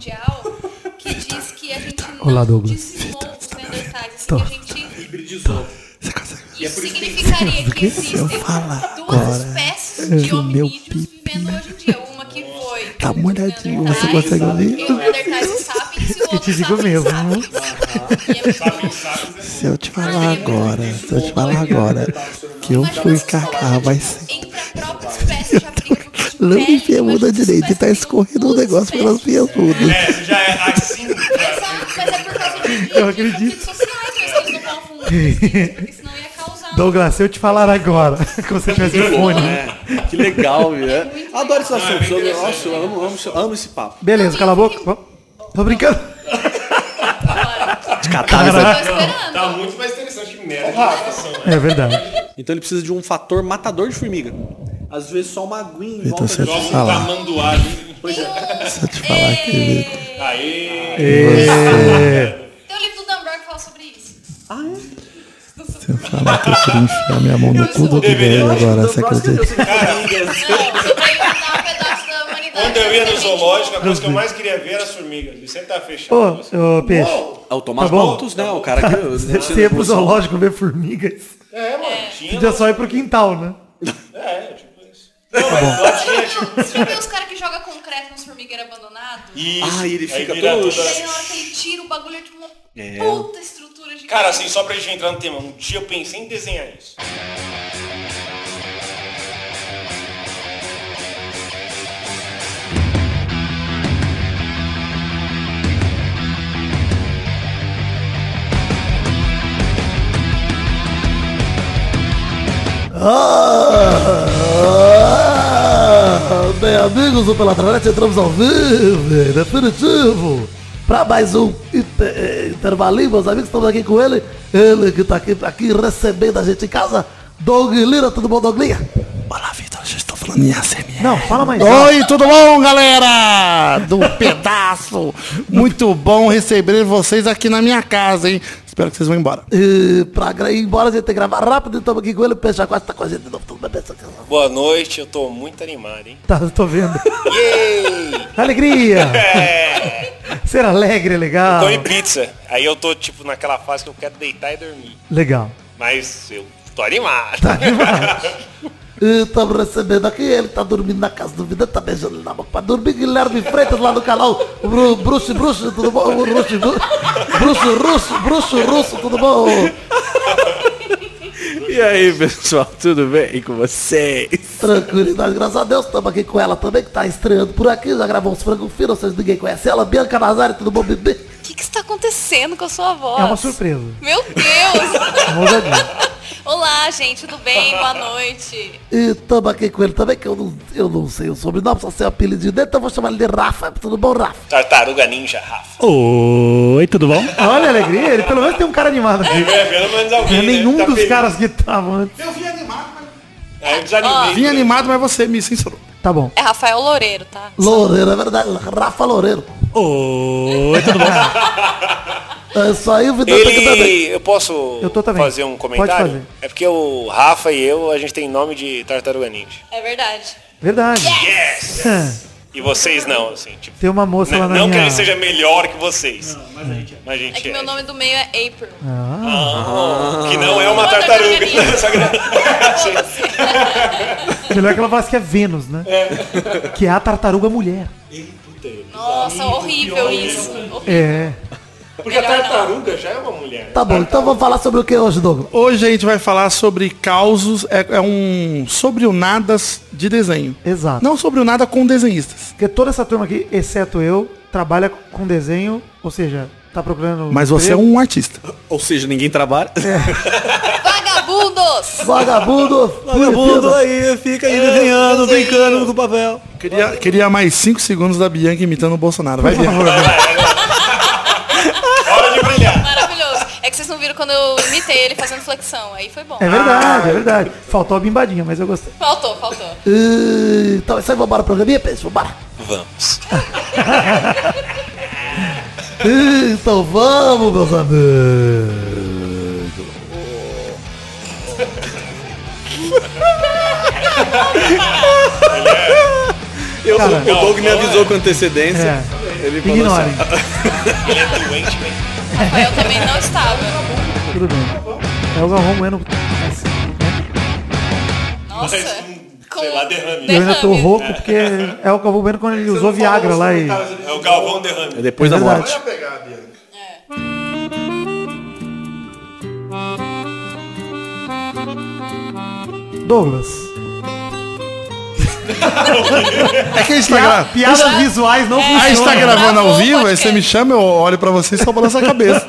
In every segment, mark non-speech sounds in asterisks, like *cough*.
mundial que diz que a gente não Olá, Douglas. dizimou os Neandertais, assim, que a gente... Hibridizou. Você consegue? Isso significaria que existem Eu falar duas agora, espécies de meu hominídeos vivendo hoje em dia. Uma que foi... Tá molhadinho, você consegue ouvir? E o Neandertais e Sapiens *laughs* e o E te digo Sapiens mesmo. Sapiens. E é muito bom. Se eu te falar agora, se eu te falar agora que eu Imagina fui vocês cacá, falando vai ser. Por causa me pele, enfia a direita e tá escorrendo um duas negócio pelas minhas unhas. É, você já é *laughs* assim. Exato, mas é por causa de, de, Eu acredito. ia causar. Douglas, se eu te falar agora *laughs* que você tivesse um fone. É, que legal, viu? É É. Adoro esse assunto. nossa, eu amo, amo, amo esse papo. Beleza, cala a boca. Tô brincando. De. Tô esperando. Tá muito mais interessante que merda né? É verdade. Então ele precisa de um fator matador de formiga. Às vezes só uma aguinha em volta te Joga um falar, tamanduá. Pois é. se eu te falar que. Aê! É, Tem um livro do Dan Brown que fala sobre isso. se eu falar que eu queria enfiar minha mão no cu do velho agora, você acredita? Cara, Não, sobre ele dar um pedaço da humanidade. quando eu ia no zoológico, a coisa que eu mais queria ver era as formigas. Ele sempre tá fechado. Ô, ô, peixe. É o Tá bom. Malthus, né? O cara que... *laughs* Você ia pro zoológico ver formigas? É, mano. Tinha. Podia só ir pro quintal, né? É, tipo. Não, mas lá tinha, tipo. Você já viu os caras que jogam concreto nos formigueiros abandonados? Isso. Ah, ele fica todo- aí na hora que ele tira o bagulho é tipo uma É. puta estrutura de. Cara, assim, só pra gente entrar no tema, um dia eu pensei em desenhar isso. Ah, bem, amigos do Peladranet, entramos ao vivo, em definitivo, para mais um inter- intervalinho, meus amigos, estamos aqui com ele, ele que tá aqui, aqui recebendo a gente em casa, Doug Lira, tudo bom, Doug? Olá, Vitor, já estou falando em ASMR. Não, fala mais. Oi, tudo bom, galera? Do *laughs* pedaço. Muito bom receber vocês aqui na minha casa, hein? Espero que vocês vão embora. E pra ir embora, a gente tem que gravar rápido, estamos aqui com ele, o Peixe Aquático tá com a gente de novo, tudo bem? Boa noite, eu tô muito animado, hein? Tá, tô vendo. Yay! Alegria! É, Ser alegre é legal. comi pizza. Aí eu tô, tipo, naquela fase que eu quero deitar e dormir. Legal. Mas eu tô animado. Tá E *laughs* estamos recebendo aqui, ele tá dormindo na casa do Vida, tá beijando ele na boca pra dormir. Guilherme Freitas lá no canal, Bru, Bruxo, Bruxo, tudo bom? Bruxo, Bruxo, Bruxo, Russo, Bruxo, Russo, tudo bom? E aí, pessoal, tudo bem com vocês? Tranquilidade, graças a Deus. Estamos aqui com ela também, que tá estreando por aqui, já gravou uns frangos finos, vocês ninguém conhece ela. Bianca Nazari, tudo bom, bebê? O que, que está acontecendo com a sua voz? É uma surpresa. Meu Deus! Olá, gente, tudo bem? Boa noite. *laughs* E estamos aqui com ele também, que eu não, eu não sei o sobrenome, só sei o apelidinho dele, então eu vou chamar ele de Rafa. Tudo bom, Rafa? Tartaruga Ninja, Rafa. Oi, tudo bom? *laughs* Olha a alegria, ele pelo menos tem um cara animado aqui. É, pelo menos alguém, é nenhum né? Tá dos feliz. caras que estavam antes. Aí eu desanimei. Vim animado, mas você me censurou. Tá bom. É Rafael Loureiro, tá? Loureiro, é verdade. Rafa Loureiro. Oi, tudo bom? *laughs* É aí, o tá. Ele, eu posso Eu tô também. fazer um Pode comentário? fazer. É porque o Rafa e eu, a gente tem nome de Tartaruga Ninja. É verdade. Verdade. Yes! E vocês não, assim, tipo. Tem uma moça lá Não, na não que minha... a gente seja melhor que vocês. mas a gente é. É que meu nome do meio é April. Ah, Que não é uma Uma tartaruga. *laughs* que- *laughs* melhor que ela falasse que é Vênus, né? Que é a tartaruga mulher. Nossa, horrível isso. Horrível. É. Porque a tartaruga já é uma mulher. Tá bom, então vamos falar sobre o que hoje, Douglas? Hoje a gente vai falar sobre causos, é, é um sobre o nadas de desenho. Exato. Não sobre o nada com desenhistas. Porque toda essa turma aqui, exceto eu, trabalha com desenho, ou seja, tá procurando... Mas você é um artista. Ou seja, ninguém trabalha. *laughs* Vagabundos! Vagabundo! Vagabundo aí, fica aí desenhando, brincando com o papel. Queria, queria mais 5 segundos da Bianca imitando o Bolsonaro. Vai, Bianca. Hora de brilhar. Maravilhoso. É que vocês não viram quando eu imitei ele fazendo flexão. Aí foi bom. É verdade, é verdade. Faltou a bimbadinha, mas eu gostei. Faltou, faltou. E, Então, isso aí, vamos embora pro programinha, Peixe? Vambora. Vamos. *laughs* E, Então vamos, meus amigos. *laughs* Eu, Cara. o Doug me avisou com antecedência. É. Ele falou Ignorem. Ele é doente, velho. Rafael também não estava. Tudo bem. É o Galvão Bueno. mas? Nossa. Com sei lá, derrame. Eu ainda tô derrame. rouco porque é o Galvão Bueno quando ele usou Viagra lá e. É o Galvão derrame. É depois É da morte. Douglas. *laughs* É que a gente tá, gra... Piadas visuais não a gente tá funcionam. gravando ao vivo, aí você me chama, eu olho pra você e só balançar a cabeça.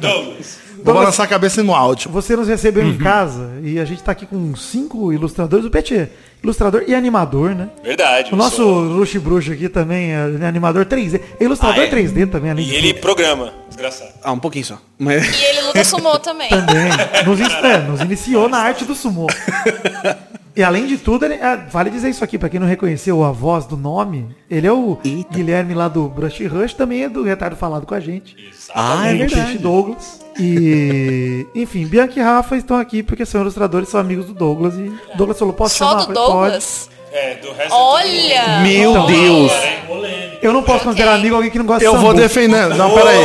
Douglas. Vou balançar a cabeça no áudio. Você nos recebeu em casa e a gente tá aqui com cinco ilustradores. O Pet é ilustrador e animador, né? Verdade. O nosso sou- Luxo Bruxo aqui também é animador 3D. É ilustrador Ah, é? 3D também, além E ele tudo. programa. Desgraçado. Ah, um pouquinho só. Mas... E ele luta sumô *laughs* também. Também. Nos, é, nos iniciou na arte do sumô. *laughs* E além de tudo, ele, ah, vale dizer isso aqui, pra quem não reconheceu a voz do nome, ele é o Guilherme lá do Brush Rush, também é do Retardo Falado com a gente. Ah, é o verdade. Douglas. E, *laughs* enfim, Bianca e Rafa estão aqui porque são ilustradores, são amigos do Douglas. E Douglas falou, posso Só chamar? do Eu falei, Douglas? É, do resto Olha! Meu Então. Deus. Pode. Eu não posso considerar amigo alguém que não gosta Eu de vou sambu. defender. Não, peraí.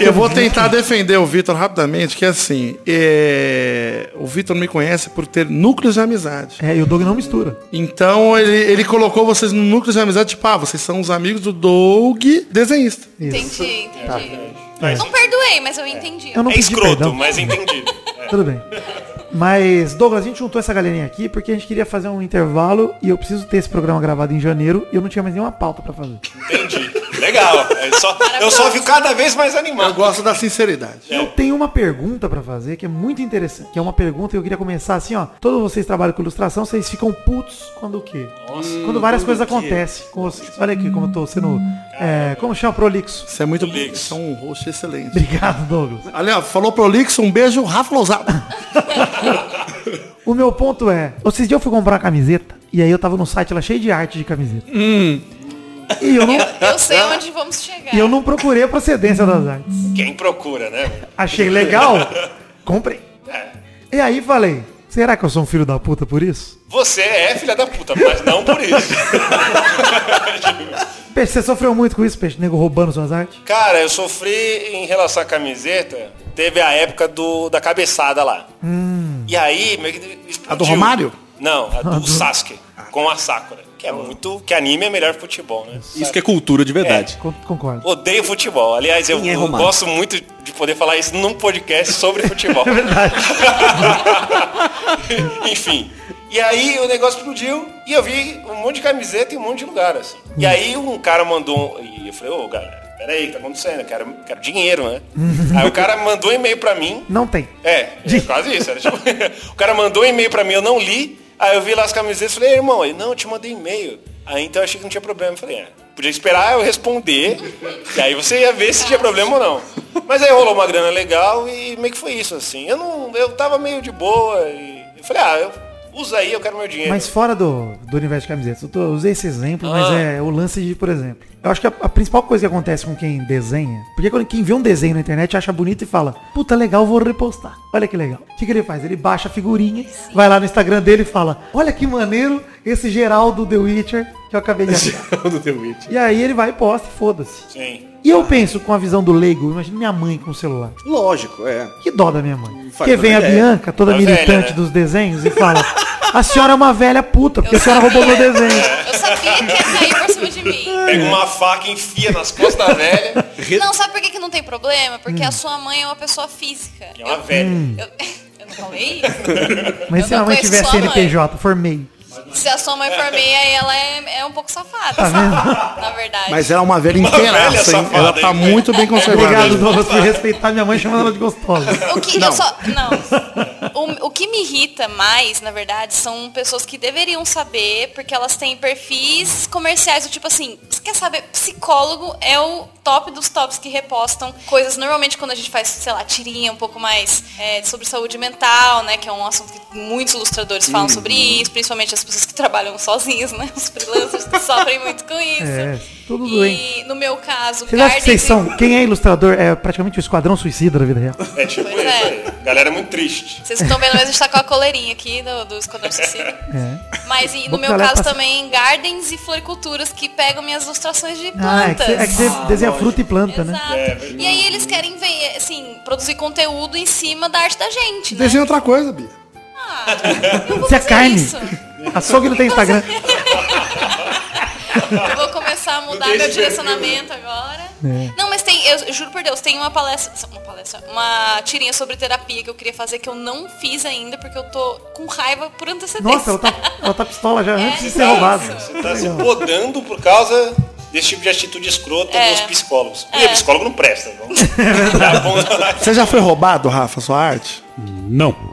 Eu vou tentar defender o Vitor rapidamente, que é assim, é, o Vitor me conhece por ter núcleos de amizade. É, e o Doug não mistura. Então ele, ele colocou vocês no núcleo de amizade, tipo, ah, vocês são os amigos do Doug desenhista. Isso. Entendi, entendi. É. Não perdoei, mas eu entendi. Eu não É pedi escroto, perdão. mas entendi. É. *laughs* Tudo bem. *laughs* Mas, Douglas, a gente juntou essa galerinha aqui porque a gente queria fazer um intervalo e eu preciso ter esse programa gravado em janeiro e eu não tinha mais nenhuma pauta pra fazer. Entendi. Legal. É só- eu só vi cada vez mais Eu animado. gosto da sinceridade. Eu tenho uma pergunta pra fazer que é muito interessante. Que é uma pergunta que eu queria começar assim, ó. Todos vocês trabalham com ilustração, vocês ficam putos quando o quê? quando várias coisas acontecem com vocês. Olha aqui como eu tô sendo. É, como chama? Prolixo. Isso é muito Prolixo. Isso é um host excelente. Obrigado, Douglas. Ali, ó, falou prolixo, um beijo, Rafa Lousado. *laughs* *laughs* O meu ponto é, esses dias eu fui comprar uma camiseta e aí eu tava no site lá cheio de arte de camiseta. E eu não, Eu sei onde vamos chegar. e eu não procurei a procedência das artes. Quem procura, né? Achei legal, comprei. E aí falei, será que eu sou um filho da puta por isso? Você é filha da puta, mas não por isso. *laughs* *laughs* Peixe, você sofreu muito com isso, Peixe? Nego roubando suas artes? Cara, eu sofri em relação à camiseta. Teve a época do, da cabeçada lá. E aí, meio que explodiu. A do Romário? Não, *laughs* a do Sasuke, com a Sakura. Que é muito. Que anime é melhor que futebol, né? Isso que é cultura de verdade. Con- Concordo. Odeio futebol. Aliás, eu, é eu gosto muito de poder falar isso num podcast sobre futebol. *laughs* É verdade. *laughs* Enfim. E aí o negócio explodiu e eu vi um monte de camiseta em um monte de lugar, assim. E aí um cara mandou. um- E eu falei, ô, cara, peraí, o que tá acontecendo? Eu quero, quero dinheiro, né? aí o cara mandou um e-mail pra mim. Não tem. É, é quase isso. Era tipo, *laughs* o cara mandou um e-mail pra mim, eu não li. Aí eu vi lá as camisetas e falei, irmão, ele, não, eu te mandei e-mail. Aí então eu achei que não tinha problema. Eu falei, é, podia esperar eu responder. e aí você ia ver se tinha problema ou não. Mas aí rolou uma grana legal e meio que foi isso, assim. Eu não. Eu tava meio de boa e eu falei, ah, eu usa aí, eu quero meu dinheiro. Mas fora do, do universo de camisetas, eu, tô- usei esse exemplo, mas Ah. é o lance de, por exemplo, eu acho que a, a principal coisa que acontece com quem desenha, porque quando quem vê um desenho na internet acha bonito e fala, puta legal, vou repostar. Olha que legal. O que, que ele faz? Ele baixa a figurinha, vai lá no Instagram dele e fala, olha que maneiro esse Geraldo The Witcher que eu acabei de achar. do The Witch. e aí ele vai e posta e foda-se. Sim. E eu penso com a visão do leigo, imagina minha mãe com o celular. Lógico, é. Que dó da minha mãe. Faz Porque vem a ideia. Bianca, toda A militante velha, né? dos desenhos, e fala: A senhora é uma velha puta, porque a senhora roubou meu *laughs* desenho. Eu sabia que ia cair cima de mim. *laughs* Pega uma faca e enfia nas costas da velha. Não, sabe por que, que não tem problema? Porque a sua mãe é uma pessoa física. Que é uma Eu- velha. *laughs* Eu, eu não falei isso? *laughs* Mas Eu se a não mãe conheço tiver sua CNPJ, formei. Se a sua mãe for meia, aí ela é, é um pouco safada, Tá sabe? Na verdade. Mas ela é uma velha Uma velha inteiraça, hein? safada, Ela tá hein, velho? muito bem conservada. Obrigado, Douglas, por respeitar minha mãe chamando ela de gostosa. O que eu só. Não. O, o que me irrita mais, na verdade, são pessoas que deveriam saber, porque elas têm perfis comerciais do tipo assim, você quer saber? Psicólogo é o top dos tops que repostam coisas. Normalmente quando a gente faz, sei lá, tirinha um pouco mais é, sobre saúde mental, né? Que é um assunto que muitos ilustradores falam sobre isso, principalmente as pessoas que trabalham sozinhos, né? Os freelancers que sofrem muito com isso. É. Tudo e doente. no meu caso, Vocês acham que vocês são. Quem é ilustrador é praticamente o esquadrão suicida da vida real. *laughs* É tipo Pois isso é. aí. Galera é muito triste. Vocês estão vendo, mas a gente tá com a coleirinha aqui do, do Esquadrão *laughs* Suicida. É. Mas e, no meu caso passa- também, gardens e floriculturas que pegam minhas ilustrações de Ah, é que plantas. você, é que você desenha fruta e planta, né? Exato. É, verdade. e aí eles querem ver, assim, produzir conteúdo em cima da arte da gente, né? Desenha outra coisa, Bia. Ah, eu vou Isso é carne. isso. Açougue não tem Instagram. *laughs* Eu vou começar a mudar meu esse direcionamento agora. É. Não, mas tem, eu juro por Deus, tem uma palestra, uma palestra, uma tirinha sobre terapia que eu queria fazer que eu não fiz ainda porque eu tô com raiva por antecedência. Nossa, ela tá, ela tá pistola já *laughs* antes de ser roubada. Você tá se podando por causa desse tipo de atitude escrota É. dos psicólogos. E É. psicólogo não presta. Vamos. Já aponta lá. Você já foi roubado, Rafa, sua arte? Não. *laughs*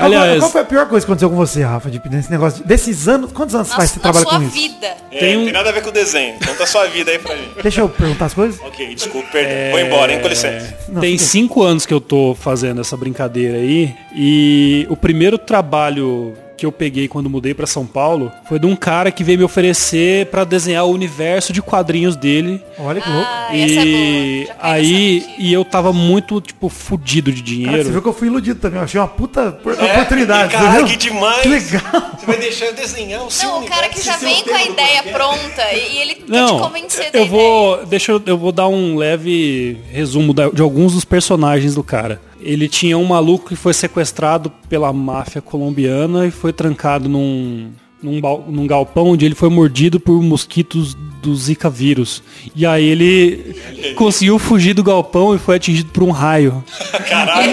Qual, Aliás, qual foi a pior coisa que aconteceu com você, Rafa, de, nesse negócio? de- desses anos. Quantos anos na, faz que você trabalha sua com isso? vida. É, Tem não um- tem nada a ver com o desenho. Conta a sua vida aí pra gente. Deixa eu perguntar as coisas. Ok, desculpa, perdão. Vou embora, hein? Com licença. Não, tem cinco anos que eu tô fazendo essa brincadeira aí. E o primeiro trabalho que eu peguei quando mudei pra São Paulo foi de um cara que veio me oferecer pra desenhar o universo de quadrinhos dele. Olha que louco. Ah, essa é boa. E caí aí, e eu tava muito, tipo, fudido de Cara, você dinheiro. viu que eu fui iludido também. Eu achei uma puta É? oportunidade. Cara, que demais. Que legal. Você vai deixar eu desenhar o seu Não, o cara que já vem com a ideia pronta e, ele quer te Não, convencer da eu ideia. vou, deixa eu, eu vou dar um leve resumo da- de alguns dos personagens do cara. Ele tinha um maluco que foi sequestrado pela máfia colombiana e foi trancado num, num, num galpão onde ele foi mordido por mosquitos do Zika vírus. E aí ele conseguiu fugir do galpão e foi atingido por um raio.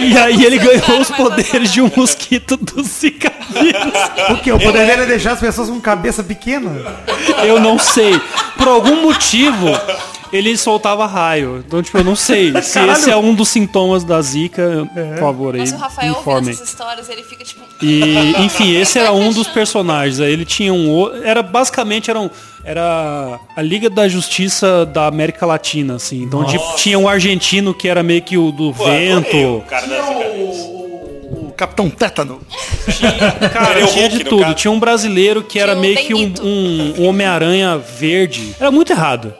E aí ele ganhou os poderes de um mosquito do Zika vírus. O que? O poder dele é deixar as pessoas com cabeça pequena? Eu não sei. Por algum motivo, ele soltava raio. Então, tipo, eu não sei. *laughs* Se esse é um dos sintomas da zika, por favor, aí, Nossa, o Rafael informem. essas histórias, ele fica tipo... E, *laughs* enfim, esse era um dos personagens. Aí ele tinha um outro. Era basicamente era, um, era a Liga da Justiça da América Latina, assim. Então, tipo, tinha um argentino que era meio que o do Pô, adorei vento. o cara Capitão Tétano. Cara, Ele é tinha Hulk, de tudo. Tinha um brasileiro que era Tinha o meio que um, um- um Homem-Aranha verde. Era muito errado.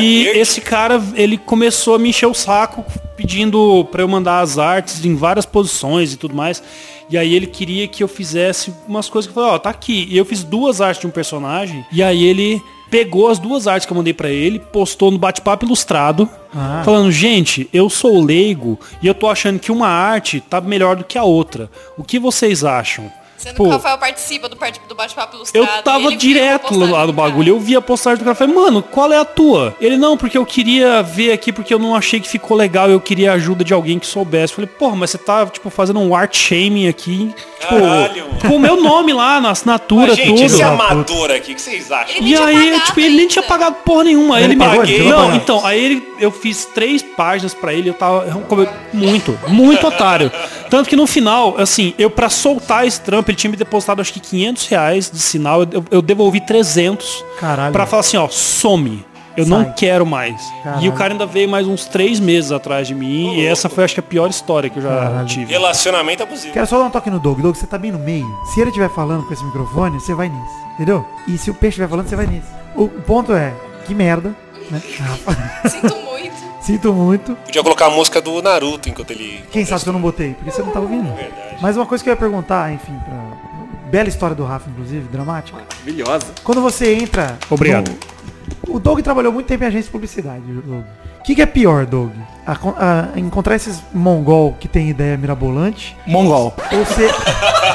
E esse cara, ele começou a me encher o saco pedindo pra eu mandar as artes em várias posições e tudo mais. E aí ele queria que eu fizesse umas coisas que eu falei, ó, tá aqui. E eu fiz duas artes de um personagem. E aí ele pegou as duas artes que eu mandei pra ele, postou no bate-papo ilustrado, Ah. falando, gente, eu sou leigo e eu tô achando que uma arte tá melhor do que a outra. O que vocês acham? Sendo Pô, que o Rafael participa do, do bate-papo ilustrado. eu tava direto lá no bagulho, eu vi a postagem do cara, falei, mano, qual é a tua? Ele, não, porque eu queria ver aqui, porque eu não achei que ficou legal, eu queria a ajuda de alguém que soubesse. Falei, porra, mas você tá, tipo, fazendo um art shaming aqui, tipo, Caralho. com o meu nome lá na assinatura, gente, tudo. esse amador aqui, o que vocês acham? Ele E aí, pagado tipo, ele nem tinha pagado porra nenhuma. Aí Ele ele me a Não, então, aí ele, eu fiz três páginas pra ele, eu tava eu muito, muito otário. Tanto que no final, assim, eu pra soltar esse trampo, ele tinha me depositado acho que 500 reais de sinal, eu, eu devolvi 300 Caralho. pra falar assim, ó, some. Eu Sai. não quero mais. Caralho. E o cara ainda veio mais uns três meses atrás de mim. e essa foi, acho que, a pior história que eu já Caralho. tive. Relacionamento abusivo. Quero só dar um toque no Doug. Doug, você tá bem no meio. Se ele estiver falando com esse microfone, você vai nisso. Entendeu? E se o peixe estiver falando, você vai nisso. O, ponto é, que merda, né? Sinto muito. Sinto muito. Podia colocar a música do Naruto enquanto ele. Quem sabe que eu não botei? Porque você não tá ouvindo. Mas uma coisa que eu ia perguntar, enfim, pra... Bela história do Rafa, inclusive, dramática. Maravilhosa. Quando você entra... Obrigado. no- O Doug trabalhou muito tempo em agência de publicidade, Doug. O que, que é pior, Doug? A a encontrar esses mongol que tem ideia mirabolante Mongol. ou ser,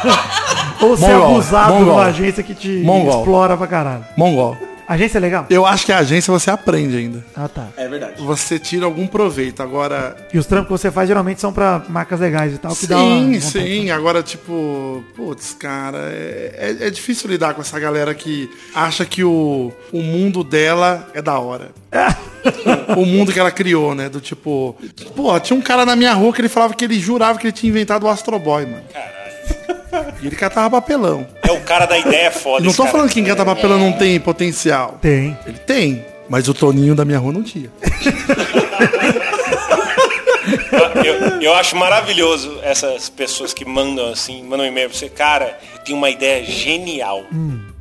*laughs* ou ser Mongol, abusado mongol. numa agência que te Mongol. explora pra caralho? Mongol. Agência é legal? Eu acho que a agência você aprende ainda. Ah, tá. É verdade. Você tira algum proveito. Agora, E os trampos que você faz geralmente são pra marcas legais e tal, que dá uma Sim, sim. Agora, tipo, putz, cara, é, é- é difícil lidar com essa galera que acha que o, o mundo dela é da hora. *laughs* o mundo que ela criou, né? Do tipo. Pô, tinha um cara na minha rua que ele falava que ele jurava que ele tinha inventado o Astro Boy, mano. Caralho. E ele catava papelão. É o cara da ideia foda. Não tô cara. falando que quem cata papelão não tem potencial. Tem. Ele tem. Mas o Toninho da minha rua não tinha. *laughs* Eu, eu acho maravilhoso essas pessoas que mandam assim, mandam um e-mail pra você, cara, eu tenho uma ideia genial.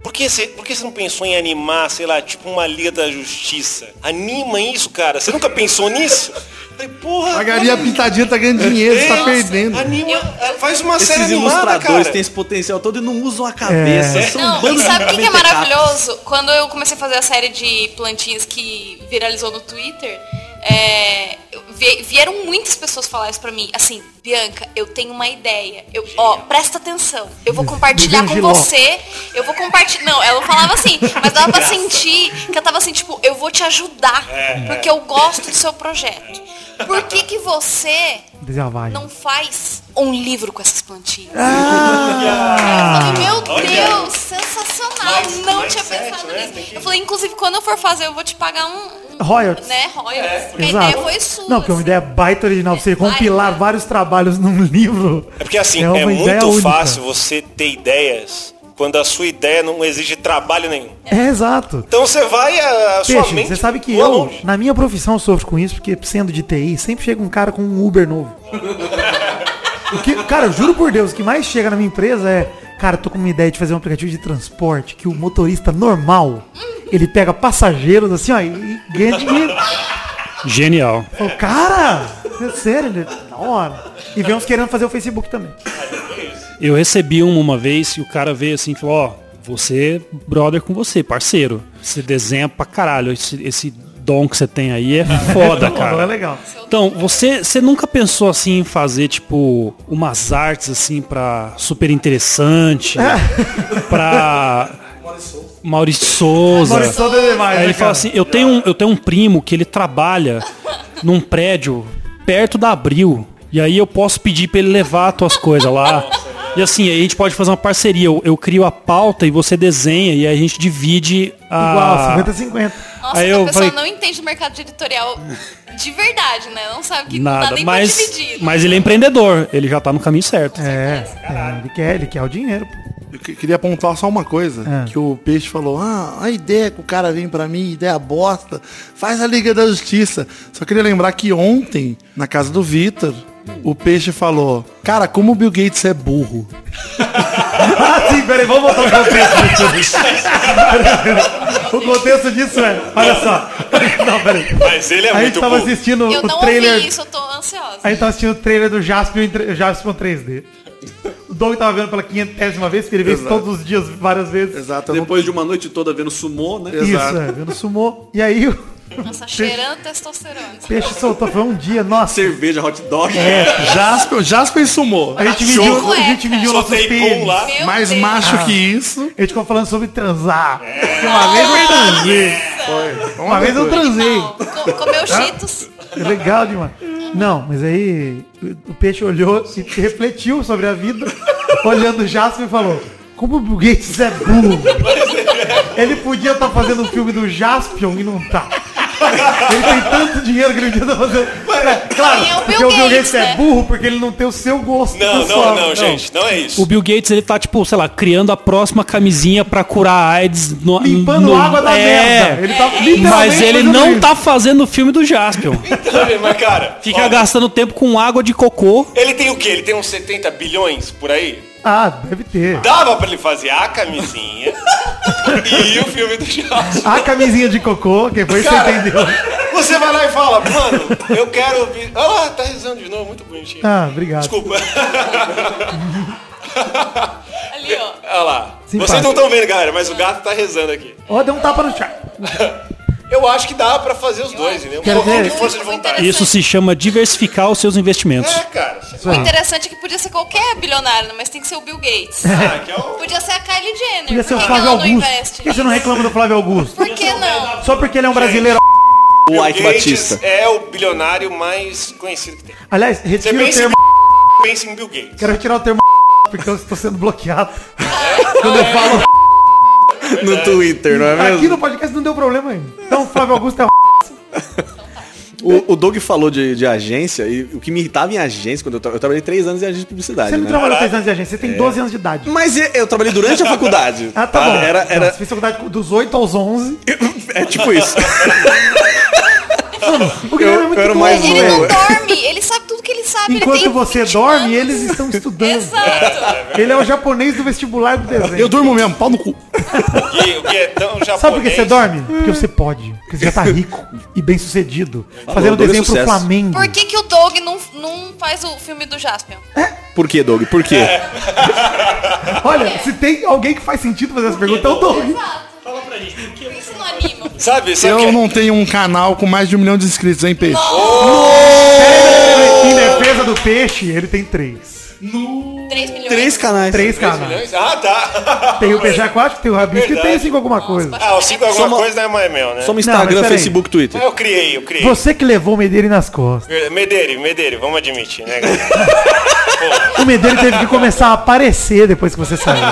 Por que, você, por que você não pensou em animar, sei lá, tipo uma Liga da Justiça? Anima isso, cara. Você nunca pensou nisso? Falei, porra. Pagaria a pitadinha, tá ganhando dinheiro, você tá É, perdendo. Anima, faz uma Esses série animada, ilustradores cara. têm esse potencial todo e não usam a cabeça. São um Não, e sabe o que, que é maravilhoso? Quando eu comecei a fazer a série de plantinhas que viralizou no Twitter, é, vieram muitas pessoas falar isso pra mim. Assim, Bianca, eu tenho uma ideia. Eu, ó, presta atenção. Eu vou compartilhar com você. Eu vou compartilhar. Não, ela falava assim, mas dava pra sentir que ela tava assim, tipo, eu vou te ajudar. Porque eu gosto do seu projeto. Por que, que você não faz um livro com essas plantinhas? Ah! Eu falei, meu Deus, sensacional. Mais- não mais tinha sete, pensado né? nisso. Eu falei, inclusive, quando eu for fazer, eu vou te pagar um. Royalties. Né, royalties. Porque a Exato. ideia foi sua. Não, porque é uma ideia baita original. Você compilar Baita. vários trabalhos num livro. É porque assim, uma é, ideia muito única. fácil você ter ideias quando a sua ideia não exige trabalho nenhum. É exato. Então você vai a, a sua Peixe, mente você sabe que eu, longe. na minha profissão, sofro com isso, porque sendo de TI, sempre chega um cara com um Uber novo. O que, cara, eu juro por Deus, o que mais chega na minha empresa é, cara, tô com uma ideia de fazer um aplicativo de transporte que o motorista normal, ele pega passageiros assim, ó, e, e ganha dinheiro. Genial. Falo, cara, é sério, ele, da hora. E vem uns querendo fazer o Facebook também. Eu recebi uma uma vez e o cara veio assim e falou, ó, você, brother com você, parceiro. Você desenha pra caralho. Esse, esse dom que você tem aí é *laughs* foda, cara. é legal. Então, você, você nunca pensou assim em fazer, tipo, umas artes assim pra super interessante, pra Maurício Souza. Maurício Souza é demais, Aí né, ele cara? fala assim, eu tenho, um, eu tenho um primo que ele trabalha num prédio perto da Abril. E aí eu posso pedir pra ele levar as tuas coisas lá. E assim, aí a gente pode fazer uma parceria. Eu, eu crio a pauta e você desenha e aí a gente divide a. Igual, 50-50. Nossa, Aí eu falei- não entende o mercado editorial de verdade, né? Não sabe que não dá Nada, nem mas, pra dividir. mas ele é empreendedor, ele já tá no caminho certo. É, é, ele quer, ele quer o dinheiro, pô. Eu que- queria pontuar só uma coisa, Ah. que o Peixe falou, ah, a ideia que o cara vem pra mim, ideia bosta, faz a Liga da Justiça. Só queria lembrar que ontem, na casa do Vitor, o Peixe falou, cara, como o Bill Gates é burro. *laughs* Ah, sim, peraí, vamos voltar contexto disso. *laughs* o contexto disso é, olha só. *laughs* Não, peraí. Mas ele é A gente muito tava burro. assistindo Eu o não trailer. ouvi isso, eu tô ansiosa. A gente tava assistindo o trailer do Jaspion, Jaspion 3D. O Doug tava vendo pela quinhentésima vez, porque ele vê todos os dias, várias vezes. Exato. eu não- Depois de uma noite toda vendo sumô, né? Isso, Exato. é, vendo sumô. E aí o Nossa, cheirando testosterona. peixe soltou, foi um dia, nossa. Cerveja, hot dog. É, Jasper, Jasper sumou. a gente mediu, a gente mediu nossos pênis. pum lá. Meu Mais Deus. macho Ah. que isso. A gente ficou falando sobre transar. É. Uma vez eu transei. Foi Uma vez eu transei. Co- comeu cheetos. É legal demais. Não, mas aí o- o peixe olhou e refletiu sobre a vida, olhando o Jasper e falou, como o Bill Gates é burro. *laughs* Ele podia estar fazendo um filme do Jaspion e não tá. Ele tem tanto dinheiro que ele podia estar fazendo. É, claro, é o Bill porque o Bill Gates Gates, é né? burro porque ele não tem o seu gosto. Não, pessoal. não, não, gente, não é isso. O Bill Gates, ele tá, tipo, sei lá, criando a próxima camisinha pra curar a AIDS. No, Limpando no- água da é, merda. Ele tá literalmente Mas ele não isso. tá fazendo o filme do Jaspion. *laughs* Mas, cara, Fica ó, gastando tempo com água de cocô. ele tem o quê? Ele tem uns 70 bilhões por aí? Ah, deve ter. Dava pra ele fazer a camisinha *laughs* e o filme do Jaspion. A camisinha de cocô, que foi isso que você entendeu. Você vai lá e fala, mano, eu quero ouvir. Olha lá, tá rezando de novo, muito bonitinho. Ah, obrigado. Desculpa. *laughs* Ali, ó. Olha lá. Simpático. Vocês não estão vendo, galera, mas o gato tá rezando aqui. Ó, deu um tapa no chá. *laughs* Eu acho que dá pra fazer os dois, entendeu? Um Quero pouquinho ver. de força de vontade. Isso se chama diversificar os seus investimentos. É, cara. O interessante é que podia ser qualquer bilionário, mas tem que ser o Bill Gates. Ah, que é o... Podia ser a Kylie Jenner. Podia ser o Flávio Augusto. Por que você não reclama do Flávio Augusto? Por que não? Só porque ele é um brasileiro. O Ike Gates Batista. é o bilionário mais conhecido que tem. Aliás, retira o em termo. pensa em Bill Gates. Quero retirar o termo *laughs* porque eu estou sendo bloqueado. Quando eu falo No Twitter, não é aqui mesmo? no podcast não deu problema ainda. Então, Flávio Augusto é *laughs* O, o Doug falou de, de agência e o que me irritava em agência, quando eu, tra- eu trabalhei três anos em agência de publicidade, Você não né? trabalhou 3 anos de agência, você tem 12 anos de idade. Mas eu, eu trabalhei durante a faculdade. *laughs* Ah, tá bom. Era, Não, era, Você fez faculdade dos 8 aos 11. *laughs* é tipo isso. O Guilherme é muito eu era bom, Ele não dorme, ele sabe tudo que ele sabe. Enquanto ele você 20 dorme, anos. eles estão estudando. Exato. Ele é o japonês do vestibular do desenho. Eu durmo mesmo, pau no cu. O Gui, é tão japonês. Sabe por que você dorme? Porque você pode. Porque você já tá rico e bem sucedido. Fazendo Doug é desenho pro. Flamengo. Por que, que o Doug não, não faz o filme do Jaspion? Por que, Doug? Por quê? É. Olha, se tem alguém que faz sentido fazer essa pergunta, é o Doug. Fala pra gente, por que? Sabe, sabe Eu que- não tenho um canal com mais de um milhão de inscritos, hein, Peixe? Em defesa do peixe, ele tem três. 3 milhões? Três canais. Três canais. milhões? Ah, tá. Tem o peixe aquático, tem o rabisco e tem Verdade. cinco alguma coisa. Ah, o 5 alguma Soma- coisa não é meu, né? No mas Instagram, peraí. Facebook, Twitter. Eu criei, eu criei. Você que levou o Medeiro nas costas. Medeiro, Medeiro, vamos admitir, né? *laughs* O Medeiro teve que começar a aparecer depois que você saiu.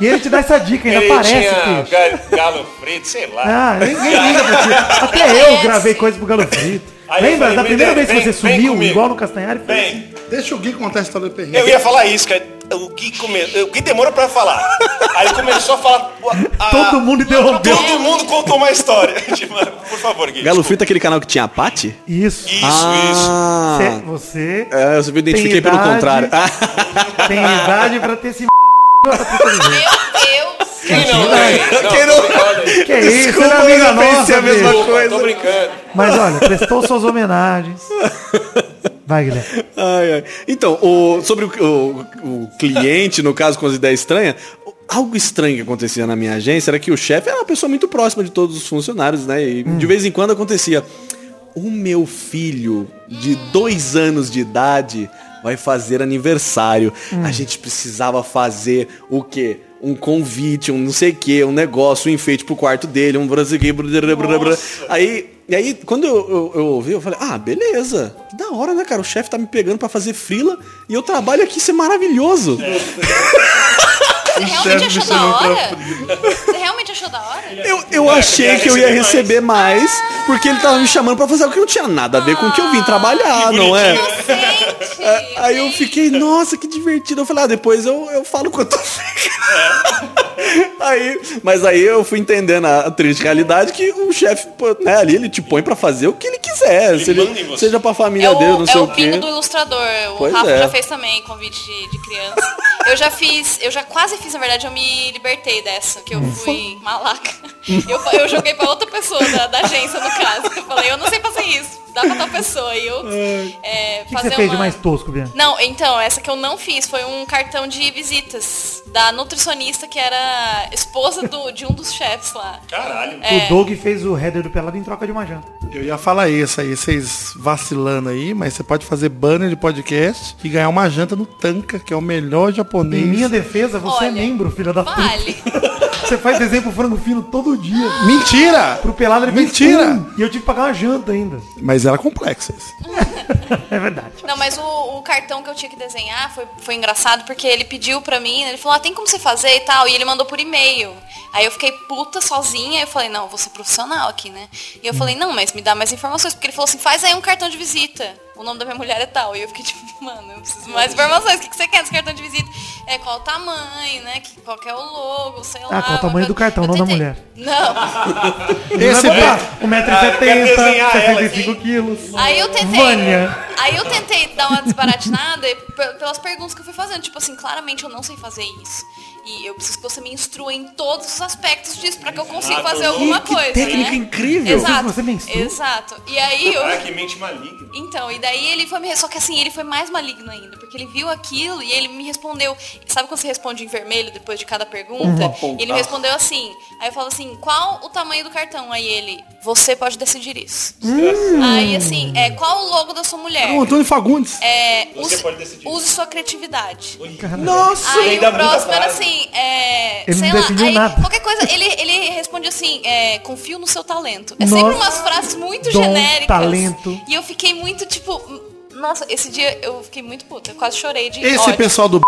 E ele te dá essa dica, ainda Ele aparece, tinha peixe. ga- galo frito, sei lá. Ah, ninguém liga pra ti. Até eu gravei coisas pro Galo Frito. Aí Lembra falei, da primeira Medeiro, vez que você vem- vem sumiu, igual no Castanhari? Foi assim. Bem, Deixa o Gui contar a história do Perrengue. eu ia falar isso, que o Gui, come... o Gui demorou pra falar. Aí ele começou a falar... a- *laughs* Todo mundo interrompeu. Todo mundo contou uma história. *laughs* Tipo, Por favor, Gui. Galo Frito é aquele canal que tinha a Paty? Isso. Isso, isso. Ah, Cê- Você é, eu só identifiquei pelo idade. contrário. Ah, *laughs* tem idade pra ter esse Meu Deus! Quem não Quem não-. Que é isso, Desculpa, é amiga eu pensei nossa, a mesma. Desculpa, coisa. Tô brincando. Mas olha, prestou suas homenagens. Vai, Guilherme. Ai, ai. Então, o- sobre o, o- o cliente, no caso, com as ideias estranhas, algo estranho que acontecia na minha agência era que o chefe era uma pessoa muito próxima de todos os funcionários, né? E de vez em quando acontecia. O meu filho de dois anos de idade vai fazer aniversário. A gente precisava fazer o quê? Um convite, um não sei o que, um negócio, um enfeite pro quarto dele, um brasileiro. Aí, e aí, quando eu, eu, eu ouvi, eu falei, ah, beleza. Que da hora, né, cara? O chefe tá me pegando pra fazer frila e eu trabalho aqui, isso é maravilhoso. Você realmente achou da hora? Você realmente achou da hora? Eu, eu achei que eu ia receber mais, porque ele tava me chamando pra fazer algo que não tinha nada a ver com o que eu vim trabalhar, não é? Gente! Aí eu fiquei, nossa, que divertido. Eu falei, ah, depois eu, eu falo quanto. Aí, mas aí eu fui entendendo a, a triste realidade que o chefe, pô, né, ali ele te põe pra fazer o que ele quiser. Ele se manda em você. seja pra família É dele, o, não é sei o o quê. bingo do ilustrador. O Pois Rafa é. já fez também convite de, de criança. Eu já fiz, eu já quase fiz, na verdade, eu me libertei dessa, que eu fui malaca. Eu, eu joguei pra outra pessoa da, da agência, no caso. Eu falei, eu não sei fazer isso, dá pra tal pessoa. E eu é, O que, que fazer você fez uma... de mais tosco, Bianca? Não, então, essa que eu não fiz foi um cartão de visitas da nutricionista que era esposa do- de um dos chefes lá. Caralho. É. O Doug fez o header do Pelado em troca de uma janta. Eu ia falar isso aí, vocês vacilando aí, mas você pode fazer banner de podcast e ganhar uma janta no Tanca, que é o melhor japonês. Em minha defesa, você é Olha, membro, filha da puta. Vale. *laughs* Você faz desenho pro frango fino todo dia. Mentira! Pro pelado ele fez Mentira! um, E eu tive que pagar uma janta ainda. Mas era complexo isso. *laughs* É verdade. Não, mas o, o cartão que eu tinha que desenhar foi, foi engraçado porque ele pediu pra mim, né, ele falou, ah, tem como você fazer e tal, e ele mandou por e-mail. Aí eu fiquei puta sozinha, eu falei, não, eu vou ser profissional aqui, né? E eu falei, não, mas me dá mais informações, porque ele falou assim, faz aí um cartão de visita. O nome da minha mulher é tal. E eu fiquei tipo, *laughs* mano, eu preciso mais informações. O que, que você quer desse cartão de visita? É qual o tamanho, né? Que, qual que é o logo, sei lá. Ah, qual o tamanho do cartão, Eu não da mulher. *laughs* Não. Esse be- 1,70m, Ah, eu quero desenhar ela, 65 quilos. Aí eu tentei. Vânia. Aí eu tentei dar uma desbaratinada pe- pelas perguntas que eu fui fazendo. Tipo assim, claramente eu não sei fazer isso. E eu preciso que você me instrua em todos os aspectos disso pra que eu consiga fazer alguma coisa. técnica né? incrível. Exato. Você me instrua? Exato. E aí eu. Ah, que mente maligna. Então, e daí ele foi me. Só que assim, ele foi mais maligno ainda, porque ele viu aquilo e ele me respondeu. Sabe quando você responde em vermelho depois de cada pergunta? Ele me respondeu assim. Aí eu falo assim, qual o tamanho do cartão? Aí ele, você pode decidir isso. Aí assim, é, qual o logo da sua mulher? O Antônio Fagundes. É, Você use, pode decidir. use sua criatividade. Nossa! Aí o próximo muita era assim, é, Ele sei não lá, aí nada. qualquer coisa, ele, ele responde assim, é, confio no seu talento. É sempre Nossa. umas frases muito Dom, genéricas. talento. E eu fiquei muito, tipo, nossa, esse dia eu fiquei muito puta, eu quase chorei de Esse ódio. pessoal do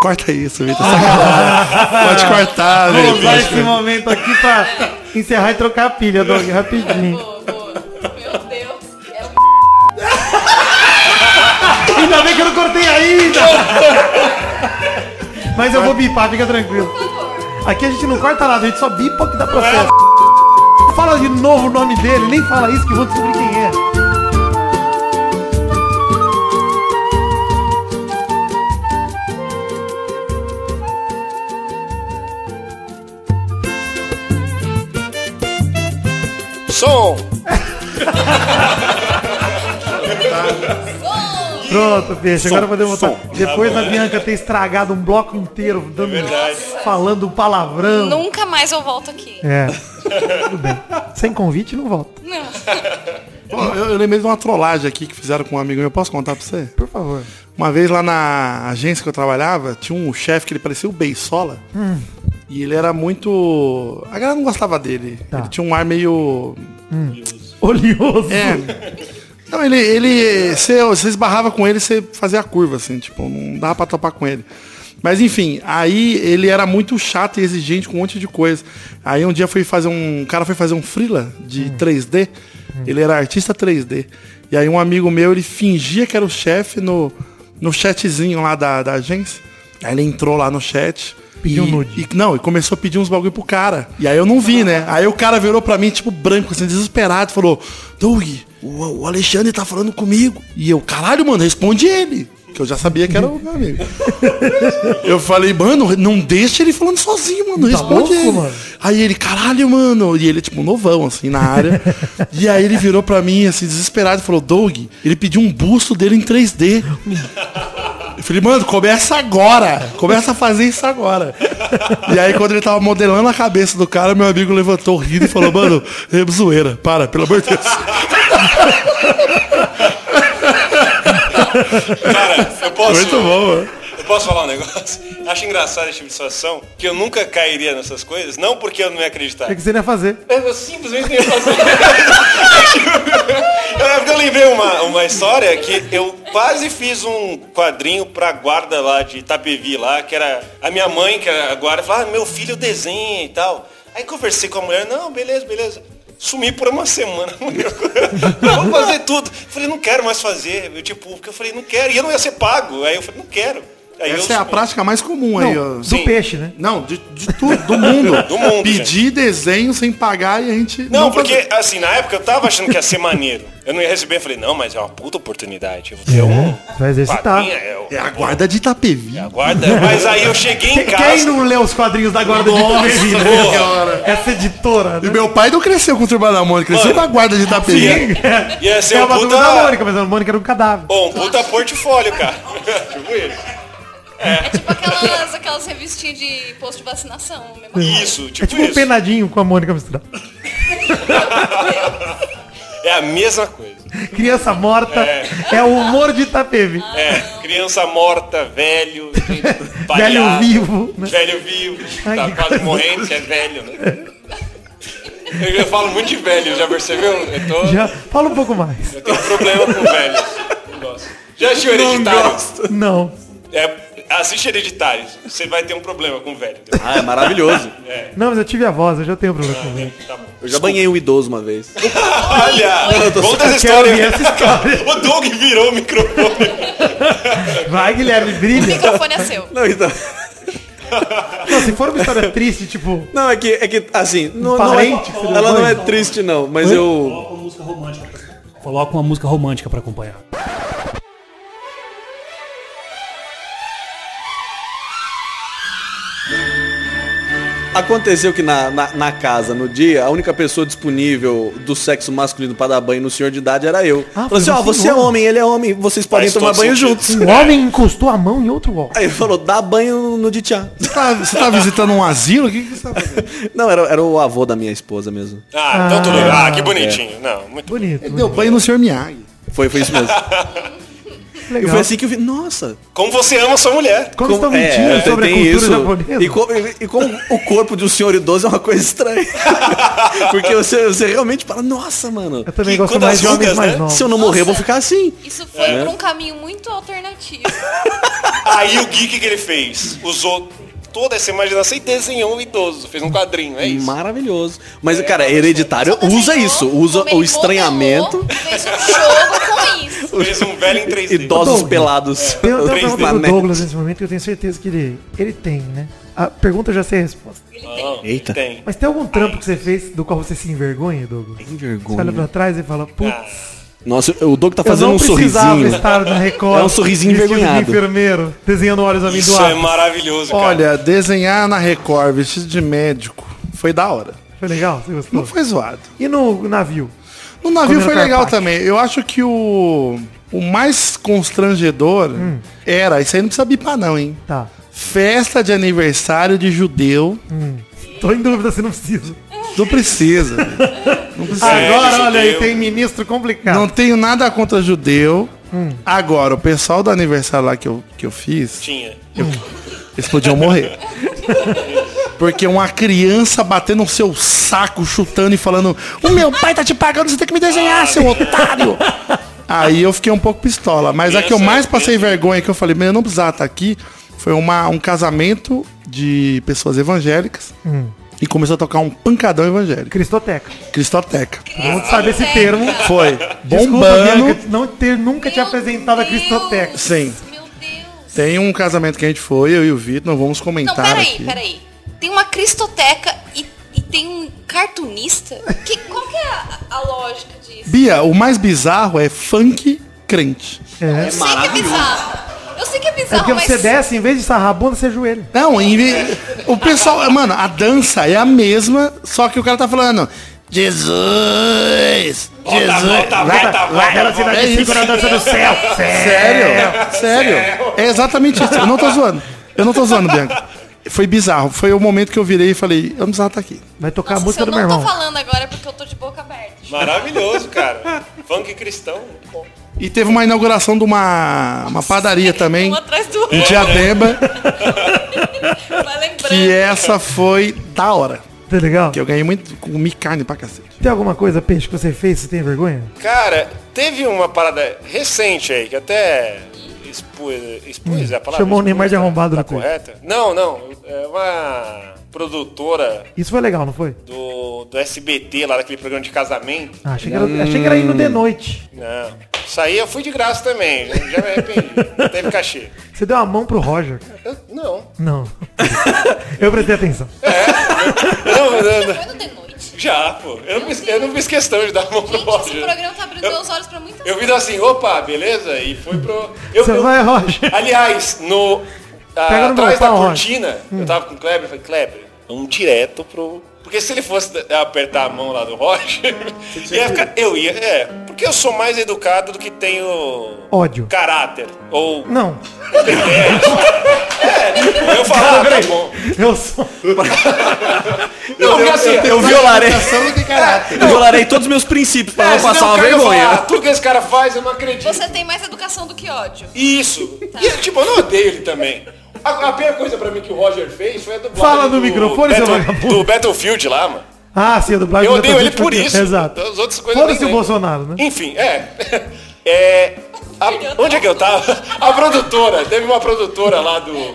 Corta isso, Vitor. *laughs* Pode cortar, Vou Vitor. usar esse momento aqui pra encerrar e trocar a pilha, Doug, rapidinho. Boa, boa. Meu Deus. É um *laughs* Ainda bem que eu não cortei ainda! *laughs* Mas eu vou bipar, fica tranquilo. Aqui a gente não corta nada, a gente só bipa que dá processo. Fala de novo o nome dele, nem fala isso que eu vou descobrir quem é. Som! Pronto, peixe. Agora podemos voltar. som. Depois da Bianca ter estragado um bloco inteiro, dando, verdade. falando palavrão. Nunca mais eu volto aqui. É. Tudo bem. Sem convite, não volta. Não. Pô, eu, eu lembrei de uma trollagem aqui que fizeram com um amigo meu. Posso contar pra você? Por favor. Uma vez lá na agência que eu trabalhava, tinha um chefe que ele parecia o Beisola. E ele era muito. A galera não gostava dele. Tá. Ele tinha um ar meio. Oleoso. É. Não, ele. ele você, você esbarrava com ele, você fazia a curva, assim, tipo, não dava pra topar com ele. Mas enfim, aí ele era muito chato e exigente com um monte de coisa. Aí um dia foi fazer um. O cara foi fazer um freela de 3D. Ele era artista 3D. E aí um amigo meu, ele fingia que era o chefe no, no chatzinho lá da, da agência. Aí ele entrou lá no chat. E, nude. e- não, e começou a pedir uns bagulho pro cara. E aí eu não vi, né? Aí o cara virou pra mim, tipo, branco, assim, desesperado, falou, Doug, o, o Alexandre tá falando comigo. E eu, caralho, mano, responde ele. Que eu já sabia que era o meu amigo. *laughs* eu falei, mano, não deixa ele falando sozinho, mano. Tá Responde louco, ele. mano? Aí ele, caralho, mano. E ele, tipo, novão, assim, na área. *laughs* e aí ele virou pra mim, assim, desesperado, e falou, Doug, ele pediu um busto dele em 3D. *laughs* Eu falei, mano, começa agora. Começa a fazer isso agora. *laughs* E aí, quando ele tava modelando a cabeça do cara, meu amigo levantou rindo e falou, mano, é zoeira, para, pelo amor de Deus. Cara, eu posso. Muito bom, mano. Eu posso falar um negócio? *laughs* Acho engraçado esse tipo de situação, que eu nunca cairia nessas coisas, não porque eu não ia acreditar. O que você ia fazer? Eu simplesmente não ia fazer. *laughs* eu, lembrei uma, uma história que eu quase fiz um quadrinho pra guarda lá de Itapevi lá, que era a minha mãe, que era a guarda, falava, ah, meu filho desenha e tal. Aí conversei com a mulher, não, beleza, beleza. Sumi por uma semana. *laughs* Vamos fazer tudo. Eu falei, não quero mais fazer. Eu, tipo, porque eu falei, não quero. E eu não ia ser pago. Aí eu falei, não quero. Aí eu Essa é a prática mais comum aí, ó. Não, do Sim. peixe, né? Não, de, de tudo, do mundo. *laughs* Do mundo, Pedir desenho sem pagar e a gente. Não, porque, fazer. assim, na época eu tava achando que ia ser maneiro. Eu não ia receber, eu falei, não, mas é uma puta oportunidade. Eu vou ter um. vai exercitar. quadrinho, É, o- É a guarda de Itapevi. Guarda. Mas aí eu cheguei em Quem, quem casa. não lê os quadrinhos da guarda de Itapevi, né? Essa editora, E né? meu pai não cresceu com o Turma da Mônica, cresceu Mano. com a guarda de Itapevi. Ia ser É um uma puta. turma da Mônica, mas a Mônica era um cadáver. Bom, um puta portfólio, cara. *laughs* tipo isso. É tipo aquelas, aquelas revistinhas de posto de vacinação. Mesma coisa. Isso, É tipo, tipo um isso. penadinho com a Mônica misturada. É a mesma coisa. Criança morta é, o humor de Itapevi. É, criança morta, velho, *laughs* Velho vivo, né? Velho vivo, Ai, tá quase coisa. morrendo, que é velho, né? Eu, eu falo muito de velho, já percebeu? Eu, tô, Já fala um pouco mais. eu tenho problema com velhos. Não gosto. Já assistiu Hereditário? Não. É, assiste Hereditário. Você vai ter um problema com velho. Ah, é maravilhoso. *laughs* Não, mas eu tive a voz, eu já tenho problema com ele. Tá bom. Eu já banhei um idoso uma vez. *laughs* Olha, conta essa história. ouvir essa história. *laughs* O Doug virou o microfone. Vai, Guilherme, O brilha. microfone é seu. Não, então. Não, se for uma história triste, tipo, Não, é que, é que assim, não, não é- parente que você deu ela não é triste não, mas eu. Coloca uma música romântica. pra- Coloca uma música romântica pra acompanhar. Aconteceu que na, na, na casa, no dia, a única pessoa disponível do sexo masculino pra dar banho no senhor de idade era eu. Ah, falou foi assim, ó, você você é homem. homem, ele é homem, vocês podem Faz tomar banho sentido. juntos. um *laughs* homem encostou a mão em outro homem. Aí ele falou, dá banho no de tchá. Você tá, você tá visitando um asilo? O que, que você tá fazendo? *laughs* Não, era, era o avô da minha esposa mesmo. Ah, então tudo bem. Ah, que bonitinho. Não, muito Bonito. Ele deu banho no Sr. Miyagi. Foi, foi isso mesmo. *laughs* E Legal. foi assim que eu vi, nossa. Como você ama sua mulher. Como estão é, mentindo sobre a cultura isso. japonesa? E, co- e- e como o corpo de um senhor idoso é uma coisa estranha. *laughs* Porque você, você realmente fala, nossa, mano. Eu também Que- gosto quando mais as de homens mais né? novos. Se eu não morrer, eu vou ficar assim. Isso foi por um caminho muito alternativo. *laughs* Aí o geek que ele fez? Usou toda essa imaginação e desenhou o idoso. Fez um quadrinho, é isso? Maravilhoso. Mas, cara, hereditário Só usa isso. Usa como o estranhamento. Fez um jogo. Fez um velho em 3D. Idosos Douglas. pelados. Tem tem uma 3D. pergunta do. Douglas nesse momento que eu tenho certeza que ele, ele tem, né? A pergunta eu já sei a resposta. Ah, Eita. Tem. Mas tem algum trampo que você fez do qual você se envergonha, Douglas? Tem Você olha pra trás e fala, putz, Ah, Nossa, o Doug tá eu fazendo não um precisava sorrisinho. estar na Record. É um sorrisinho envergonhado. de enfermeiro, desenhando olhos Isso é maravilhoso, cara. Olha, desenhar na Record vestido de médico foi da hora. Foi legal? Você gostou? Não foi zoado. E no navio? No navio foi legal carpaccio. também. Eu acho que o, o mais constrangedor era, isso aí não precisa bipar não, hein? Tá. Festa de aniversário de judeu. Tô em dúvida se não precisa. Não precisa. Não precisa. Agora, olha aí, tem ministro complicado. Não tenho nada contra judeu. Agora, o pessoal do aniversário lá que eu, que eu fiz, Tinha. eles podiam morrer. *laughs* Porque uma criança batendo no seu saco, chutando e falando: O meu pai tá te pagando, você tem que me desenhar, seu otário! Aí eu fiquei um pouco pistola. Mas a que eu Criança, mais passei vergonha, que eu falei, meu, eu não precisava estar aqui, foi uma, um casamento de pessoas evangélicas. E começou a tocar um pancadão evangélico. Cristoteca. Cristoteca. Todo mundo sabe esse termo. Foi. Desculpa, Bombando. Bianca, não ter nunca te apresentado a Deus. Cristoteca. Sim. Meu Deus. Tem um casamento que a gente foi, eu e o Vitor, não vamos Não, comentar peraí, aqui. peraí. Tem uma cristoteca e, e tem um cartunista? Que, qual que é a, a lógica disso? Bia, o mais bizarro é funk crente. É. Eu sei que é bizarro. Eu sei que é É bizarro, porque mas... você desce, em vez de sarrar a bunda, você joelha. Não, em vez- o pessoal, mano, a dança é a mesma, só que o cara tá falando Jesus, Jesus, volta, volta, volta, é isso. dança do céu. Sério, sério, é exatamente isso. Eu não tô zoando, eu não tô zoando, Bianca. Foi bizarro, foi o momento que eu virei e falei, eu não precisava estar aqui. Vai tocar Nossa, a música eu do meu não tô irmão. falando agora é porque eu tô de boca aberta. Maravilhoso, cara. Funk cristão. muito bom. E teve uma inauguração de uma, uma padaria *laughs* também, Um atrás do outro. em Diadema, *laughs* Vai lembrando. que essa foi da hora. Tá legal? Que eu ganhei muito, comi carne pra cacete. Tem alguma coisa, Peixe, que você fez, você tem vergonha? Cara, teve uma parada recente aí, que até expus, expus é a palavra? Chamou o Neymar de tá- arrombado tá correta? Não, não. É uma produtora Isso foi legal, não foi? do, do SBT, lá daquele programa de casamento. Ah, achei, que era, achei que era indo de noite. Não. Isso aí eu fui de graça também, já, me arrependi. Não teve cachê. Você deu a mão pro Roger. Eu- não. Não. *laughs* eu prestei atenção. *laughs* Noite. Já, pô. Eu não, fiz, eu não fiz questão de dar a mão pro Gente, esse Roger. programa tá abrindo meus olhos pra muitas Eu fiz assim, opa, beleza? E foi pro. Eu, Você eu- vai, Roger. Aliás, no. meu atrás da cortina, eu tava com o Kleber, eu falei, Kleber, vamos direto pro. Porque se ele fosse apertar a mão lá do Roger, *laughs* ia ficar, eu ia. É, porque eu sou mais educado do que tenho Ódio. caráter. Ou. Não. Eu falo, ah, tá bom. Eu sou. *laughs* Não, porque assim. Eu violarei, eu violarei todos os meus princípios pra é, não passar uma ia falar, vergonha. "Ah, tudo que esse cara faz, eu não acredito. Você tem mais educação do que ódio. Isso. E, tipo, eu não odeio ele também. A, a pior coisa pra mim que o Roger fez foi a dublagem Fala no microfone, seu vagabundo. Do Battlefield lá, mano. Ah, sim, a dublagem Eu do odeio ele por isso. Exato. As outras coisas Foda-se o. Bolsonaro, né? Enfim, é. *laughs* É. a- onde é que eu tava? A produtora. Teve uma produtora lá do,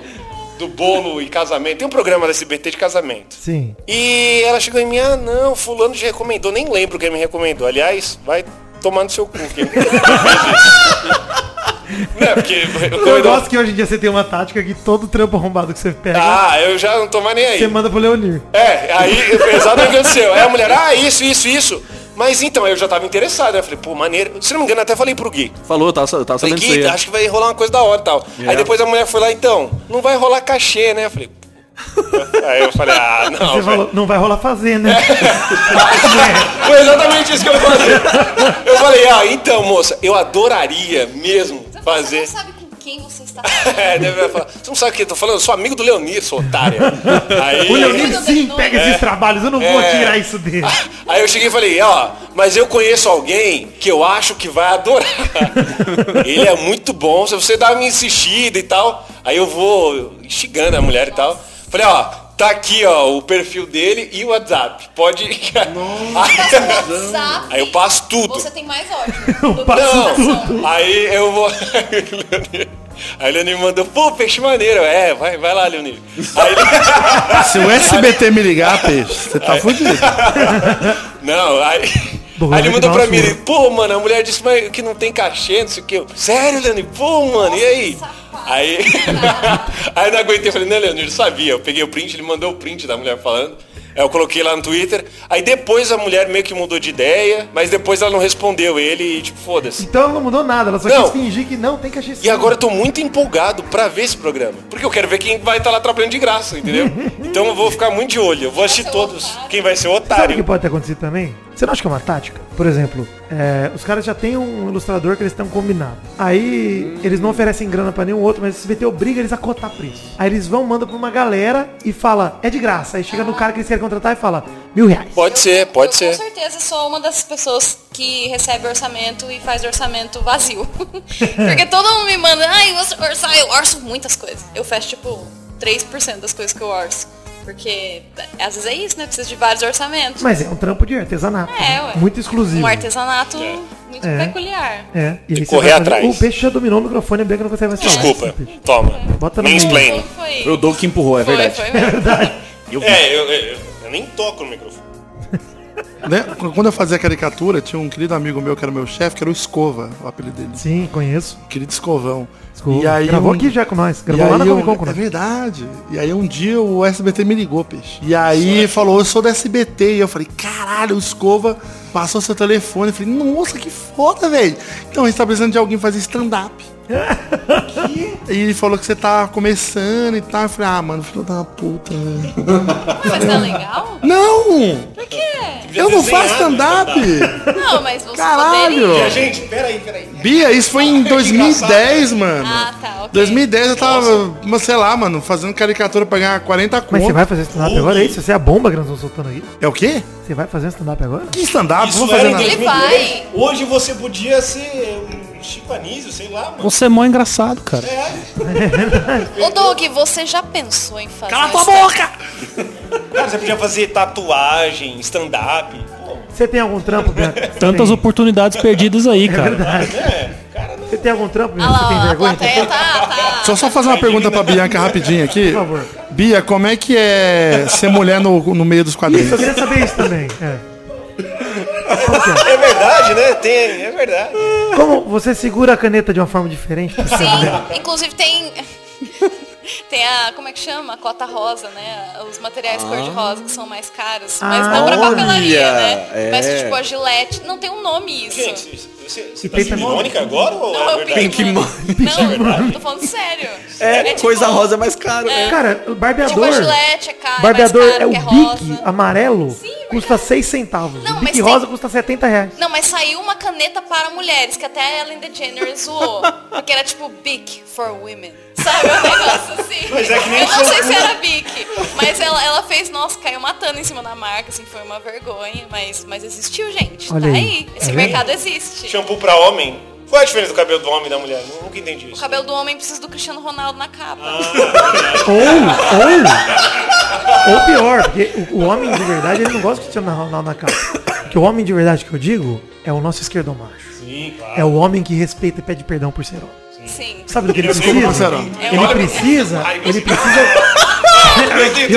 do bolo e casamento. Tem um programa da SBT de casamento. Sim. E ela chegou em mim, ah não, fulano te recomendou. Nem lembro quem me recomendou. Aliás, vai tomar no seu cu. *laughs* É porque Eu *laughs* recomendou- gosto que hoje em dia você tem uma tática que todo trampo arrombado que você pega, Ah, eu já não tô mais nem aí. você manda pro Leonir. É, aí, exatamente o que aconteceu. Aí a mulher, ah, isso, isso, isso. Mas então, eu já tava interessado. Eu falei, pô, maneiro. Se não me engano, até falei pro Gui. Falou, eu eu tava Falei, sabendo disso Gui, acho que vai rolar uma coisa da hora e tal. Aí depois a mulher foi lá, então, não vai rolar cachê, né? Eu falei. *laughs* Aí eu falei, ah, não. Você falou, não vai rolar fazer, né? *laughs* Foi exatamente isso que eu falei. Eu falei, ah, então, moça, eu adoraria mesmo Você fazer. não sabe com quem você está *laughs* É, deve falar, você não sabe o que eu tô falando? Eu sou amigo do Leonir, sou otária. Aí, O Leonir sim pega esses trabalhos, eu não vou É. tirar isso dele. aí eu cheguei e falei, ó, mas eu conheço alguém que eu acho que vai adorar. Ele é muito bom, se você dar uma insistida e tal, aí eu vou instigando a mulher e tal. Falei, ó, tá aqui, ó, o perfil dele e o WhatsApp. Pode. WhatsApp. Aí eu passo tudo. Você tem mais ódio. *laughs* que passo educação. Aí eu vou. *laughs* Aí o Leonir mandou, pô, peixe maneiro. É, vai, vai lá, Leonir. Aí ele... Se o SBT me ligar, peixe, você tá fudido. *laughs* Não, aí. Aí ele mandou pra mim, ele, pô, mano, a mulher disse mas que não tem cachê, não sei o que. Eu, Sério, Leonir? Pô, mano, e aí? Aí, *laughs* aí não aguentei, eu falei, não, Leonir, eu sabia. Eu peguei o print, ele mandou o print da mulher falando. Aí eu coloquei lá no Twitter. Aí depois a mulher meio que mudou de ideia, mas depois ela não respondeu ele e tipo, foda-se. Então ela não mudou nada, ela só Não. quis fingir que não tem cachê. E agora eu tô muito empolgado pra ver esse programa. Porque eu quero ver quem vai estar lá trabalhando de graça, entendeu? *laughs* então eu vou ficar muito de olho. Eu vou assistir todos. otário. Quem vai ser o Sabe o que otário. pode ter acontecido também? Você não acha que é uma tática? Por exemplo, é, os caras já têm um ilustrador que eles estão combinado. Aí eles não oferecem grana pra nenhum outro, mas o SBT obriga eles a cotar preço. Aí eles vão, mandam pra uma galera e fala, é de graça. Aí chega no cara que eles querem contratar e fala, mil reais. Pode ser, pode eu ser. com certeza sou uma das pessoas que recebe orçamento e faz orçamento vazio. *laughs* Porque todo mundo me manda, ai, você orçar, eu orço muitas coisas. Eu fecho tipo 3% das coisas que eu orço. Porque às vezes é isso, né? Precisa de vários orçamentos. Mas é um trampo de artesanato. É, ué. Muito exclusivo. Um artesanato muito É. peculiar. É. E você correr vai fazer- atrás. O peixe já dominou o microfone, a Bianca não consegue mais falar. Desculpa. Toma. Bota no. Foi, Foi o Doug que empurrou, é foi, verdade. foi mesmo. *laughs* É, eu, eu- eu nem toco no microfone. Né? Quando eu fazia caricatura, tinha um querido amigo meu que era meu chefe, que era o Escova, o apelido dele. Sim, conheço. Querido Escovão. Desculpa. E aí Gravou um- aqui já com nós. E Gravou lá na eu- Comic Con É verdade. E aí um dia o SBT me ligou, peixe. E aí falou, eu sou da SBT. E eu falei, caralho, o Escova passou seu telefone. Eu falei, nossa, que foda, velho. Então a gente tá precisando de alguém fazer stand-up. *laughs* e ele falou que você tá começando e tal. Eu falei, ah, mano, filho da puta, velho. Mas tá legal? Não! Por quê? Eu não faço stand-up! Não, mas você Caralho! poderia. Gente, peraí, peraí. Bia, isso foi em 2010, mano. Ah, tá, ok. 2010 eu tava, mas sei lá, mano, fazendo caricatura pra ganhar 40 Mas conto. você vai fazer stand-up agora? É isso? Você é a bomba que nós estamos soltando aqui? É o quê? Você vai fazer stand-up agora? Que stand-up? Isso Vou fazer era em nada. Ele 2010. vai. Hoje você podia ser um Chico Anísio, sei lá, mano. Você é mó engraçado, cara. Ô Doug, você já pensou em fazer Cala tua stand- boca! Cara, você podia fazer tatuagem, stand-up. Você tem algum trampo, Bianca? Tantas Tem. oportunidades perdidas aí, É cara. verdade. é, cara, não... Você tem algum trampo, Ah Bianca? Você tem vergonha? plateia tá, tá. Deixa eu só fazer uma pergunta pra Bianca rapidinho aqui. Por favor. Bia, como é que é ser mulher no, no meio dos Isso, quadrinhos? eu queria saber isso também. É. É verdade, né? Tem, é verdade. Como você segura a caneta de uma forma diferente? *laughs* Sim, inclusive tem. *laughs* Tem a, como é que chama? A cota rosa, né? Os materiais cor-de-rosa que são mais caros. Mas Ah, não pra olha, papelaria, né? é. Mas tipo a Gillette. Não tem um nome isso. Você, você tá sendo também- irônica agora ou Não, é é verdade? Pink Pink Money. Não, tô falando sério. É, tipo- coisa rosa é mais caro. É. Cara, o Tipo a barbeador. Gillette é caro, barbeador mais caro é o que é Bic rosa. amarelo, Sim, é custa 6 centavos. Não, o Bic mas tem- rosa custa 70 reais. Não, mas saiu uma caneta para mulheres, que até a Ellen DeGeneres zoou. *laughs* Porque era tipo Bic for Women. Sabe? Um negócio assim. Mas é que nem Eu não sei se era Bic. Mas ela, ela fez, nossa, caiu matando em cima da marca, assim, foi uma vergonha. Mas, mas existiu, gente. Olha tá aí. aí. Esse Tá vendo? mercado existe. Shampoo pra homem? Qual é a diferença do cabelo do homem e da mulher? Eu Nunca entendi O isso. cabelo do homem precisa do Cristiano Ronaldo na capa. Ou, ou, ou pior, porque o, o homem de verdade, ele não gosta de Cristiano Ronaldo na capa. Porque o homem de verdade que eu digo é o nosso esquerdo macho. Sim, claro. É o homem que respeita e pede perdão por ser homem. Sim. Sabe do que ele precisa? parceirão. É Ele precisa,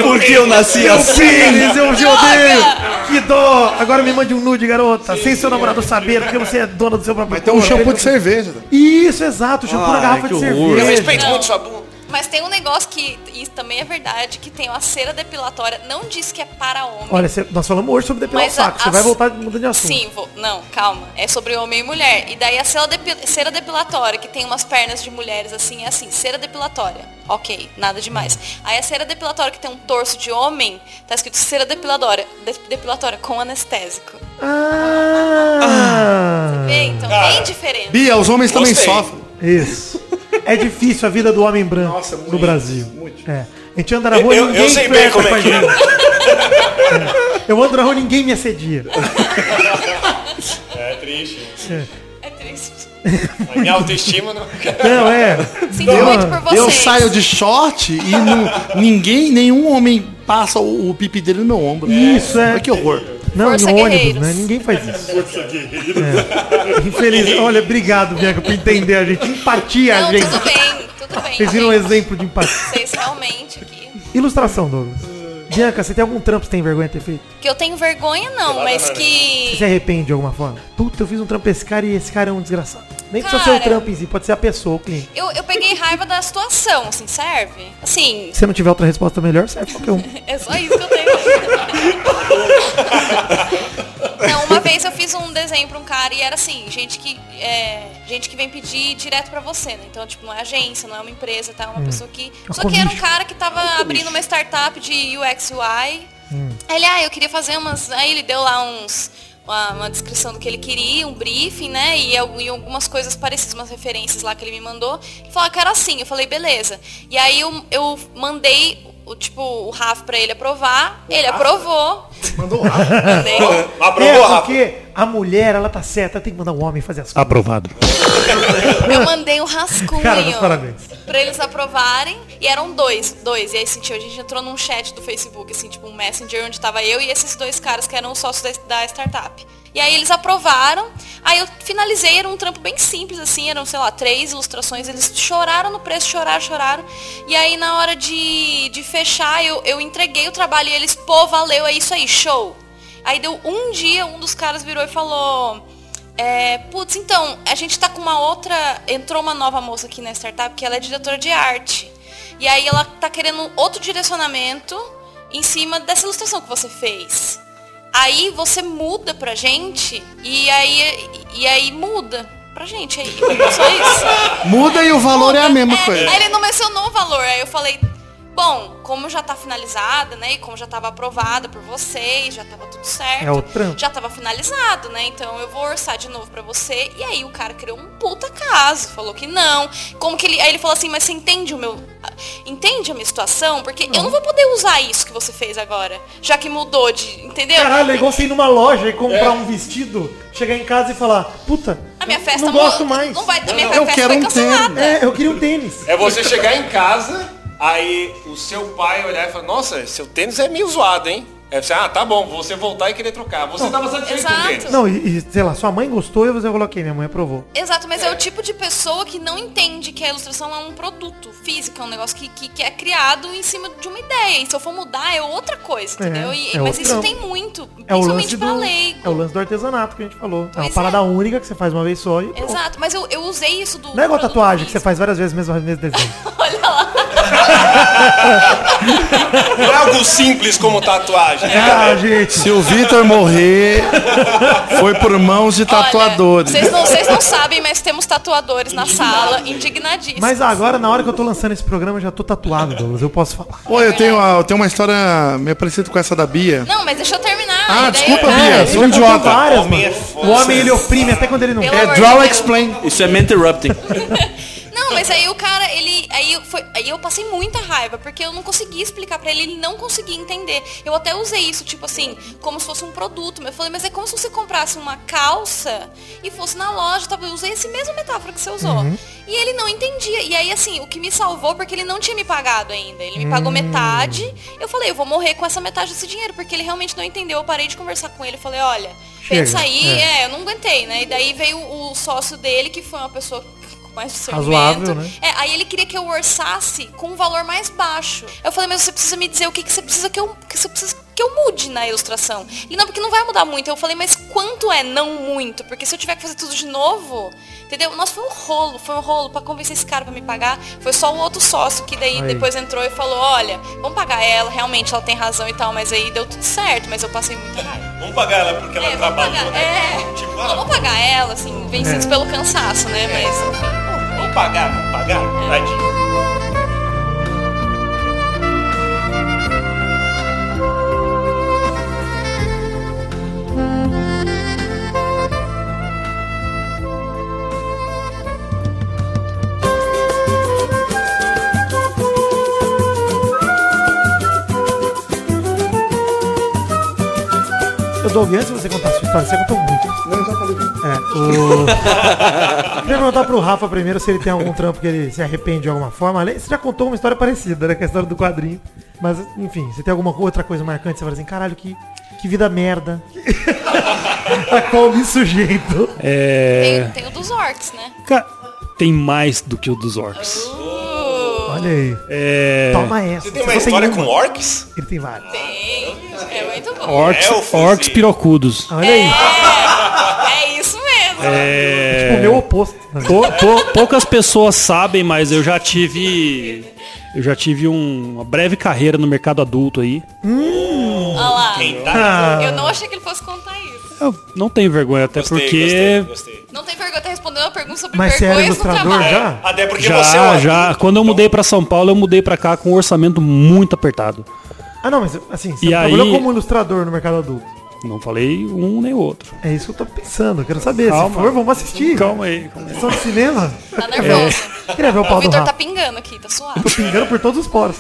Porque eu nasci assim. Eu te odeio! Que dó! Agora me mande um nude, garota, sem seu namorado saber, porque você é dona do seu próprio Vai ter um shampoo de cerveja. Isso, exato, shampoo na garrafa de horror. Eu cerveja. respeito muito sua bunda. Mas tem um negócio que, e também é verdade, que tem uma cera depilatória. Não diz que é para homem. Olha, nós falamos hoje sobre depilar o a- saco. Você vai voltar mudando de assunto. Sim, vou. Não, calma. É sobre homem e mulher. E daí a cera, depi- cera depilatória, que tem umas pernas de mulheres assim, é assim, cera depilatória. Ok, nada demais. Aí a cera depilatória que tem um torso de homem, tá escrito cera depilatória, de- depilatória com anestésico. Ah, Vê, então Cara, tem diferença. Bia, os homens também Gostei. sofrem. isso. É difícil a vida do homem branco Nossa, no muito, Brasil. muito. É. A gente anda na rua e Eu- eu ninguém sei bem como é com a que é. gente. É. Eu ando na rua e ninguém me assedia. É triste. É triste. A minha autoestima não. Não, é. Sinto muito por vocês. Eu saio de short e não- ninguém, nenhum homem passa o, o pipi dele no meu ombro. Isso, é. Olha que horror. Não, Força em ônibus, né? Ninguém faz isso. É. Infeliz. Olha, obrigado, Bianca, por entender a gente. Empatia, Não, gente. tudo bem, tudo bem. Vocês viram um exemplo de empatia. Vocês realmente aqui. Ilustração, Douglas. Bianca, você tem algum trampo que você tem vergonha de ter feito? Que eu tenho vergonha não, mas Você que. se arrepende de alguma forma? Puta, eu fiz um trampo pra esse cara e esse cara é um desgraçado. Nem precisa ser o si, pode ser a pessoa, o cliente. Eu, eu peguei raiva da situação, assim, serve? Assim, Se você não tiver outra resposta melhor, serve qualquer um. *laughs* é só isso que eu tenho. *laughs* Não, uma vez eu fiz um desenho pra um cara e era assim, gente que é, gente que vem pedir direto pra você, né? Então, tipo, não é agência, não é uma empresa, tá? É uma pessoa que. É Só que era um cara que tava abrindo uma startup de UX UI. Hum. Ele, ah, eu queria fazer umas. Aí ele deu lá uns. Uma, uma descrição do que ele queria, um briefing, né? E, e algumas coisas parecidas, umas referências lá que ele me mandou. Ele falou, quero assim. Eu falei, beleza. E aí eu, eu mandei o tipo, o Rafa pra ele aprovar. ele aprovou. Mandou o Rafa. *laughs* Mandei. Aprovou, é, Rafa? porque a mulher, ela tá certa, tem que mandar o homem fazer as coisas. Aprovado. Eu mandei um rascunho. Cara, meus parabéns. Pra eles aprovarem. E eram dois, dois. E aí, assim, a gente entrou num chat do Facebook, assim, tipo, um messenger onde tava eu e esses dois caras que eram os sócios da, da startup. E aí eles aprovaram. Aí eu finalizei, era um trampo bem simples, assim, eram, sei lá, três ilustrações. Eles choraram no preço, choraram, choraram. E aí na hora de, de fechar, eu, eu entreguei o trabalho e eles, pô, valeu, é isso aí, show. Aí deu um dia, um dos caras virou e falou. É, putz, então, a gente tá com uma outra. Entrou uma nova moça aqui na startup que ela é diretora de arte. E aí ela tá querendo outro direcionamento em cima dessa ilustração que você fez. Aí você muda pra gente e aí, e aí muda pra gente. Aí, só isso. Muda e o valor é a mesma É, coisa. Aí ele não mencionou o valor. Aí eu falei, bom, como já tá finalizada, né? E como já tava aprovada por vocês, já tava tudo certo. É o trampo. Já tava finalizado, né? Então eu vou orçar de novo pra você. E aí o cara criou um puta caso. Falou que não. Como que ele. Aí ele falou assim, mas você entende o meu. Entende a minha situação? Porque eu não vou poder usar isso que você fez agora. Já que mudou de. Entendeu? Caralho, é igual você ir numa loja e comprar um vestido, chegar em casa e falar, puta, a minha festa não gosto mais. Não vai, a minha Eu festa quero foi um cancelada. É, eu queria um tênis. É você chegar em casa, aí o seu pai olhar e falar, nossa, seu tênis é meio zoado, hein? Aí você, ah, tá bom, você voltar e querer trocar. Você tava satisfeito com o tênis. Não, e, e, sei lá, sua mãe gostou e você falou, ok, minha mãe aprovou. Exato, mas é. o tipo de pessoa que não entende que a ilustração é um produto físico, é um negócio que, que, que é criado em cima de uma ideia. E se eu for mudar, é outra coisa, É, entendeu? E- é mas isso trampo. tem muito, É o principalmente lance pra do, leigo. é o lance do artesanato que a gente falou. é uma Pois parada é. única que você faz uma vez só e pronto. Exato, mas eu, eu usei isso do. Não é igual tatuagem que você faz várias vezes mesmo mesmo desenho. *laughs* *laughs* Olha lá. Não é algo simples como tatuagem. Ah, *laughs* gente. Se o Vitor morrer, foi por mãos de tatuadores. Vocês não, vocês não sabem, mas temos tatuadores na sala, indignadíssimos. Mas agora, na hora que eu tô lançando esse programa, eu já tô tatuado, Douglas. Eu posso falar. Pô, eu tenho, a- eu tenho uma história meio parecida com essa da Bia. Não, mas deixa eu terminar. Ah, desculpa, eu- Bia, sou um idiota. várias, Homem é mano. O homem, ele oprime até quando ele não quer. É draw explain. Isso é interrupting. *laughs* Não, mas aí o cara, ele. Aí eu, foi, aí eu passei muita raiva, porque eu não conseguia explicar pra ele, ele não conseguia entender. Eu até usei isso, tipo assim, como se fosse um produto. Mas eu falei, mas é como se você comprasse uma calça e fosse na loja, tá? eu usei esse mesmo metáfora que você usou. E ele não entendia. E aí, assim, o que me salvou, porque ele não tinha me pagado ainda. Ele me pagou metade. Eu falei, eu vou morrer com essa metade desse dinheiro, porque ele realmente não entendeu. Eu parei de conversar com ele, falei, olha, Chega, pensa aí, é. é, eu não aguentei, né? E daí veio o sócio dele, que foi uma pessoa mais discernimento. Razoável, né? É, aí ele queria que eu orçasse com um valor mais baixo. Eu falei, mas você precisa me dizer o que, que você precisa que eu. Que você precisa que eu mude na ilustração. E não, porque não vai mudar muito. Eu falei, mas quanto é não muito? Porque se eu tiver que fazer tudo de novo, entendeu? Nossa, foi um rolo, foi um rolo pra convencer esse cara pra me pagar. Foi só o outro sócio que daí Aí. depois entrou e falou, olha, vamos pagar ela, realmente ela tem razão e tal, mas aí deu tudo certo, mas eu passei muita raiva. Vamos pagar ela porque ela É, vamos trabalhou, pagar, né? é, Tipo, ah, vamos pagar ela, assim, vencidos pelo cansaço, né? Mas, enfim. Vamos pagar, vamos pagar. Tadinho. Eu dou antes de você contar a sua história, você contou muito. Não, eu já falei. É, o... *laughs* Queria perguntar pro Rafa primeiro se ele tem algum trampo que ele se arrepende de alguma forma. Você já contou uma história parecida, né? Com a história do quadrinho. Mas, enfim, você tem alguma outra coisa marcante? Você fala assim, caralho, que, que vida merda. *laughs* a qual me sujeito. É. Tem, tem o dos orcs, né? Cara, tem mais do que o dos orcs. Olha aí. É. Toma essa. Você tem Você uma só história com orcs? Ele tem várias. Tem. É muito bom. Orcs, Elfos orcs e- pirocudos. Olha aí. É, é isso mesmo. É... Tipo, o meu oposto. Pou- pou- poucas pessoas sabem, mas eu já tive. Eu já tive um- uma breve carreira no mercado adulto aí. Olha lá. Quem tá? Eu não achei que ele fosse contar isso. Eu não tenho vergonha, até Gostei, porque. gostei, gostei. Não tem vergonha de responder uma pergunta sobre Mas você era no ilustrador trabalho. já? Até porque Já, você é um já. Quando eu mudei pra São Paulo, eu mudei pra cá com um orçamento muito apertado. Ah, não, mas assim, você E trabalhou aí- como ilustrador no mercado adulto. Não falei um nem outro. É isso que eu tô pensando, eu quero saber. Calma. Se for, vamos assistir. Calma aí. calma aí. De cinema. Tá nervoso. Queria ver o O pau do Vitor tá pingando aqui, tá suave. Tô pingando por todos os poros.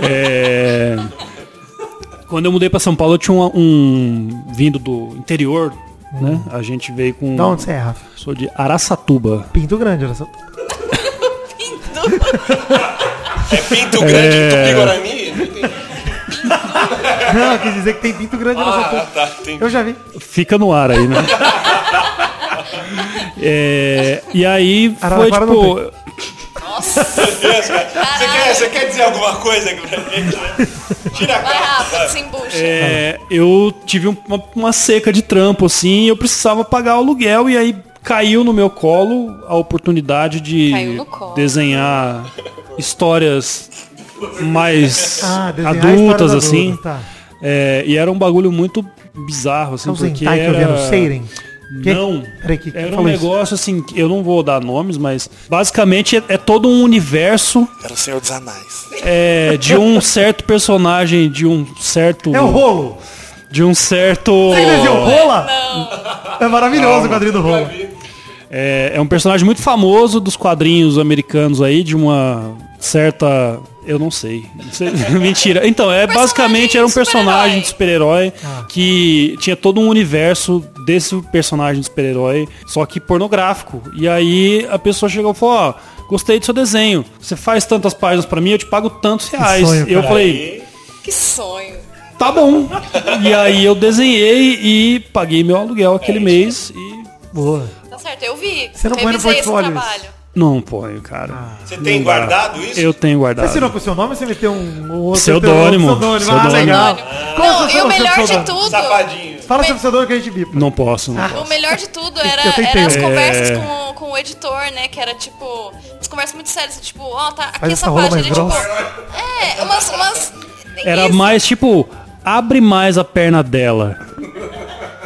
É... Quando eu mudei pra São Paulo, eu tinha um, um- vindo do interior, né? A gente veio com. Da onde você é, Rafa? Sou de Araçatuba. Pinto grande, olha só. *laughs* É Pinto Grande, Tupi Guarani? *laughs* Não quis dizer que tem pinto grande, Ah, só. tá, entendi. Eu já vi. Fica no ar aí, né? *laughs* É, e aí foi tipo. Cara. Você quer, você quer dizer alguma coisa aqui pra gente? né? Tira a Vai cara. rápido, desembucha. é, eu tive um- uma, uma seca de trampo, assim, e eu precisava pagar o aluguel, e aí caiu no meu colo a oportunidade de desenhar histórias mais Ah, adultas, assim. tá. É, e era um bagulho muito bizarro, assim, É porque Zentai que eu vi era... no Seiren. Que? Não. Peraí, que, que Era um falou isso? negócio assim, que eu não vou dar nomes, mas basicamente é, é todo um universo Era o Senhor dos Anéis. é, de um certo personagem, de um certo. É o rolo. De um certo. Você rola? É maravilhoso o quadrinho do rolo. É, é um personagem muito famoso dos quadrinhos americanos aí, de uma certa. Eu não sei. *laughs* Mentira. Então, é basicamente era um personagem de super-herói que tinha todo um universo desse personagem de super-herói, só que pornográfico. E aí a pessoa chegou e falou, ó, gostei do seu desenho. Você faz tantas páginas pra mim, eu te pago tantos reais. sonho, eu falei, Que sonho. tá bom. E aí eu desenhei e paguei meu aluguel aquele mês e Boa. Tá certo, eu vi. Você não põe no portfólio trabalho. Não ponho, cara. Você tem guardado isso? Eu tenho Você guardado. assinou com o seu nome ou você meteu um, um outro Pseudônimo. um pseudônimo? Ah, Pseudônimo. legal. Qual Não, é o e o melhor de pseudônimo? tudo. Safadinho. Fala seu pseudônimo que a gente bipa. Não posso. Não O posso. melhor de tudo era, era as É. conversas com, com o editor, né? Que era tipo. As conversas muito sérias, tipo, ó, tá aqui Faz essa essa página. Ele, tipo. É, umas. umas Era isso. mais tipo, abre mais a perna dela.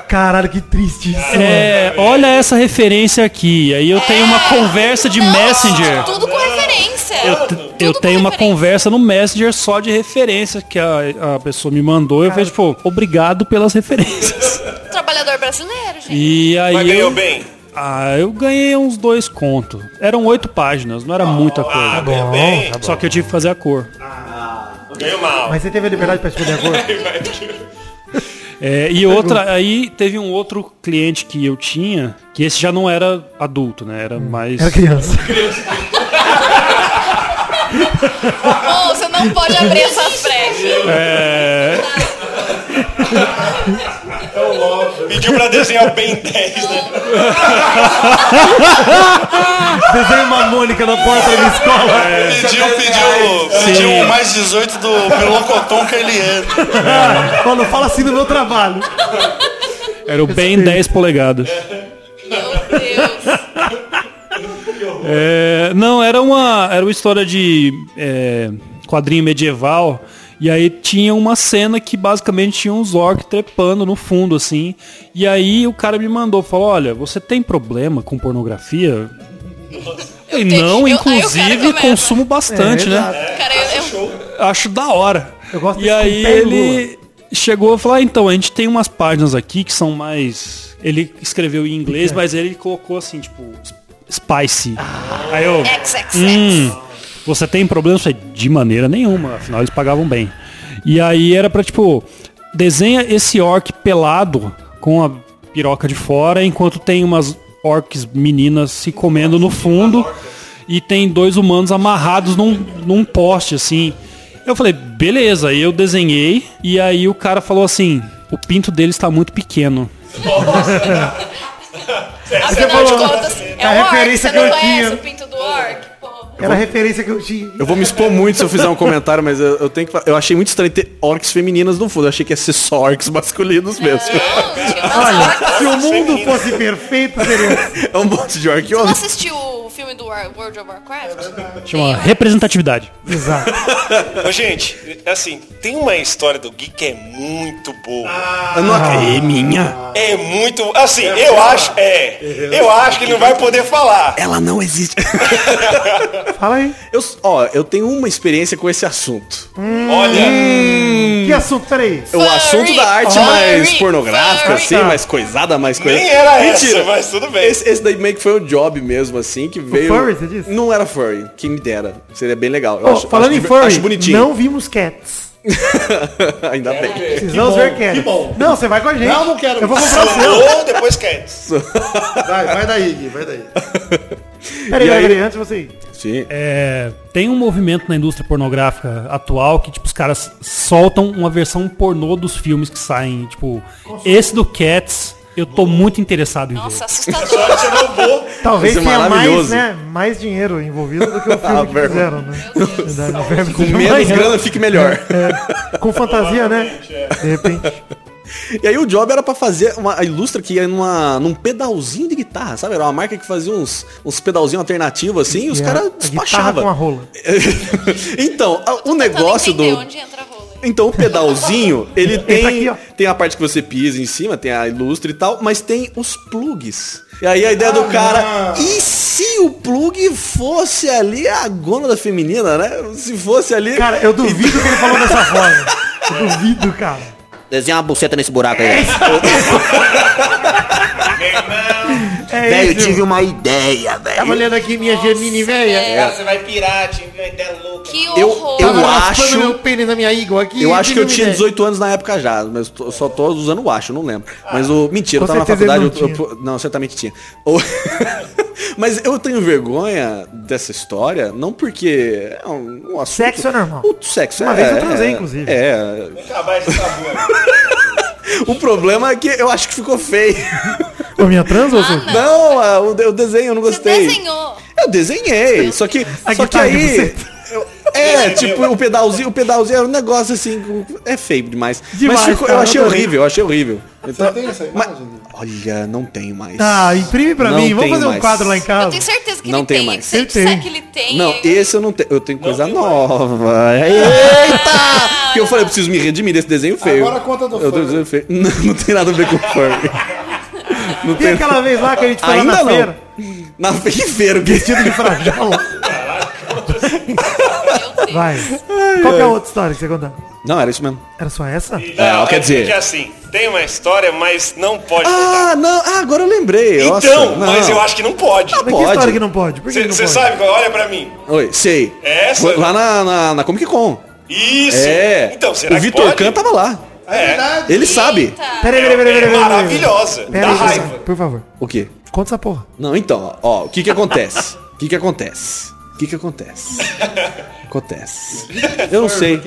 Caralho, que triste isso. É, olha essa referência aqui. Aí eu tenho uma conversa de Não, Messenger. Tudo com referência. Eu, eu tenho uma referência. conversa no Messenger só de referência que a, a pessoa me mandou. Eu falei, tipo, obrigado pelas referências. *laughs* Trabalhador brasileiro, gente. E aí. Mas ganhou eu, bem. ah, eu ganhei uns dois contos. Eram oito páginas, não era muita Ah, coisa. ganhou bem. Só que eu tive que fazer a cor. Ganhou mal. Mas você teve a liberdade pra escolher a cor? *laughs* É, e outra, aí teve um outro cliente que eu tinha, que esse já não era adulto, né? Era mais. Era criança. Bom, você não pode abrir essas brechas. É, *laughs* Pediu pra desenhar o Ben 10, né? *laughs* Desenho uma Mônica na porta da minha escola. Pediu, pediu, pediu um mais 18 do Melocoton Carliano. Ó, não fala assim no meu trabalho. era o bem 10 polegadas. Meu Deus. É, não, era uma, era uma história de é, quadrinho medieval. E aí tinha uma cena que basicamente tinha uns orcs trepando no fundo, assim. E aí o cara me mandou, falou, olha, você tem problema com pornografia? E tenho- não, eu- inclusive consumo bastante, É, né? Cara, eu, eu, Acho da hora. Eu gosto E aí e ele chegou e falou, ah, então, a gente tem umas páginas aqui que são mais... Ele escreveu em inglês, mas ele colocou assim, tipo, spicy. Aí eu... XXX. Hum, você tem problema? Eu falei, de maneira nenhuma, afinal eles pagavam bem. E aí era pra, tipo, desenha esse orc pelado com a piroca de fora, enquanto tem umas orcs meninas se comendo no fundo e tem dois humanos amarrados num, num poste, assim. Eu falei, beleza, aí eu desenhei e aí o cara falou assim, o pinto dele está muito pequeno. *laughs* Afinal falou, de contas, é a um orc. referência Você não que eu conhece tinha. o pinto do orc? Era a referência que eu tinha. Eu vou me expor muito se eu fizer um comentário, mas eu, eu tenho que falar. Eu achei muito estranho ter orcs femininas no fundo. Eu achei que ia ser só orcs masculinos mesmo. Não, *laughs* Olha, se o mundo feminino. fosse perfeito, seria. *laughs* É um monte de orc Você não assistiu o filme do War- World of Warcraft? Chama representatividade. Exato. Ô, gente, assim, tem uma história do Gui que é muito boa. Eu não acredito. É minha. É muito. Assim, eu acho. É. Eu acho que ele não vai poder falar. Ela não existe. *laughs* Fala aí. Eu, ó, eu tenho uma experiência com esse assunto. Olha. Que assunto? Peraí. O assunto da arte Furry. mais pornográfica, Furry. assim, mais coisada, mais coisa. Nem era essa, mas tudo bem. Esse, esse daí meio que foi um job mesmo, assim, que veio. furry, você disse? Não era furry, quem me dera. Seria bem legal. Eu Ô, acho- falando acho em furry, Acho bonitinho. não vimos Cats. *laughs* Ainda bem. Precisamos bom, ver que Cats. bom. Não, você vai com a gente. Não, não quero. Eu vou comprar o seu. Ou depois quer. Vai, vai daí, Gui, vai daí. *laughs* Peraí, E aí- peraí, peraí, antes você ir. Sim. É, tem um movimento na indústria pornográfica atual que, tipo, os caras soltam uma versão pornô dos filmes que saem. Tipo, esse do Cats, eu tô muito interessado em Nossa, ver. assustador. *laughs* Talvez ser tenha mais, né, mais dinheiro envolvido do que o *laughs* filme Ah, que verbo. fizeram, né? Verdade, *laughs* Com menos grana fique melhor. É, com fantasia, né? De repente. *laughs* E aí o job era pra fazer uma a ilustra que ia numa, num pedalzinho de guitarra, sabe? Era uma marca que fazia uns, uns pedalzinhos alternativos assim e os E a- caras despachavam. com a rola. *laughs* então, a- o negócio do. onde entra a rola. Então o pedalzinho, *laughs* ele tem, aqui, tem a parte que você pisa em cima, tem a ilustre e tal, mas tem os plugs. E aí a ideia do cara, e se o plug fosse ali a gônada feminina, né? Se fosse ali... Cara, eu duvido que ele falou dessa forma. Eu duvido, cara. Desenha uma buceta nesse buraco aí. É Velho, eu isso. tive uma ideia, velho. Tava olhando aqui minha Gemini velha. Você vai pirar, tinha uma ideia louca. Que Eu- horror. eu Tava acho- meu pênis na minha Eagle aqui. Eu acho que tive eu tinha ideia. 18 anos na época já, mas eu só tô usando o acho, não lembro. Mas o. Mentira, eu Com tava na faculdade. ele eu- eu- não, certamente tinha. O- *laughs* mas eu tenho vergonha dessa história, não porque é um, um assunto. Sexo é normal. O sexo Uma é. vez eu transei, é- inclusive. É. Acabar esse tabu. *laughs* O problema é que eu acho que ficou feio. Ô, minha trans ou você? Não, a- o, de- o desenho eu não Você gostei. desenhou. Eu desenhei, só que. A só que aí. Eu- é, *laughs* tipo, o pedalzinho, o pedalzinho era um negócio assim. É feio demais. Demais, Mas ficou- cara, eu achei eu horrível, eu achei horrível. Então, tem essa mas- imagem? olha, não tenho mais. Ah, imprime pra Não mim. Vamos fazer um mais. quadro lá em Eu casa. tenho certeza que Não ele tem tem. mais. Se Ele ele disser tem. que ele tem. Não, eu- esse eu não tenho. Eu tenho coisa nova. *laughs* Eita! Que eu falei, eu preciso me redimir desse desenho feio. Agora conta do Eu furry. feio. *laughs* Não, não tem nada a ver com furry. Não Tem aquela vez lá que a gente foi Ainda na não. feira. Na feira, que Vestido de Deus. Vai. Qual que é a outra história que você conta? Não, era isso mesmo. Era só essa? É, quer dizer- Que assim, tem uma história, mas não pode contar. Ah, não. Ah, agora eu lembrei. Nossa, Então, não. mas eu acho que não pode. Que pode. história que não pode? Por que que não Você sabe, olha pra mim. Oi, sei. É essa? Foi lá na, na, na Comic Con. Isso! É. Então, será o que Vitor pode? Kahn tava lá. É. Ele sabe. Peraí, peraí, peraí, peraí. É maravilhosa. Pera Dá aí, raiva. por favor. O quê? Conta essa porra. Não, então, ó, o que que acontece? O que que acontece? O que que acontece? *laughs* Acontece. *laughs* Eu não sei.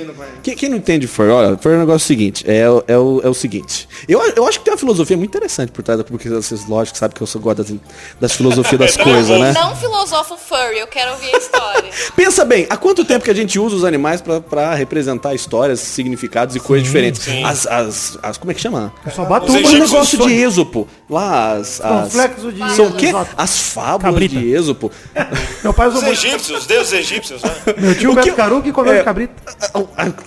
Quem, quem não entende fur, olha, fur é o negócio seguinte, é, o- é, o, é o seguinte. Eu, eu acho que tem uma filosofia muito interessante por trás da vocês, lógico, sabem que eu sou gosto das, das filosofias das coisas, né? Não filosofo furry, eu quero ouvir a história. *laughs* Pensa bem, há quanto tempo que a gente usa os animais pra- pra representar histórias, significados e coisas diferentes? As, as, as- como é que chama? Os uma Um negócio de Êxopo. Lá, as. as Complexo de são o quê? As fábulas Cabrita. de Êxopo. Meu pai usou Os muito. egípcios, os deuses egípcios, né? Meu tio Que- Caru que comeu é, cabrito.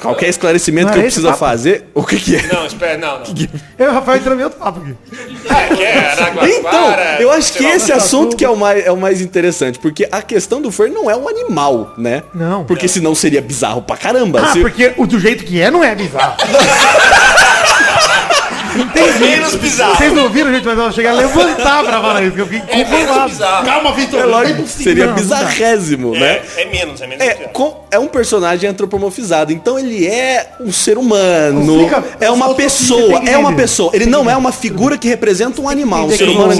Qualquer esclarecimento Não que eu é papo? fazer, o que, que é? Não, espera, não, não. *laughs* Eu e o Rafael entramos em outro papo aqui. É, que é Então, eu acho que esse assunto que é o, mais, é o mais interessante, porque a questão do fur não é o animal, né? Não. Porque senão seria bizarro pra caramba. Ah, Se- porque o do jeito que é não é bizarro. *laughs* É menos bizarro. Vocês não viram, gente, mas ela chegar a levantar pra falar isso, que eu fiquei É menos bizarro. Calma, Vitor. É lógico, seria Não, bizarrésimo, né? É, é menos, é menos É, com- é um personagem antropomorfizado, então ele é um ser humano, Explica- é uma pessoa, é uma pessoa. Ele não é uma figura que representa um animal, um ser humano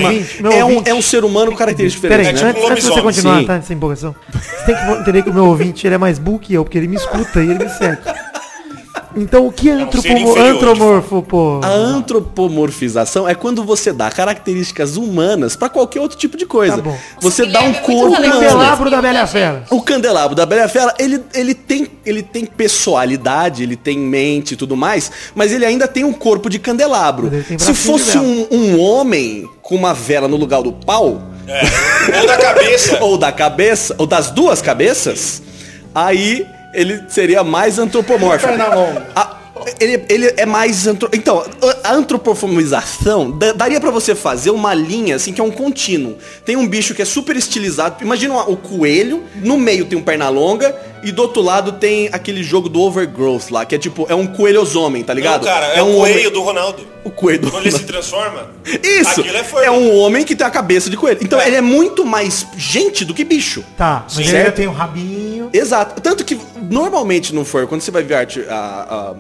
É um, é um ser humano com características Peraí, diferentes, antes, né? antes de você continuar, tá? Essa empolgação. Você tem que entender que o meu ouvinte ele é mais burro que eu, porque ele me escuta e ele me segue. Então o que é um ser antropomo- inferior, antromorfo, pô? A antropomorfização é quando você dá características humanas pra qualquer outro tipo de coisa. Tá bom. Você dá um é muito corpo relevante. humano. Candelabro da Bela. Fera. O candelabro da Bela Fera, ele, ele, tem, ele tem pessoalidade, ele tem mente e tudo mais, mas ele ainda tem um corpo de candelabro. Se fosse um, um homem com uma vela no lugar do pau, É. Ou da cabeça. *laughs* ou da cabeça, ou das duas cabeças, aí ele seria mais antropomórfico. A- ele, ele é mais antro... Então, a antropoformização daria pra você fazer uma linha assim que é um contínuo. Tem um bicho que é super estilizado. Imagina o coelho, no meio tem um perna longa e do outro lado tem aquele jogo do overgrowth lá, que é tipo, é um coelhosomem, tá Não, ligado? cara, é, um o homem- coelho do Ronaldo. O coelho do Quando ele se transforma. Isso! Aquilo é. É um homem que tem a cabeça de coelho. Então É. ele é muito mais gente do que bicho. Tá, mas Sim. ele Certo. tem um rabinho. Exato. Tanto que normalmente no furry, quando você vai ver arte a-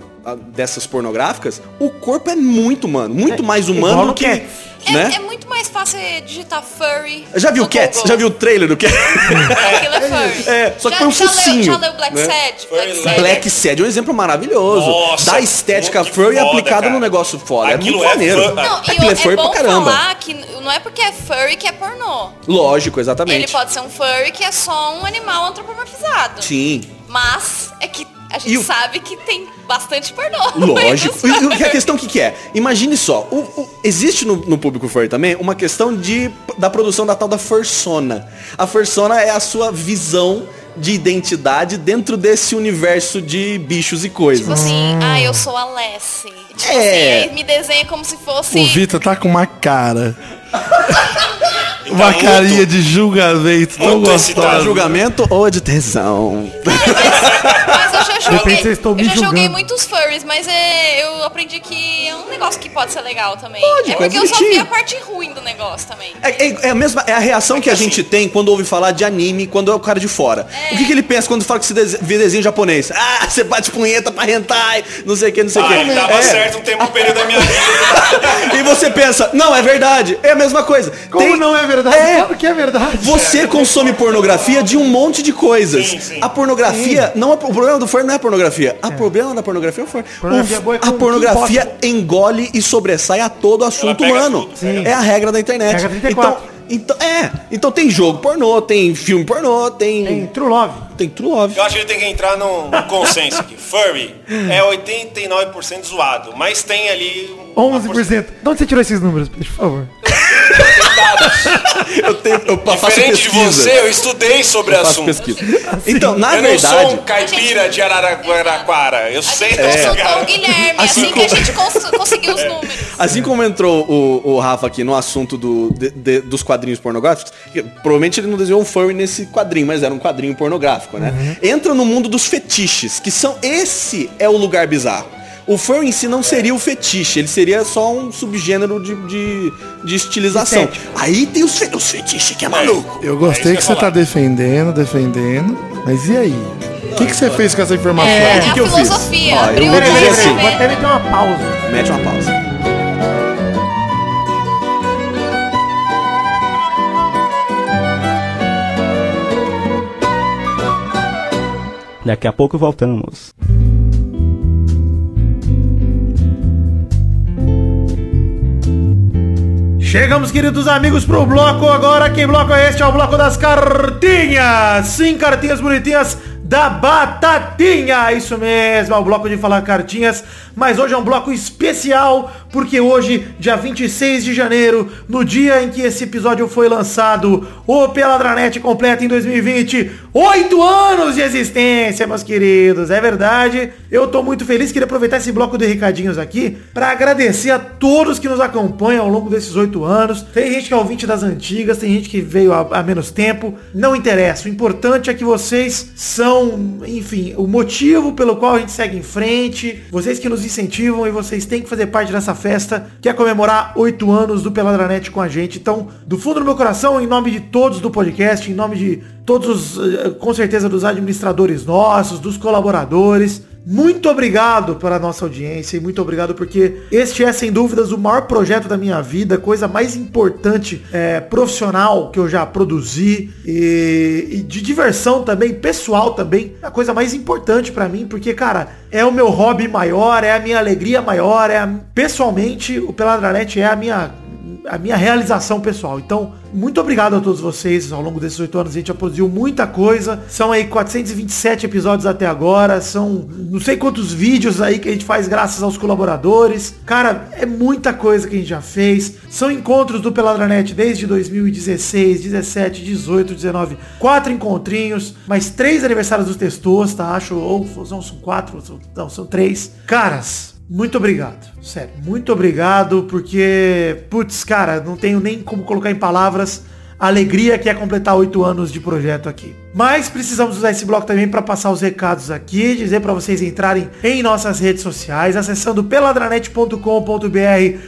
dessas pornográficas, o corpo é muito humano. Muito mais igual humano no do que. Cats. É, Né? é muito mais fácil digitar furry. Já viu Cats? Google. Já viu o trailer do Cats? Aquilo é *laughs* furry. É, só que já, põe um já focinho, Leu, já leu Black né? Sad? Black. Sad. Black Sad é um exemplo maravilhoso. Nossa, da estética furry foda, aplicada cara. no negócio foda. Aquilo é é muito maneiro. fur- Não, e Aquilo é furry é bom pra caramba. falar que não é porque é furry que é pornô. Lógico, Ele exatamente. pode ser um furry que é só um animal antropomorfizado. Sim. Mas é que a gente E o- sabe que tem bastante pornô. *laughs* Lógico. E, e a questão que, que é? Imagine só, o- o- existe no, no público furry também uma questão de, da produção da tal da fursona. A fursona é a sua visão de identidade dentro desse universo de bichos e coisas. Tipo assim, ah, eu sou a Lessie. Tipo É. assim, me desenha como se fosse. O Vitor tá com uma cara. *laughs* Uma tá carinha muito- de julgamento tão gostosa. Julgamento ou de tesão? Mas joguei, vocês estão me eu já joguei julgando. muitos furries, mas é, eu aprendi que é um negócio que pode ser legal também. Pode, é é porque eu só vi a parte ruim do negócio também. É, é- é a mesma, é a reação que a gente tem quando ouve falar de anime, quando é o cara de fora. O que, que ele pensa quando fala que se dese- vê desenho japonês? Ah, você bate punheta pra hentai, não sei o que, não sei o Ah, que. ele dava certo um tempo, período da minha vida. *laughs* E você pensa, não, é verdade, é a mesma coisa. Como Tem- não é verdade? É. Claro que é verdade. Você consome pornografia de um monte de coisas. Sim, sim. A pornografia, não, é- o problema do furry não é a pornografia. O problema da pornografia é o furry. Pornografia O- boa é a pornografia engole e sobressai a todo assunto humano. tudo, É a regra da internet. Regra 34. Então, então, é, então tem jogo pornô, tem filme pornô, tem Tem True Love. tem True Love. Eu acho que ele tem que entrar num, num consenso aqui. Furry é 89% zoado, mas tem ali... uma 11%. De onde você tirou esses números, por favor? *laughs* Eu tenho eu faço Diferente de pesquisa. você, eu estudei sobre o faço assunto. pesquisa. Então, na eu não sou verdade, um caipira de Araraquara. Eu sei consultou cara. o Guilherme, Assim assim, que a gente cons- conseguiu os números. *laughs* Assim como entrou o, o Rafa aqui no assunto do, de- de- dos quadrinhos pornográficos, que provavelmente ele não desenhou um furry nesse quadrinho, mas era um quadrinho pornográfico, né? Entra no mundo dos fetiches, que são. Esse é o lugar bizarro. O furry em si não seria o fetiche, ele seria só um subgênero de, de, de estilização. Aí tem os, fe os fetiches que é maluco. Eu É gostei isso que que eu você tá defendendo, defendendo. Mas e aí? O que, que você fez com essa informação? É, que a que eu fiz? Ó, eu vou o dizer assim? Vou até meter uma pausa. Mete uma pausa. Daqui a pouco voltamos. Chegamos, queridos amigos, pro bloco agora. Que bloco é este? É o bloco das cartinhas. Sim, cartinhas bonitinhas da Batatinha. Isso mesmo, é o bloco de falar cartinhas. Mas hoje é um bloco especial, porque hoje, dia 26 de janeiro, no dia em que esse episódio foi lançado, o Peladranet completa em 2020, oito anos de existência, meus queridos. É verdade. Eu tô muito feliz, queria aproveitar esse bloco de recadinhos aqui para agradecer a todos que nos acompanham ao longo desses oito anos. Tem gente que é ouvinte das antigas, tem gente que veio há, menos tempo. Não interessa. O importante é que vocês são, enfim, o motivo pelo qual a gente segue em frente. Vocês que nos incentivam e vocês têm que fazer parte dessa festa que é comemorar oito anos do Peladranet com a gente. Então, do fundo do meu coração, em nome de todos do podcast, em nome de todos os, eh, com certeza, dos administradores nossos, dos colaboradores, Muito obrigado pela nossa audiência e muito obrigado porque este é, sem dúvidas, o maior projeto da minha vida, coisa mais importante é, profissional que eu já produzi e, e de diversão também, pessoal também, a coisa mais importante pra mim, porque, cara, é o meu hobby maior, é a minha alegria maior, é a- pessoalmente o Peladranet é a minha a minha realização pessoal. Então, muito obrigado a todos vocês. Ao longo desses oito anos a gente já produziu muita coisa. São aí 427 episódios até agora. São não sei quantos vídeos aí que a gente faz graças aos colaboradores. Cara, é muita coisa que a gente já fez. São encontros do Peladranet desde 2016, 17, 18, 19. Quatro encontrinhos, mais três aniversários dos Testos, tá? Acho, ou são, quatro, não, são três. Caras, muito obrigado. Sério, muito obrigado, porque, putz, cara, não tenho nem como colocar em palavras a alegria que é completar oito anos de projeto aqui. Mas precisamos usar esse bloco também para passar os recados aqui, dizer para vocês entrarem em nossas redes sociais, acessando peladranet.com.br.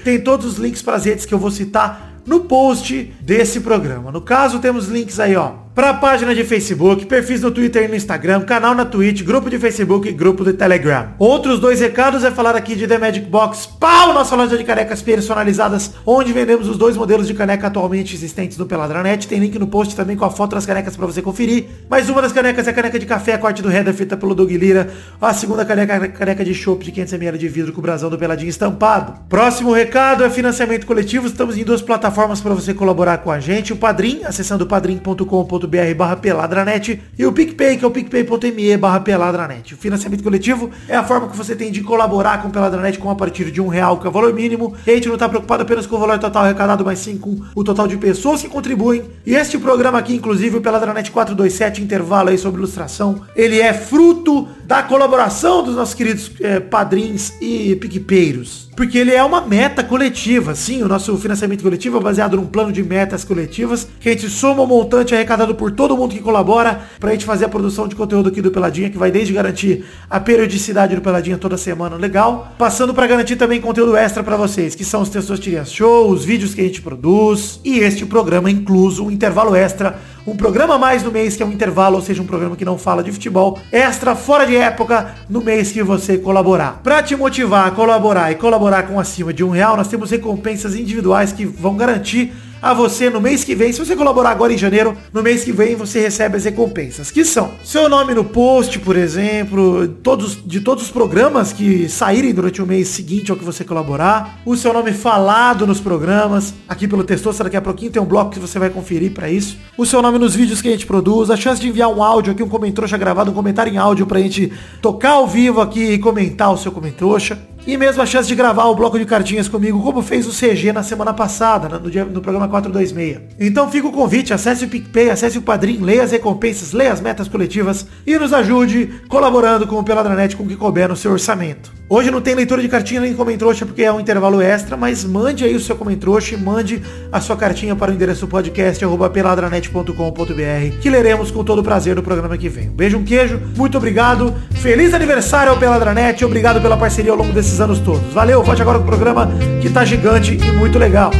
Tem todos os links para as redes que eu vou citar no post desse programa. No caso, temos links aí, ó, para a página de Facebook, perfis no Twitter e no Instagram, canal na Twitch, grupo de Facebook e grupo do Telegram. Outros dois recados é falar aqui de The Magic Box, pau, nossa loja de canecas personalizadas, onde vendemos os dois modelos de caneca atualmente existentes no Peladranet. Tem link no post também com a foto das canecas para você conferir. Mas uma das canecas é a caneca de café, a corte do header feita pelo Doug Lira. A segunda caneca é a caneca de chopp de 500ml de vidro com o brasão do Peladinho estampado. Próximo recado é financiamento coletivo. Estamos em duas plataformas para você colaborar com a gente. O Padrim, acessando padrim.com.br barra peladranet e o PicPay, que é o picpay.me barra peladranet. O financiamento coletivo é a forma que você tem de colaborar com o Peladranet com a partir de um real, que é o valor mínimo. E a gente não está preocupado apenas com o valor total arrecadado, mas sim com o total de pessoas que contribuem. E este programa aqui, inclusive, o Peladranet 427, intervalo aí sobre ilustração, ele é fruto da colaboração dos nossos queridos eh, padrinhos e PicPeiros. Porque ele é uma meta coletiva, sim, o nosso financiamento coletivo é baseado num plano de metas coletivas, que a gente soma o montante arrecadado por todo mundo que colabora pra gente fazer a produção de conteúdo aqui do Peladinha, que vai desde garantir a periodicidade do Peladinha toda semana legal, passando pra garantir também conteúdo extra pra vocês, que são os textos Tirias Show, os vídeos que a gente produz, e este programa incluso, um intervalo extra, um programa mais no mês, que é um intervalo, ou seja, um programa que não fala de futebol, extra, fora de época, no mês que você colaborar. Pra te motivar a colaborar e colaborar com acima de um real, nós temos recompensas individuais que vão garantir a você no mês que vem. Se você colaborar agora em janeiro, no mês que vem você recebe as recompensas, que são seu nome no post, por exemplo, todos de todos os programas que saírem durante o mês seguinte ao que você colaborar, o seu nome falado nos programas, aqui pelo Testosta, daqui a pouquinho tem um bloco que você vai conferir para isso, o seu nome nos vídeos que a gente produz, a chance de enviar um áudio aqui, um comentrouxa gravado, um comentário em áudio pra gente tocar ao vivo aqui e comentar o seu comentrouxa. E mesmo a chance de gravar o bloco de cartinhas comigo, como fez o CG na semana passada, né, no, dia, no programa 426. Então fica o convite, acesse o PicPay, acesse o Padrim, leia as recompensas, leia as metas coletivas e nos ajude colaborando com o Peladranet com o que couber no seu orçamento. Hoje não tem leitura de cartinha nem comentrouxa porque é um intervalo extra, mas mande aí o seu comentrouxa e mande a sua cartinha para o endereço podcast peladranet.com.br que leremos com todo prazer no programa que vem. Beijo, um queijo, muito obrigado, feliz aniversário ao Peladranet, obrigado pela parceria ao longo desses anos todos. Valeu, volte agora com o programa que tá gigante e muito legal.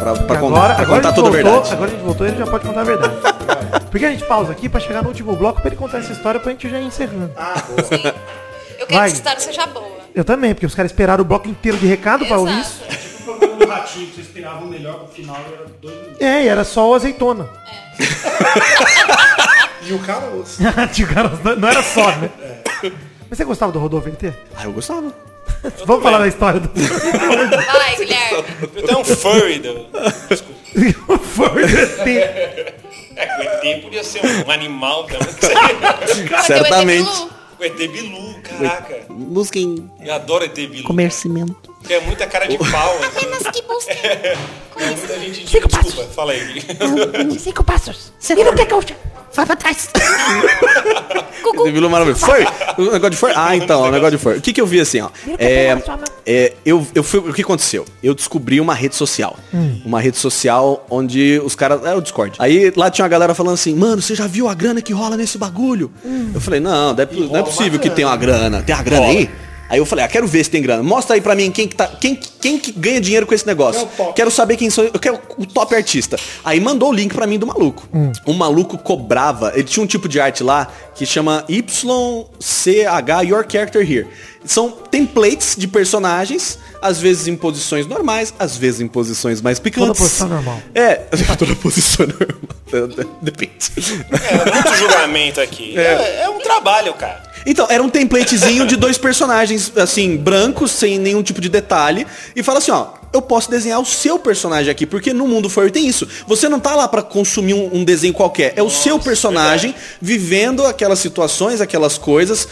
Pra, agora, pra agora, contar a toda verdade. agora a gente voltou ele já pode contar a verdade. Porque a gente pausa aqui pra chegar no último bloco pra ele contar essa história pra gente já ir encerrando. Sim. Eu quero Vai. que essa história seja boa. Eu também, porque os caras esperaram o bloco inteiro de recado pra ouvir isso. Exato. O programa do Ratinho, que você esperava o melhor pro final, era dois minutos. É, e era só o azeitona. *laughs* E o caroço. *laughs* Tio Carlos, não não era só, né? Mas você gostava do Rodolfo NT? Ah, eu gostava. *laughs* Vamos falar da história do Vai, Guilherme. Eu tenho um furry do... Foi *laughs* do ET. É, o ET podia ser um animal também. que *laughs* seria- Cara, Certamente. o ET Bilu. O ET Bilu, caraca. Busquem Eu adoro ET Bilu. comercimento. Tem muita cara de pau, *laughs* assim. Mas que busca. É muita gente... Desculpa, fala aí. Cinco passos. E não quer que eu... Vai pra trás. Você viu maravilhoso. Furry. O negócio de furry. Ah, então, o negócio de furry. O que, que eu vi assim, ó? É, é, eu, eu fui, o que aconteceu? Eu descobri uma rede social. Uma rede social onde os caras. É o Discord. Aí lá tinha uma galera falando assim, mano, você já viu a grana que rola nesse bagulho? Eu falei, não, não é, não é possível que tenha uma grana. Tem uma grana aí? Aí eu falei, ah, quero ver se tem grana. Mostra aí pra mim quem que, tá, quem, quem que ganha dinheiro com esse negócio. Quero saber quem são. Eu quero o top artista. Aí mandou o link pra mim do maluco. O maluco cobrava. Ele tinha um tipo de arte lá que chama YCH Your Character Here. São templates de personagens, às vezes em posições normais, às vezes em posições mais picantes. Toda posição normal. É, *laughs* toda posição normal. *laughs* Depende. É muito julgamento aqui. É, é um trabalho, cara. Então, era um templatezinho de dois personagens, assim, brancos, sem nenhum tipo de detalhe. E fala assim, ó, eu posso desenhar o seu personagem aqui, porque no mundo furry tem isso. Você não tá lá pra consumir um, um desenho qualquer. É o seu personagem vivendo aquelas situações, aquelas coisas,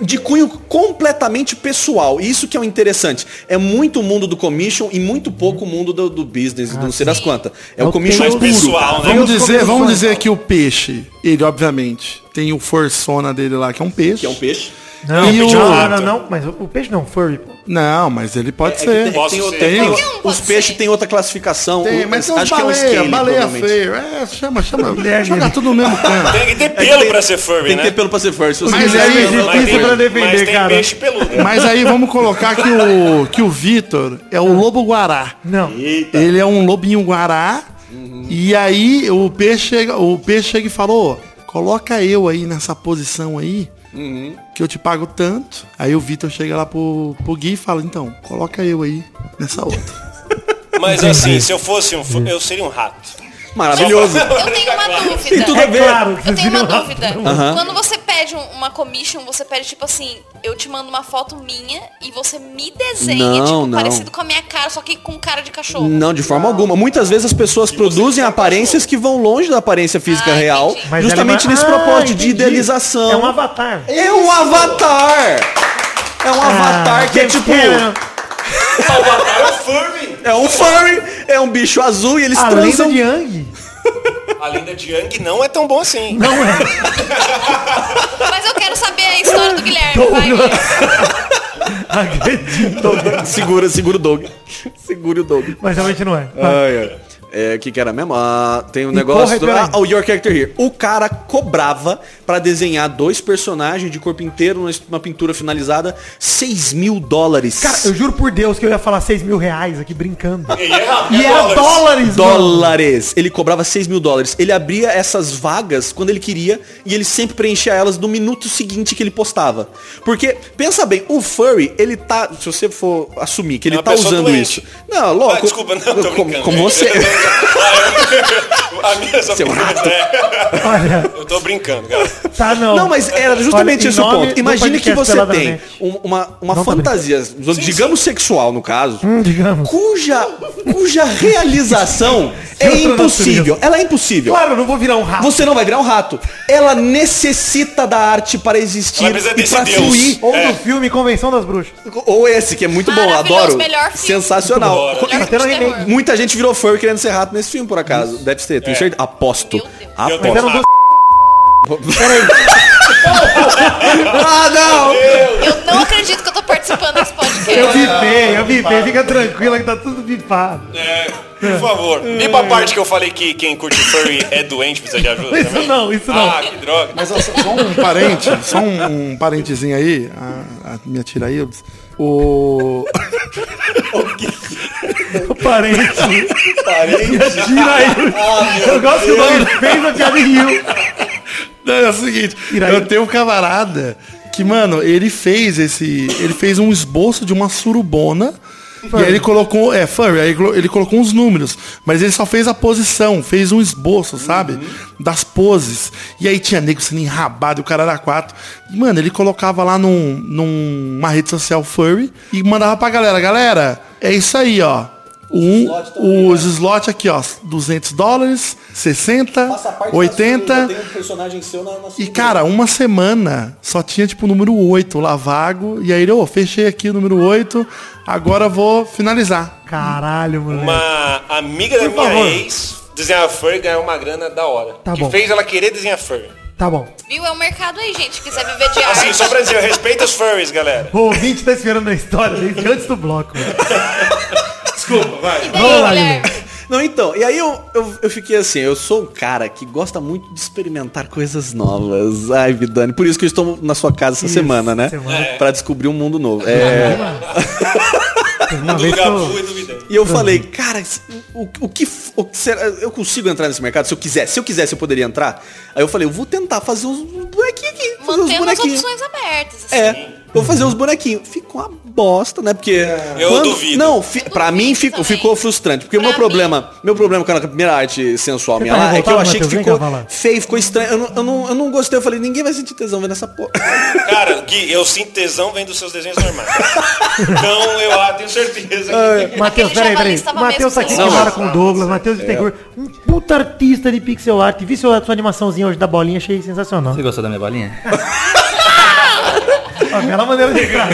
de cunho completamente pessoal. E isso que é o interessante. É muito o mundo do commission e muito pouco o mundo do, do business, e do não sei das quantas. É, o commission Mais puro. pessoal, né? Vamos dizer, vamos dizer que o peixe, ele obviamente tem o forçona dele lá, que é um peixe. Que é um peixe. Não, E o- não, não, não, mas o, o peixe não, furry, pô. Não, mas ele pode É que ser. tem, Posso tem, ser. outra- tem- um os peixes têm outra classificação. Tem, O- mas tem uns acho que é um baleia, scale, baleia feio. É, chama, chama. *laughs* Joga tudo no mesmo canto. Tem que ter É pelo pra ser furry, Tem né? que ter pelo pra ser furry. Se você Mas aí- tem, pra defender, cara. peixe peludo. Mas aí vamos colocar que o, que o Vitor é o lobo guará. Não. Ele é um lobinho guará. E aí o peixe chega, o peixe chega e falou, coloca eu aí nessa posição aí, que eu te pago tanto. Aí o Vitor chega lá pro, pro Gui e fala, então, coloca eu aí nessa outra. Mas assim, se eu fosse um furry, eu seria um rato. Maravilhoso. Eu tenho uma dúvida. tudo a ver. É claro, Eu tenho uma dúvida. Aham. Quando você pede um- uma commission, você pede tipo assim, eu te mando uma foto minha e você me desenha, Não, tipo, não. parecido com a minha cara, só que com cara de cachorro. Não, de forma alguma. Muitas vezes as pessoas produzem aparências que vão longe da aparência física Ah, real, entendi. Mas justamente é nesse uma- propósito Ah, de entendi. idealização. É um avatar. É um avatar! É um avatar que é tipo. Cameron. *laughs* É um furry, é um bicho azul e eles A lenda transam. de Yang. A lenda de Yang não é tão bom assim. Não é. Mas eu quero saber a história do Guilherme. Vai, *laughs* Acredito. Segura, segura o dog. Segura o dog. Mas realmente não é. Ai, ai. É, o que que era mesmo? Ah, tem um E negócio do... Ah, o Your Character Here. O cara cobrava pra desenhar dois personagens de corpo inteiro numa- pintura finalizada 6 mil dólares. Cara, eu juro por Deus que eu ia falar 6 mil reais aqui brincando. E era, *laughs* E era dólares, mano. dólares. Ele cobrava 6 mil dólares. Ele abria essas vagas quando ele queria e ele sempre preenchia elas no minuto seguinte que ele postava. Porque, pensa bem, o furry, ele tá. Se você for assumir que ele É tá usando doente. isso. Não, louco. Ah, desculpa, não, tô *laughs* como, brincando. como você. *laughs* *laughs* A minha só Seu rato. é. Olha, Eu tô brincando, cara. tá não. Não, mas era justamente Olha, esse o ponto. Imagine que você tem um- uma, uma tá fantasia, digamos sexual no caso, Hum, digamos. cuja, cuja realização *laughs* é outra impossível. Ela é impossível. Claro, eu não vou virar um rato. Você não vai virar um rato. Ela necessita da arte para existir Ela precisa e desse para Deus. fluir. Ou É. do filme Convenção das Bruxas. Ou esse, que é muito bom, Maravilhoso, adoro. melhor filme. Sensacional. Tá tendo remake. terror. Muita gente virou furry querendo ser rato nesse filme, por acaso. Deve ser, tenho É. certeza. Aposto. Eu Aposto. rato. *laughs* Ah, não! Eu não acredito que eu tô participando desse podcast. Eu bipei, eu bipei. Fica tranquila que tá tudo bipado. É, por favor. Vipa a parte que eu falei que quem curte furry é doente, precisa de ajuda Isso também? não, isso não. Ah, que droga. Mas ó, só um parente, só um, um parentezinho aí, a, a minha tira aí, o... *laughs* O parente. Parente. Tira aí. eu gosto que o nome fez a piada e riu. Não, é o seguinte, Iraí. eu tenho um camarada que, mano, ele fez esse. Ele fez um esboço de uma surubona. E aí ele colocou. É, furry, aí ele colo- ele colocou uns números. Mas ele só fez a posição, fez um esboço, sabe? Das poses. E aí tinha nego sendo enrabado, o cara era quatro. Mano, ele colocava lá num, numa rede social furry e mandava pra galera, galera, é isso aí, ó. Um, os slots aqui, ó, 200 dólares, 60, 80. um personagem seu na, na E, cara, uma semana só tinha, tipo, o número 8 lá vago. E aí ele, ô, fechei aqui o número 8, agora vou finalizar. Caralho, moleque. Uma amiga da minha favor. ex desenhava furry e ganhava uma grana da hora. Tá que bom. fez ela querer desenhar furry. Tá bom. Viu? É um mercado aí, gente. Quiser viver de Assim, arte. só pra dizer, eu respeito os furries, galera. O ouvinte tá esperando a história desde antes do bloco. *laughs* Desculpa, vai. E daí, Vamos lá, Guilherme? Não, então, e aí eu, eu, eu fiquei assim, eu sou um cara que gosta muito de experimentar coisas novas. Ai, Vidani, por isso que eu estou na sua casa essa Isso, semana, né? semana. Pra descobrir um mundo novo. É, *laughs* Uma Do vez que eu... Gabu e e eu falei, cara, o, o que. O, será- eu consigo entrar nesse mercado se eu quiser. Se eu quisesse, eu poderia entrar. Aí eu falei, eu vou tentar fazer uns bonequinhos aqui. Fazer uns Mantendo as bonequinhos. opções abertas. assim. É, vou fazer uns bonequinhos. Ficou uma bosta, né? Porque. Eu duvido. Não, fi- Eu pra duvido mim fico- ficou frustrante. Porque o meu problema, meu problema com a primeira arte sensual Você minha tá lá é que eu achei que Matheus? Ficou feio, ficou estranho. Eu não, eu, não, eu não gostei. Eu falei, ninguém vai sentir tesão vendo essa porra. *laughs* Cara, Gui, eu sinto tesão vendo os seus desenhos normais. Então eu ah, tenho certeza que. Matheus, Aquele peraí, peraí. Matheus tá aqui que mora com o Douglas. Matheus Bittencourt. Um puta artista de pixel art. Vi sua, sua animaçãozinha hoje da bolinha, achei sensacional. Você gostou da minha bolinha? *laughs* Bela maneira de entrar.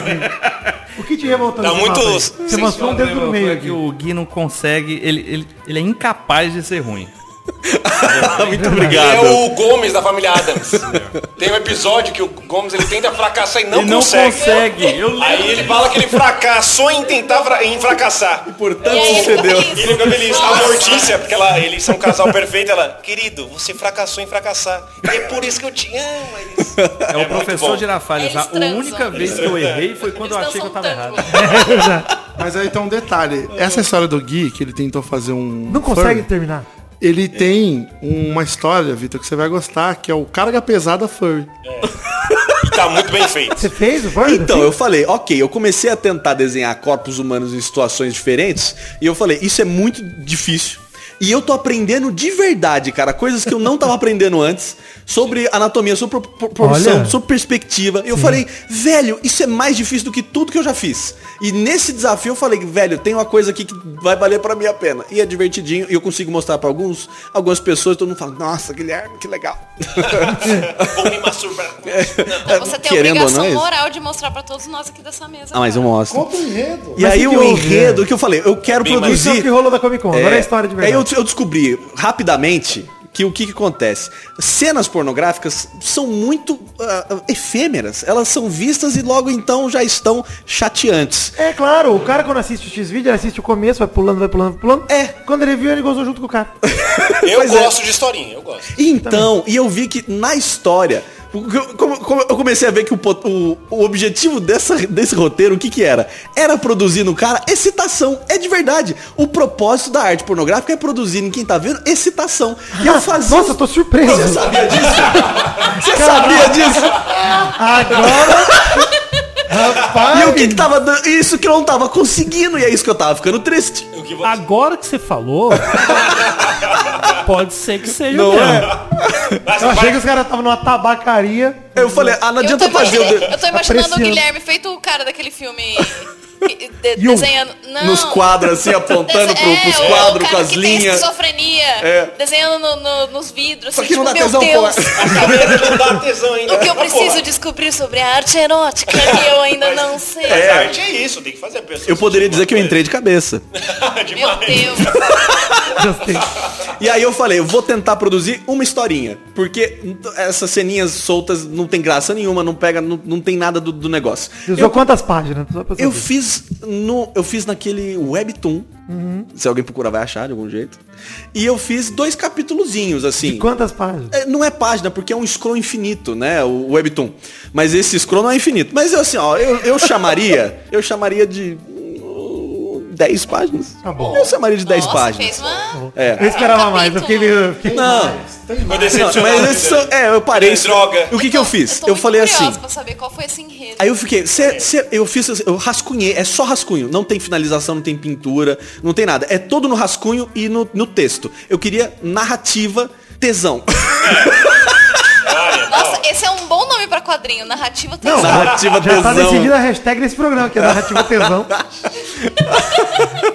O que te revoltou Tá muito Você mostrou um dedo no meio é que aqui. o Gui não consegue, ele, ele, ele é incapaz de ser ruim. *laughs* Muito Ele obrigado. é o Gomes da família Adams. Tem um episódio que o Gomes ele tenta fracassar e não, ele não consegue. consegue. Eu lembro. Aí ele fala que ele fracassou em tentar em fracassar. Portanto, E aí, sucedeu. ele E ele fica feliz. A Mortícia, porque ela, eles são um casal perfeito, ela, querido, você fracassou em fracassar. E é por isso que eu te amo. É, isso. É o muito professor. Girafales. Eles A única vez que eu errei foi quando eu Eles achei que eu tava errado. Mas aí tem um detalhe. Essa história do Gui, que ele tentou fazer um. Não consegue furry, terminar. Ele tem uma história, Vitor, que você vai gostar, que é o Carga Pesada Furry. E tá muito bem feito. Você fez o Furry? Então, eu falei, ok, eu comecei a tentar desenhar corpos humanos em situações diferentes, e eu falei, isso é muito difícil. E eu tô aprendendo de verdade, cara, coisas que eu não tava aprendendo antes, sobre anatomia, sobre pro- pro- proporção, Olha. sobre perspectiva. E eu falei, velho, isso é mais difícil do que tudo que eu já fiz. E nesse desafio eu falei, velho, tem uma coisa aqui que vai valer pra mim a pena. E é divertidinho, e eu consigo mostrar pra alguns, algumas pessoas, todo mundo fala, nossa, Guilherme, que legal. *laughs* Vou me masturbar. *laughs* Então você tem a obrigação não, é moral de mostrar pra todos nós aqui dessa mesa. Ah, mas eu mostro. Conta o enredo. E Mas aí o enredo é? que eu falei, eu quero Bem mais- Isso é o produzir. que rolou da Comic Con. Agora é a história de Aí verdade. eu, eu descobri rapidamente que o que, que acontece? Cenas pornográficas são muito ah, efêmeras. Elas são vistas e logo então já estão chateantes. É claro, o cara quando assiste o X-Vídeo, ele assiste o começo, vai pulando, vai pulando, vai pulando. É. Quando ele viu, ele gozou junto com o cara. Eu Pois é. gosto de historinha, eu gosto. Então, e eu vi que na história, eu- como- como eu comecei a ver que o, o- o objetivo dessa, desse roteiro, o que que era? Era produzir no cara excitação. É de verdade. O propósito da arte pornográfica é produzir em quem tá vendo excitação. E eu *laughs* fazia... Nossa, eu tô surpreso. Você sabia disso? Você sabia disso? Agora. Rapaz. E o que que tava dando? Isso que eu não tava conseguindo, e é isso que eu tava ficando triste. O que você... Agora que você falou, *laughs* pode ser que seja Não mesmo. é? Mas Eu achei que os caras estavam numa tabacaria. Eu falei, ah, não Eu tô, adianta fazer o de- eu tô imaginando o apreciando. Guilherme feito o cara daquele filme. De- desenhando. Não. nos quadros, assim, apontando pro, Dese- pros é, quadros com as que tem linhas. esquizofrenia, É. desenhando no- no- nos vidros. Só assim, que não tipo, dá meu tesão, Deus, *laughs* não dá tesão ainda. o que eu Mas, preciso descobrir sobre a arte erótica que eu *laughs* ainda não sei. A arte é isso, tem que fazer a pessoa. Eu poderia dizer que eu entrei de cabeça. *laughs* Meu. Deus. E aí eu falei, eu vou tentar produzir uma historinha. Porque essas ceninhas soltas não tem graça nenhuma, não pega, não, não tem nada do, do negócio. Você usou quantas páginas? Eu saber. Fiz no. Eu fiz naquele Webtoon. Se alguém procurar vai achar de algum jeito. E eu fiz dois capítulozinhos, assim. Quantas páginas? É, Não é página, porque é um scroll infinito, né? O Webtoon. Mas esse scroll não é infinito. Mas eu assim, ó, eu, eu chamaria. eu chamaria de. Hum, 10 páginas. Tá bom. Eu chamaria de 10 Nossa, páginas. fez uma... É. Eu esperava mais, eu fiquei meio. fiquei- Não, não, mas esses são- é, eu parei. Droga. O que que eu fiz? tô Eu muito falei assim. pra saber qual foi esse enredo. Aí eu fiquei, cê, cê- eu fiz, eu rascunhei, é só rascunho, não tem finalização, não tem pintura, não tem nada. É todo no rascunho e no, no texto. Eu queria narrativa, tesão. Nossa, esse é um bom nome pra quadrinho, narrativa tem Não, narrativa, Já tá tesão. decidida a hashtag desse programa, que é narrativa tesão.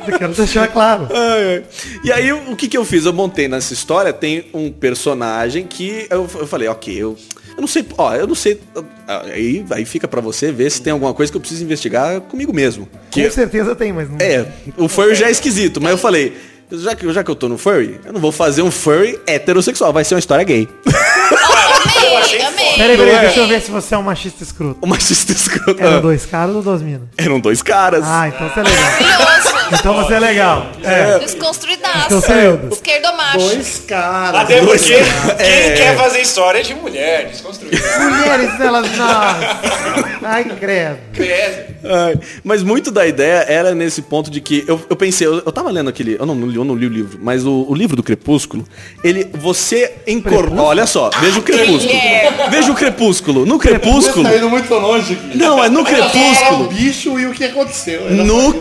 eu quero deixar claro. *laughs* Ai, ai. E aí o que que eu fiz? Eu montei nessa história, tem um personagem que eu, eu falei, ok, eu, eu não sei, ó, eu não sei, aí, aí fica pra você ver se tem alguma coisa que eu preciso investigar comigo mesmo. Que, Com certeza tem, mas não. É, o furry já é esquisito, mas eu falei, já que, já que eu tô no furry, eu não vou fazer um furry heterossexual, vai ser uma história gay. *laughs* Amei, amei. Peraí, peraí, é? deixa eu ver se você é um machista escroto. O machista escroto. Eram dois caras ou duas minas? Eram dois caras. Ah, então você é legal. Então você é legal. É. Desconstruidaço. Então você é. Esquerdomacho. Dois caras. Até dois porque caras. quem É. quer fazer história é de mulher, desconstruída. Mulheres, elas. Nossa. *laughs* Ai, credo. Credo. Ai, mas muito da ideia era nesse ponto de que eu, eu pensei, eu, eu tava lendo aquele, eu não, não li, eu não li o livro, mas o, o livro do Crepúsculo, ele, você incorpora, olha só, veja o Crepúsculo, veja o Crepúsculo, no Crepúsculo, Tá indo muito longe aqui. não, é no Era o Crepúsculo, bicho e o que aconteceu. Era no Não,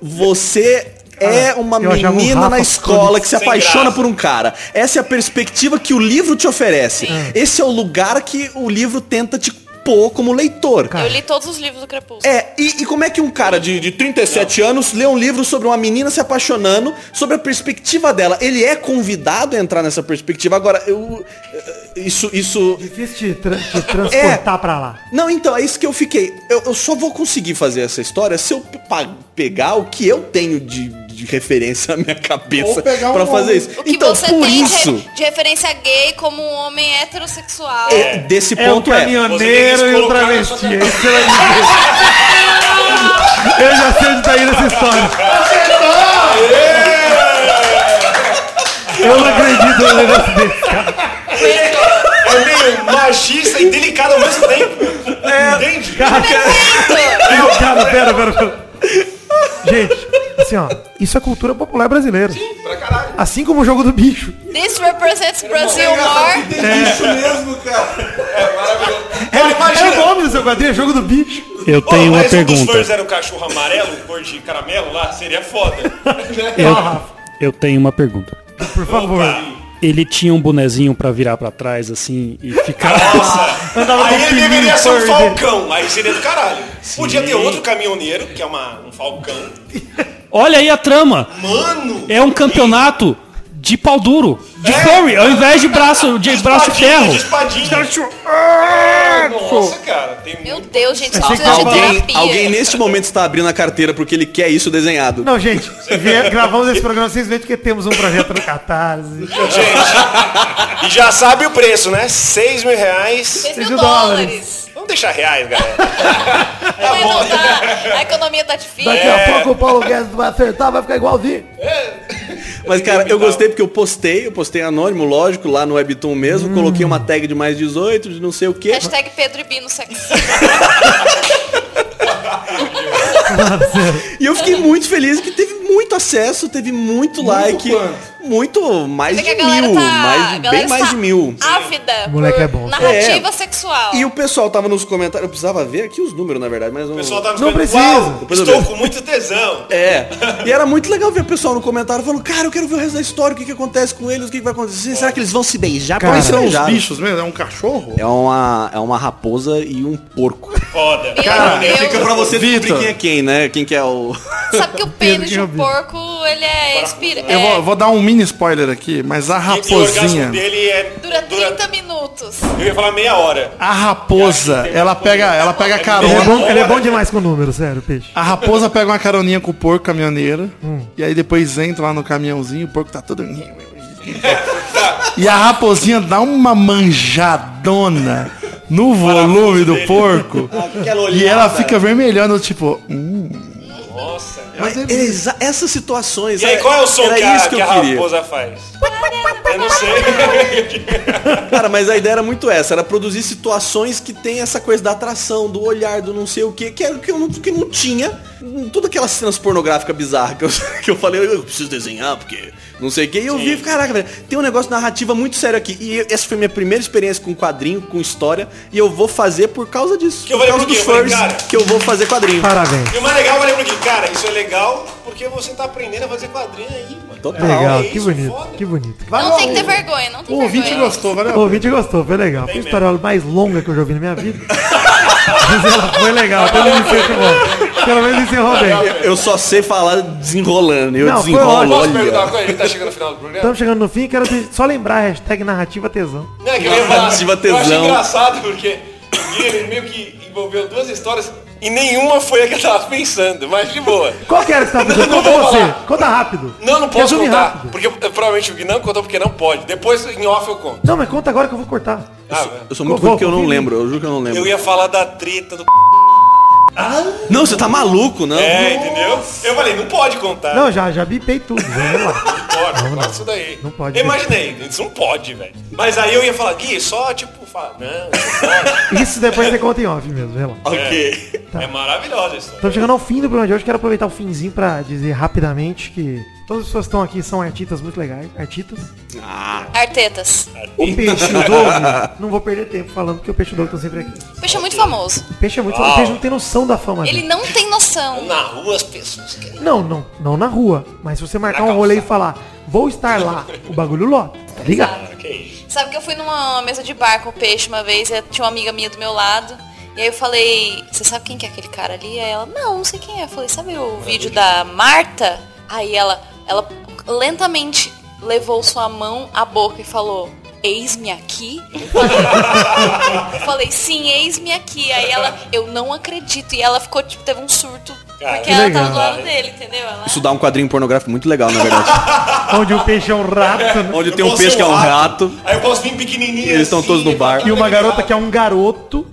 Você é uma um menina na escola que se apaixona graça. por um cara. Essa é a perspectiva que o livro te oferece. Esse é o lugar que o livro tenta te pôr como leitor. Eu li todos os livros do Crepúsculo. É, e, e como é que um cara de, de 37 anos lê um livro sobre uma menina se apaixonando, sobre a perspectiva dela? Ele é convidado a entrar nessa perspectiva. Agora, eu. eh, Isso. isso Difícil te, tra- te transportar pra lá. não, então, é isso que eu fiquei. Eu, eu só vou conseguir fazer essa história se eu pegar o que eu tenho de, de referência na minha cabeça pra um fazer homem. isso. O que Então, você por tem isso, de, referência gay como um homem heterossexual. é, desse É o ponto é. caminhoneiro Você tem e o travesti. É. Eu já sei onde tá indo essa história. Eu não acredito no negócio desse, cara. É meio machista e delicado ao mesmo tempo. Entende? Cara, *laughs* cara, pera, pera, pera. Gente, assim, ó, isso é cultura popular brasileira. Pra caralho. Assim como o jogo do bicho. This represents Brazil more. Isso mesmo, cara. Cara, É imagina. o nome do seu quadrinho, é jogo do bicho. Eu tenho uma mas um dos pergunta. fãs era o cachorro amarelo, cor de caramelo lá, seria foda. Eu, eu tenho uma pergunta. Por favor. Ele tinha um bonezinho pra virar pra trás assim e ficar. Andava com Aí ele deveria ser um falcão, aí seria do caralho. Podia ter outro caminhoneiro, que é uma, um falcão. Olha aí a trama. Mano! É um campeonato de pau duro, de É. furry, ao invés de braço de braço de espadinha, ferro. de espadinha. Nossa, cara, tem Meu. Deus, gente, precisa de Alguém, terapia. alguém neste momento está abrindo a carteira porque ele quer isso desenhado. Não, gente, gravamos esse programa simplesmente porque temos um projeto no Catarse. Gente, e já sabe o preço, né? 6 mil reais. 6 mil dólares. Vamos deixar reais, galera. *laughs* Mas não dá. A economia tá difícil. Daqui a pouco o Paulo Guedes vai acertar, vai ficar igualzinho. Mas, cara, eu gostei porque eu postei, eu postei anônimo, lógico, lá no Webtoon mesmo, coloquei uma tag de mais 18, de não sei o quê. Hashtag Pedro e Bino sexo. *laughs* *laughs* E eu fiquei muito feliz que teve muito acesso, teve muito, like. quanto? Muito, mais Porque de mil, tá. mais bem mais de mil. Ávida. Moleque é bom. Narrativa sexual. E o pessoal tava nos comentários, eu precisava ver aqui os números, na verdade, mas O pessoal nos Não precisa. "Uau, Depois eu Estou vejo." com muito tesão. *laughs* É. E era muito legal ver o pessoal no comentário falando, cara, eu quero ver o resto da história, o que, que acontece com eles, o que, que vai acontecer. Será que eles vão se beijar? Cara, Parece São os bichos mesmo? É um cachorro? É uma, é uma raposa e um porco. Foda. Cara. Fica pra você descobrir Vitor. quem é quem, né? Quem que é o... Sabe que o *laughs* pênis de um porco, ele é expira. Eu vou, É, eu vou dar um mini spoiler aqui, mas a e, e o orgasmo raposinha. dele é... dura 30 minutos. Eu ia falar meia hora. A raposa, ela pega, ela pega Ele é, carona. bom, ele é bom demais com número, sério, peixe. A raposa pega uma caroninha com o porco caminhoneiro. E aí depois entra lá no caminhãozinho, o porco tá todo. *laughs* E a raposinha dá uma manjadona no volume do porco. *laughs* Aquela E ela fica vermelhando, tipo. hum. Nossa. Mas exa- essas situações... E aí, qual é o som era que a, isso que que eu a queria. raposa faz? Eu não sei. *laughs* Cara, mas a ideia era muito essa, era produzir situações que tem essa coisa da atração, do olhar, do não sei o quê, que, era, que, eu não, que não tinha. em Todas aquelas cenas pornográficas bizarras que eu, *laughs* que eu falei, eu preciso desenhar, porque não sei o quê. E eu vi, caraca, velho, tem um negócio narrativa muito sério aqui. E essa foi minha primeira experiência com quadrinho, com história, e eu vou fazer por causa disso. Que eu por causa dos Eu cara- que eu vou fazer quadrinho. Parabéns. E o mais legal, eu falei pra ele, cara, isso é legal porque você tá aprendendo a fazer quadrinho aí, mano. Total. Legal, é que isso, bonito, foda. que bonito. Não tem que ter vergonha, não tem O ouvinte vergonha. gostou, valeu? O ouvinte gostou, foi legal. Foi a história mais longa que eu já ouvi na minha vida. *laughs* Mas ela foi legal, pelo menos encerrou. Pelo menos encerrou bem. Eu só sei falar desenrolando, eu Não, foi desenrolo, ótimo. Posso perguntar uma olha. coisa? A gente tá chegando no final do programa? Estamos chegando no fim, quero te- só lembrar a hashtag narrativa tesão. Não, é que eu ia falar, Narrativa Eu achei tesão. engraçado porque ele meio que envolveu duas histórias e nenhuma foi a que eu tava pensando, mas de boa. Qual que era que você tava pensando? Não Conta vou você. falar. Conta rápido. Não, não posso Resume contar. rápido. Porque eu- provavelmente o Gui não contou porque não pode. Depois em off eu conto. Não, mas conta agora que eu vou cortar. Ah, Eu sou muito Vou, ruim porque eu não lembro. Eu juro que eu não lembro. eu ia falar da treta do. Não, você tá maluco, não? É, entendeu? Eu falei, não pode contar. Não, já, já bipei tudo. Vamos lá. Não pode, não, isso daí. Não pode. Eu imaginei, isso não pode, velho. Mas aí eu ia falar, Gui, só tipo, fala, não, isso depois você conta em off mesmo, vai lá. Ok. É maravilhosa isso. Estamos chegando ao fim do programa de hoje. Quero aproveitar o finzinho pra dizer rapidamente que todas as pessoas que estão aqui são artistas muito legais. Artistas. Artetas. O Peixe e o *laughs* Doug, não vou perder tempo falando porque o Peixe e o Doug estão sempre aqui. O peixe é muito famoso. O Peixe é muito O Peixe não tem noção da fama Ele dele. não tem noção. Na rua as pessoas querem. Não, não, não na rua. Mas se você marcar Na um rolê e falar, vou estar lá, o bagulho lota. Tá ligado? Que isso? Sabe que eu fui numa mesa de bar com o peixe uma vez, e tinha uma amiga minha do meu lado. E aí eu falei, você sabe quem que é aquele cara ali? Aí ela, não, não sei quem é. Eu falei, sabe o vídeo da Marta? Aí ela, ela lentamente levou sua mão à boca e falou, eis-me aqui? Eu falei, *laughs* eu falei, sim, eis-me aqui. Aí ela, eu não acredito. E ela ficou, tipo, teve um surto. Cara, porque que ela legal. tava do lado dele, entendeu? Ela, Isso dá um quadrinho pornográfico muito legal, na verdade. *laughs* Onde o peixe é um rato. né? Onde Eu tem um peixe que é um rato. Aí eu posso vir pequenininho Eles estão assim, todos no bar. E uma garota que é um garoto.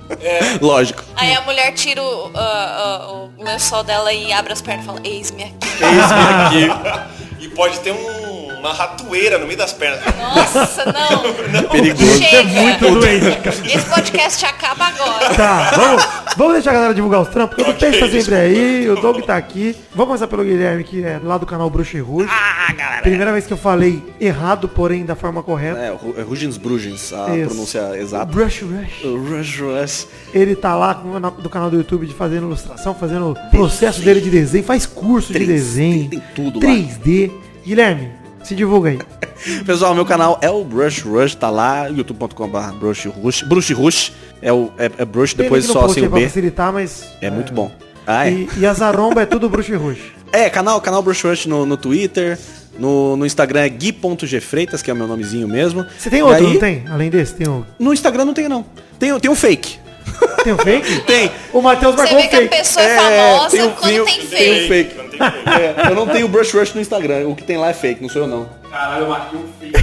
Lógico. Aí a mulher tira o, ah, ah, o lençol dela e abre as pernas e fala, eis-me aqui. Eis-me aqui. *laughs* E pode ter um- uma ratoeira no meio das pernas. Nossa, não. *laughs* Perigoso. Chega. É muito doente, cara. Esse podcast acaba agora. Tá, vamos, vamos deixar a galera divulgar os trampos, porque o Peixe tá sempre aí, o Doug tá aqui. Vamos começar pelo Guilherme, que é lá do canal Bruxo e Rouge. Ah, galera. Primeira vez que eu falei errado, porém da forma correta. É, é Rugens Brugens, a Isso. pronúncia exata. Brush Rush. Rush Rush. Ele tá lá do canal do YouTube de fazendo ilustração, fazendo o processo dele de desenho, faz curso de 3D, desenho. tem tudo lá. 3D. Guilherme, se divulga aí. *laughs* Pessoal, meu canal é o Brush Rush, tá lá, youtube.com.br Brush Rush. Brush Rush é, o, é, é Brush, Tem depois só sem aí o B. facilitar, mas... É muito bom. Ah, é. E, e a Zaromba é tudo e Rouge. *laughs* É, canal, canal Brush Rush no, no Twitter. No, no Instagram é gui.gfreitas, que é o meu nomezinho mesmo. Você tem outro, aí, não tem? Além desse, tem um, No Instagram não tenho, não. Tem, tem um fake. Tem um fake? Tem. O Matheus Você marcou um vê que a fake. pessoa é, famosa tem um- quando tem um- tem tem fake. um fake. É, eu não tenho Brush Rush no Instagram. O que tem lá é fake, não sou eu não. Caralho, eu marquei um filho. *laughs*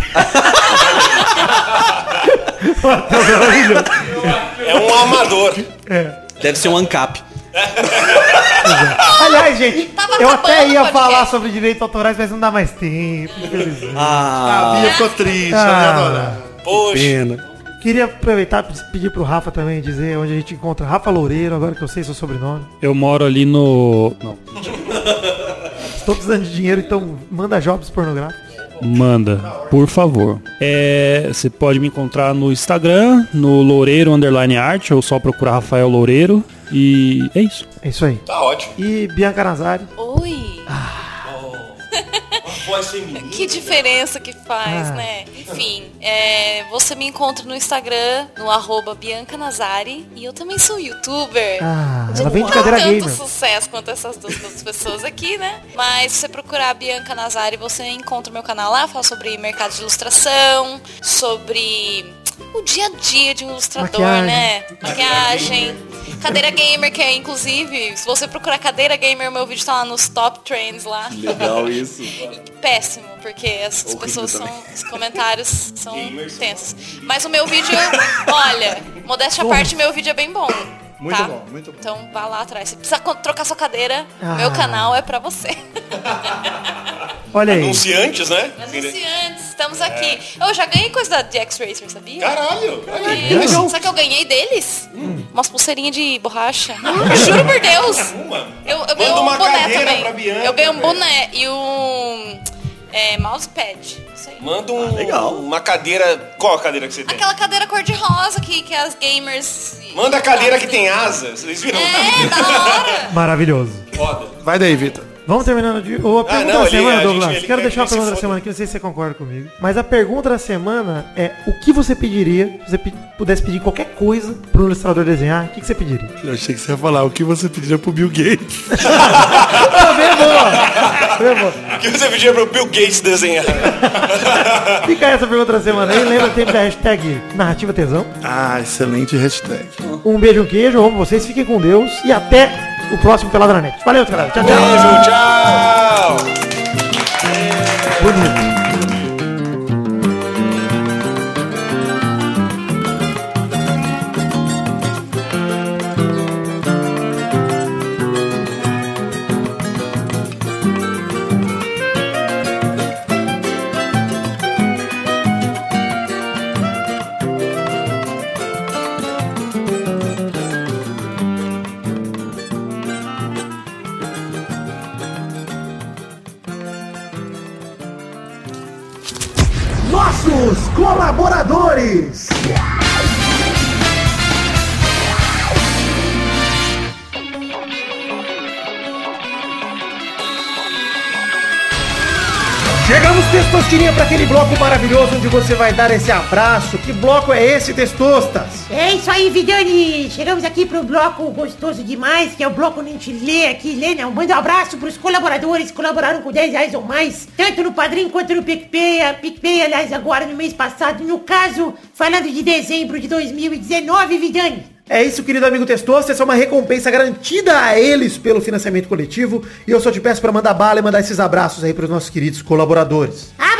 É um amador. Deve ser um ANCAP. *laughs* Aliás, gente, Tava eu até ia falar sobre direitos autorais, mas não dá mais tempo. infelizmente. Ah, Bia ficou triste, Ah. Poxa. pena. Queria aproveitar e pedir pro Rafa também dizer onde a gente encontra Rafa Loureiro, agora que eu sei seu sobrenome. Eu moro ali no. Não. Estou precisando de dinheiro, então manda jobs pornográficos. Manda, por favor. É, você pode me encontrar no Instagram, no Loureiro Underline Art, ou só procurar Rafael Loureiro. E é isso. É isso aí. Tá ótimo. E Bianca Nazari. Oi. Voz feminina. Que diferença que faz, Ah. né? Enfim, é, você me encontra no Instagram, no arroba Bianca Nazari. E eu também sou youtuber. Ah, De ela vem de não cadeira tanto gamer. sucesso quanto essas duas outras pessoas aqui, né? Mas se você procurar Bianca Nazari, você encontra o meu canal lá. Falo sobre mercado de ilustração, sobre o dia a dia de um ilustrador, Maquiagem. né? Maquiagem. Cadeira gamer, que é inclusive, se você procurar cadeira gamer, o meu vídeo tá lá nos top trends lá. Legal isso. Péssimo, porque as Horrível pessoas são. também. Os comentários são tensos. Mas o meu vídeo, olha, modéstia à parte, meu vídeo é bem bom. Muito tá? bom, muito bom. Então vá lá atrás. Se precisa trocar sua cadeira, Ah. meu canal é pra você. *laughs* Olha aí. Anunciantes, né? Anunciantes, estamos aqui. Eu já ganhei coisa da DX Racer, sabia? Caralho. E- Sabe que eu ganhei deles? Umas pulseirinhas de borracha. Juro por Deus. Uma. Eu, eu ganhei um boné também. pra Bianca, eu ganhei um velho. boné e um é, mousepad. Isso aí. Manda um, legal. uma cadeira. Qual a cadeira que você tem? Aquela cadeira cor-de-rosa que, que as gamers. Manda a cadeira que tem asa. Vocês viram? É, da hora. Maravilhoso. Foda. Vai daí, Vitor. Vamos terminando de. Ou a pergunta não, da ele- semana, a Douglas. gente- ele Quero quer deixar a que pergunta da semana aqui, não sei se você concorda comigo. Mas a pergunta da semana é: o que você pediria se você pudesse pedir qualquer coisa pro ilustrador desenhar? O que, que você pediria? Eu achei que você ia falar o que você pediria pro Bill Gates. *laughs* O que você pedia pro Bill Gates desenhar? *laughs* Fica essa pergunta da semana aí. Lembra sempre da hashtag narrativa tesão. Ah, excelente hashtag. Um beijo, um queijo, amo vocês, fiquem com Deus e até o próximo Peladranet. Valeu, galera. Tchau, tchau. Beijo, tchau! Bonito. Testosterinha, para aquele bloco maravilhoso onde você vai dar esse abraço. Que bloco é esse, Testostas? É isso aí, Vidani. Chegamos aqui pro bloco gostoso demais, que é o bloco onde a gente lê aqui, lê, né? Manda um abraço pros colaboradores que colaboraram com 10 reais ou mais, tanto no Padrim quanto no PicPay. A PicPay, aliás, agora no mês passado, no caso, falando de dezembro de 2019, Vidani. É isso, querido amigo Testosta. Essa é uma recompensa garantida a eles pelo financiamento coletivo. E eu só te peço para mandar bala e mandar esses abraços aí pros nossos queridos colaboradores. Abração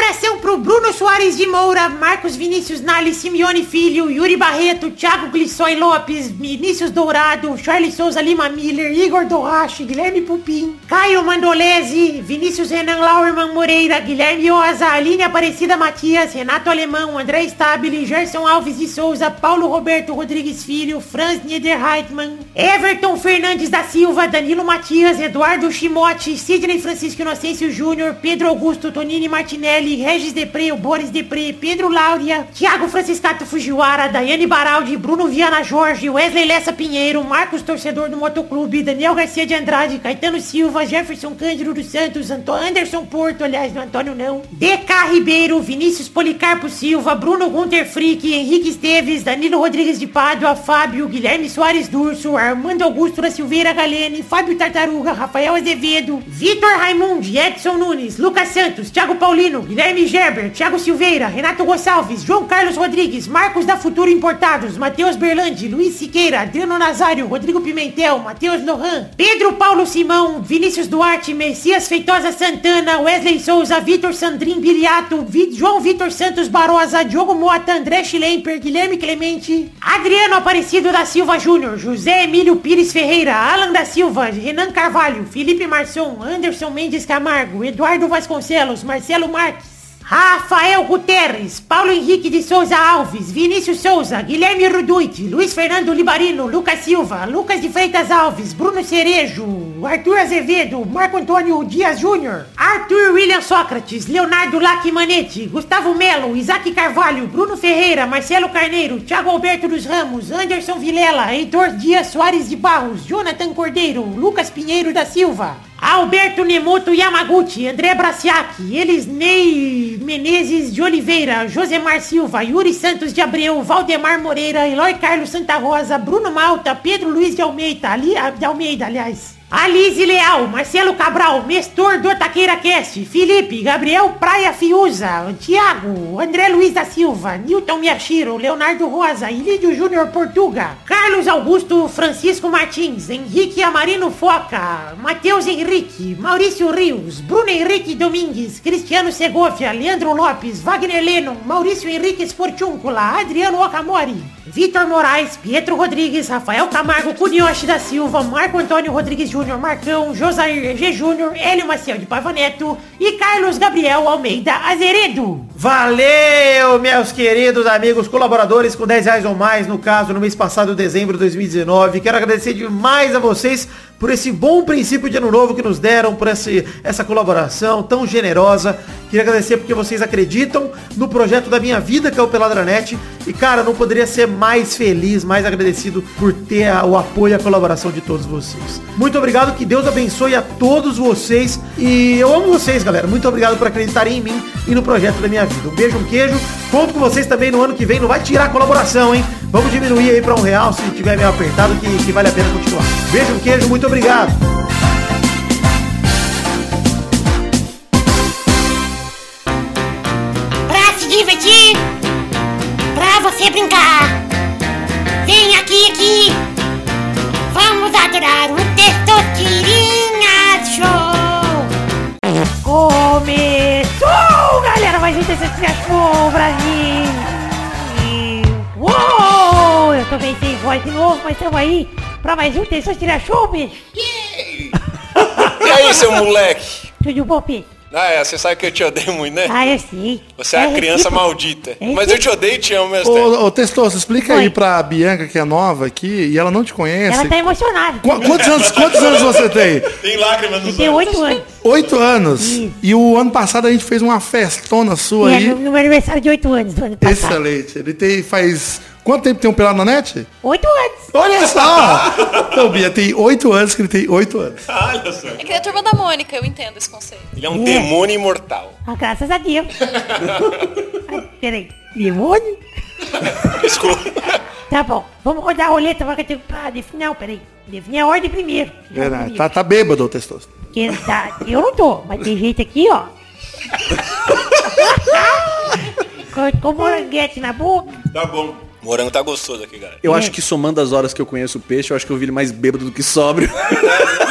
Bruno Soares de Moura, Marcos Vinícius Nali, Simeone Filho, Yuri Barreto, Thiago Glissói Lopes, Vinícius Dourado, Charles Souza Lima Miller, Igor Dorrache, Guilherme Pupim, Caio Mandolese, Vinícius Renan Lauerman Moreira, Guilherme Oza, Aline Aparecida Matias, Renato Alemão, André Stabile, Gerson Alves de Souza, Paulo Roberto Rodrigues Filho, Franz Niederreitmann, Everton Fernandes da Silva, Danilo Matias, Eduardo Chimote, Sidney Francisco Inocêncio Júnior, Pedro Augusto Tonini Martinelli, Regis Depré, o Boris Depré, Pedro Láurea, Thiago Franciscato Fujiwara, Daiane Baraldi, Bruno Viana Jorge, Wesley Lessa Pinheiro, Marcos Torcedor do Motoclube, Daniel Garcia de Andrade, Caetano Silva, Jefferson Cândido dos Santos, Anto Anderson Porto, aliás, não Antônio não, DK Ribeiro, Vinícius Policarpo Silva, Bruno Gunter Frick, Henrique Esteves, Danilo Rodrigues de Pádua, Fábio, Guilherme Soares Durso, Armando Augusto da Silveira Galene, Fábio Tartaruga, Rafael Azevedo, Vitor Raimundi, Edson Nunes, Lucas Santos, Thiago Paulino, Guilherme Gerber, Thiago Silveira, Renato Gonçalves, João Carlos Rodrigues, Marcos da Futuro Importados, Matheus Berlandi, Luiz Siqueira, Adriano Nazário, Rodrigo Pimentel, Matheus Lohan, Pedro Paulo Simão, Vinícius Duarte, Messias Feitosa Santana, Wesley Souza, Vitor Sandrin Biliato, Vi- João Vitor Santos Barosa, Diogo Mota, André Schlemper, Guilherme Clemente, Adriano Aparecido da Silva Júnior, José Emílio Pires Ferreira, Alan da Silva, Renan Carvalho, Felipe Marçom, Anderson Mendes Camargo, Eduardo Vasconcelos, Marcelo Marques, Rafael Guterres, Paulo Henrique de Souza Alves, Vinícius Souza, Guilherme Ruduit, Luiz Fernando Libarino, Lucas Silva, Lucas de Freitas Alves, Bruno Cerejo, Arthur Azevedo, Marco Antônio Dias Júnior, Arthur William Sócrates, Leonardo Lacimanetti, Gustavo Melo, Isaac Carvalho, Bruno Ferreira, Marcelo Carneiro, Thiago Alberto dos Ramos, Anderson Vilela, Heitor Dias Soares de Barros, Jonathan Cordeiro, Lucas Pinheiro da Silva, Alberto Nemoto Yamaguchi, André Braciac, Elisnei Menezes de Oliveira, Josemar Silva, Yuri Santos de Abreu, Valdemar Moreira, Eloy Carlos Santa Rosa, Bruno Malta, Pedro Luiz de Almeida, Ali, de Almeida, aliás. Alize Leal, Marcelo Cabral, Mestor do Taqueira Cast, Felipe, Gabriel Praia Fiuza, Tiago, André Luiz da Silva, Newton Miyashiro, Leonardo Rosa, Ilídio Júnior Portuga, Carlos Augusto Francisco Martins, Henrique Amarino Foca, Matheus Henrique, Maurício Rios, Bruno Henrique Domingues, Cristiano Segovia, Leandro Lopes, Wagner Lennon, Maurício Henrique Sportúncula, Adriano Okamori, Vitor Moraes, Pietro Rodrigues, Rafael Camargo, Cunioche da Silva, Marco Antônio Rodrigues Júnior, Marcão, Josair G. Júnior, Hélio Maciel de Paiva Neto e Carlos Gabriel Almeida Azeredo. Valeu, meus queridos amigos colaboradores com 10 reais ou mais, no caso, no mês passado, dezembro de 2019. Quero agradecer demais a vocês por esse bom princípio de ano novo que nos deram, por esse, essa colaboração tão generosa. Queria agradecer porque vocês acreditam no projeto da minha vida, que é o Peladranet. E, cara, não poderia ser mais feliz, mais agradecido por ter a- o apoio e a colaboração de todos vocês. Muito obrigado, que Deus abençoe a todos vocês. E eu amo vocês, galera. Muito obrigado por acreditarem em mim e no projeto da minha vida. Um beijo, um queijo. Conto com vocês também no ano que vem. Não vai tirar a colaboração, hein? Vamos diminuir aí pra um real se tiver meio apertado, que, que vale a pena continuar. Beijo, um queijo. Muito obrigado. Pra se divertir, pra você brincar. Vem aqui, aqui. Vamos adorar o Testosterinha Show. Começou, galera. Mais um Testosterinha Show, Brasil. Uou, eu tô bem sem voz de novo, mas estamos aí pra mais um Testosterinha Show, bicho. E aí, seu moleque? Tudo bom, bicho? Ah, é, você sabe que eu te odeio muito, né? Ah, eu sei. Você é uma criança recíproco. maldita. É Mas eu te odeio e te amo mesmo. Ô, ô Testoso, explica Oi. aí pra Bianca, que é nova aqui, e ela não te conhece. Ela tá emocionada. Qu- quantos, anos, quantos anos você tem? Tem lágrimas Eu nos tenho olhos. oito anos. Oito anos. Isso. E o ano passado a gente fez uma festona sua É, aí. no, no meu aniversário de oito anos do ano passado. Excelente. Ele tem, faz... Quanto tempo tem um pelado na net? Oito anos. Olha só! Então, Bia, tem oito anos que ele tem oito anos. Olha só. É que é a turma da Mônica, eu entendo esse conceito. Ele é um É. demônio imortal. Ah, graças a Deus. Ai, peraí. Demônio? Desculpa. Tá bom. Vamos rodar a roleta para que eu tenho pra definir. Não, peraí. Definir a ordem primeiro. Verdade. Tá, tá bêbado, o Testoso. Que tá- eu não tô, mas tem gente aqui, ó. *laughs* com, com moranguete na boca. Tá bom. O morango tá gostoso aqui, galera. Eu acho que somando as horas que eu conheço o peixe, eu acho que eu vi ele mais bêbado do que sóbrio. *laughs*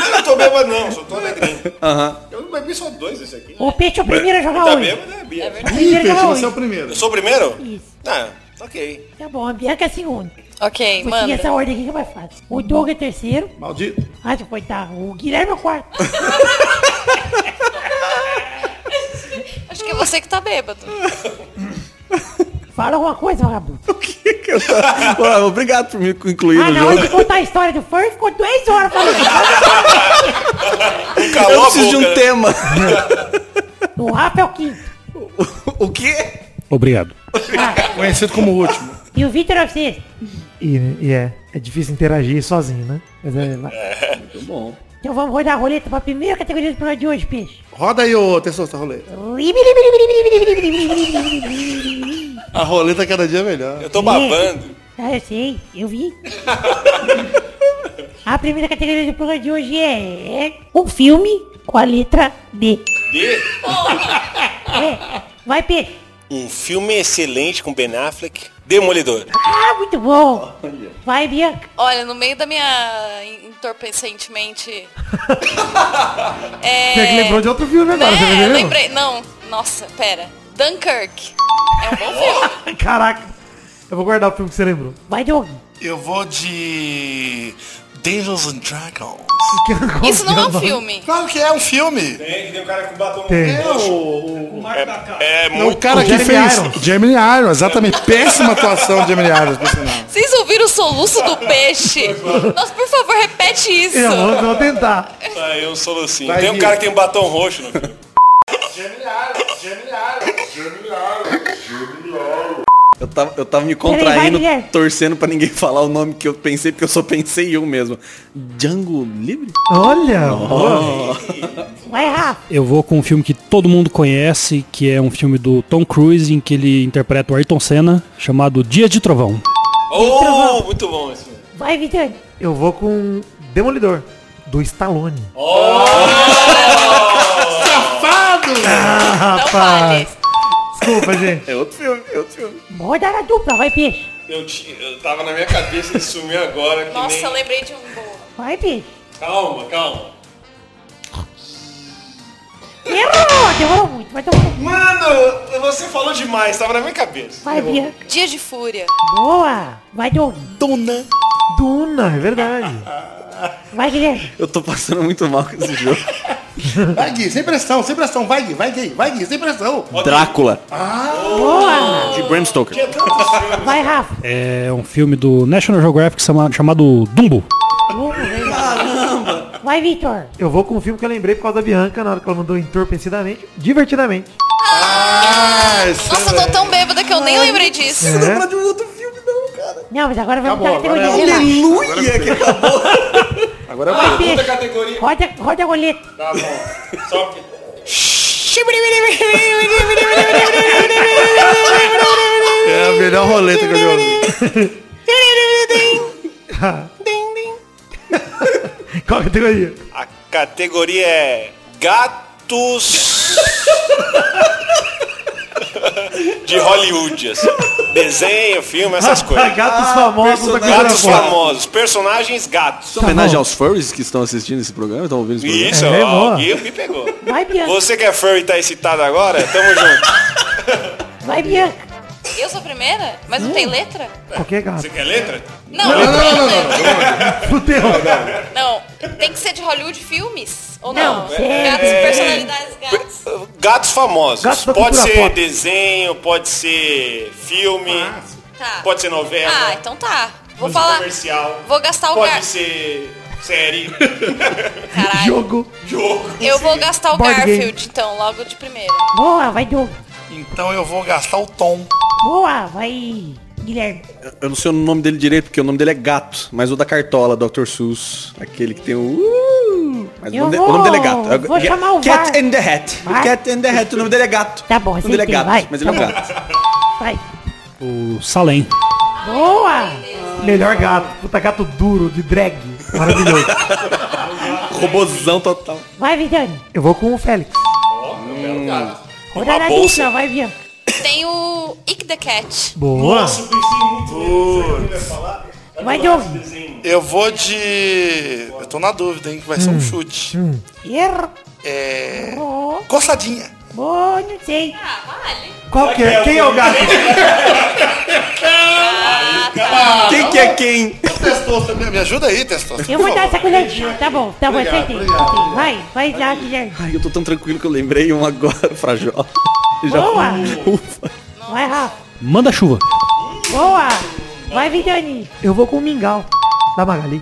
Eu não tô bêbado não, só tô alegrinho. Aham. Eu bebi só dois desse aqui. O peixe é o primeiro a jogar Tá hoje. bêbado, né, Bia? O primeiro a Peixe, você é o primeiro. Eu sou o primeiro? Isso. Ah, ok. Tá bom, a Bianca é a segunda. Ok, Vou seguir manda. essa ordem aqui que é mais fácil. O Doug é terceiro. Maldito. Ah, já foi, tá. O Guilherme é o quarto. *laughs* Acho que é você que tá bêbado. *laughs* Fala alguma coisa, vagabundo. Pô, Obrigado por me incluir Ah, no na hora de jogo. contar a história do Furry, ficou duas horas falando. Um calou Eu a preciso de boca, um né? tema. O Rafa é o quinto. O quê? Obrigado. Conhecido como o último. E o Vitor é o sexto. E, e é, é difícil interagir sozinho, né? Mas é. Muito bom. Então vamos rodar a roleta para a primeira categoria do programa de hoje, peixe. Roda aí, ô Testoso, tá rolê. A roleta cada dia é melhor. Eu tô babando. Ah, eu sei, eu vi. *laughs* A primeira categoria do programa de hoje é um filme com a letra D. D? *laughs* É. Vai, peixe. Um filme excelente com Ben Affleck. Demolidor. Ah, muito bom. Vai, Bianca. Olha, no meio da minha entorpecentemente. *laughs* é... Você que lembrou de outro filme agora, você Né? entendeu? Lembrei. Não, nossa, pera. Dunkirk. É um bom *laughs* filme. Caraca. Eu vou guardar o filme que você lembrou. Vai, Doug. Eu vou de... Dungeons and Dragons. *laughs* Isso não é um filme. Claro que é um filme. Tem, tem um cara com batom Tem. É o... É É o muito... cara que Jeremy fez... Irons. Gemini Irons, exatamente. *laughs* Péssima atuação de Gemini Irons, por sinal. Vocês ouviram o soluço do peixe? Nossa, por favor, repete isso. Eu vou, vou tentar. Aí um solucinho. Vai, Tem um cara que tem um batom roxo no filme. Eu tava, eu tava me Peraí, contraindo, vai, torcendo pra ninguém *laughs* falar o nome que eu pensei, porque eu só pensei em um mesmo. Django Livre? Olha. Vai, Rafa. Eu vou com um filme que todo mundo conhece, que é um filme do Tom Cruise, em que ele interpreta o Ayrton Senna, chamado Dia de Trovão. Oh, muito bom esse filme. Vai, Vitor. Eu vou com Demolidor, do Stallone. Não vale. Desculpa, *laughs* gente. É outro filme, é outro filme. Roda na dupla. Vai, peixe. Eu, ti- eu tava na minha cabeça e sumiu agora. Que Nossa, nem... eu lembrei de um boa. Vai, peixe. Calma, calma. Errou. Demorou muito. Vai, tomar. Mano, você falou demais, tava na minha cabeça. Vai, Bianca. Dia de Fúria. Boa. Vai, Doug. Duna. Duna, é verdade. *laughs* Vai, Guilherme. Eu tô passando muito mal com esse jogo. Vai, Gui, sem pressão, sem pressão. Vai, Gui, vai, Gui, vai, Gui, sem pressão. Drácula, Boa. de Bram Stoker. Vai, Rafa. É um filme do National Geographic chama- chamado Dumbo. Vai, Vitor. Eu vou com um filme que eu lembrei por causa da Bianca, na hora que ela mandou entorpecidamente. Divertidamente. Ah, Nossa, eu tô tão bêbada que eu nem lembrei disso. É. de um outro filme, não, cara. Não, mas agora vamos Acabou, agora categoria. é relaxa. Aleluia, que acabou. Agora é peixe. categoria. Roda, roda a roleta. Tá bom. Só que... É a melhor roleta que eu já ouvi. *laughs* Qual a categoria? A categoria é gatos *laughs* *laughs* de Hollywood. assim. Desenho, filme, essas coisas. Gatos famosos da Gatos famosos, personagens gatos. Homenagem bom. aos furries que estão assistindo esse programa, estão ouvindo esse programa. Isso, É, ó, boa. alguém me pegou. Vai, Bianca. Você que é furry e tá excitado agora, tamo junto. Vai, Bianca. Eu sou a primeira? Mas não tem letra? Qualquer gato. Você quer letra? Não, não, não, Fudeu. não. Tem que ser de Hollywood filmes? Ou não? Não, sério. Gatos, personalidades, gatos. Gatos famosos. Gatos da pode cultura ser pop. desenho, pode ser filme, Tá. pode ser novela, Ah, então tá. Vou falar. comercial, Vou gastar o pode gar... ser série, Caralho. Jogo. jogo. Eu vou gastar o Board game. Garfield, então, logo de primeira. Boa, vai, Doug. Então eu vou gastar o tom. Boa, vai, Guilherme. Eu não sei o nome dele direito, porque o nome dele é Gato, mas o da Cartola, Dr. Sus. Aquele que tem o... Uh, mas o Eu nome, de- o nome dele é vou- Gato. Vou chamar o Cat VAR. in the Hat. Vai. Cat in the Hat, o nome dele é Gato. Tá bom, O nome dele é Gato, vai, mas ele é um tá bom. gato. Vai. O Salem. Boa. Melhor gato. Puta gato duro, de drag. Maravilhoso. *laughs* Robozão total. Vai, Vidani. Eu vou com o Félix. Rodada bolsa. dupla, vai, Bianca. Tem o Ick the Cat. Boa. Vai, Doug. Eu vou de. Eu tô na dúvida, hein? Que vai ser um chute. Erro. É. Coçadinha. Oh, não sei. Ah, vale. Qual que é? Quem é o gato? Quem que é quem? Testosta, me me ajuda aí, Testosta. Eu vou dar essa colhadinha. Tá bom, tá bom, acertei. acertei. Vai, vai lá, Guilherme. Ai, eu tô tão tranquilo que eu lembrei um agora, Frajola. Já- Boa. Ufa. Vai, Rafa. Manda chuva. Boa. Vai, Vidani. Eu vou com o Mingau. Da Magali.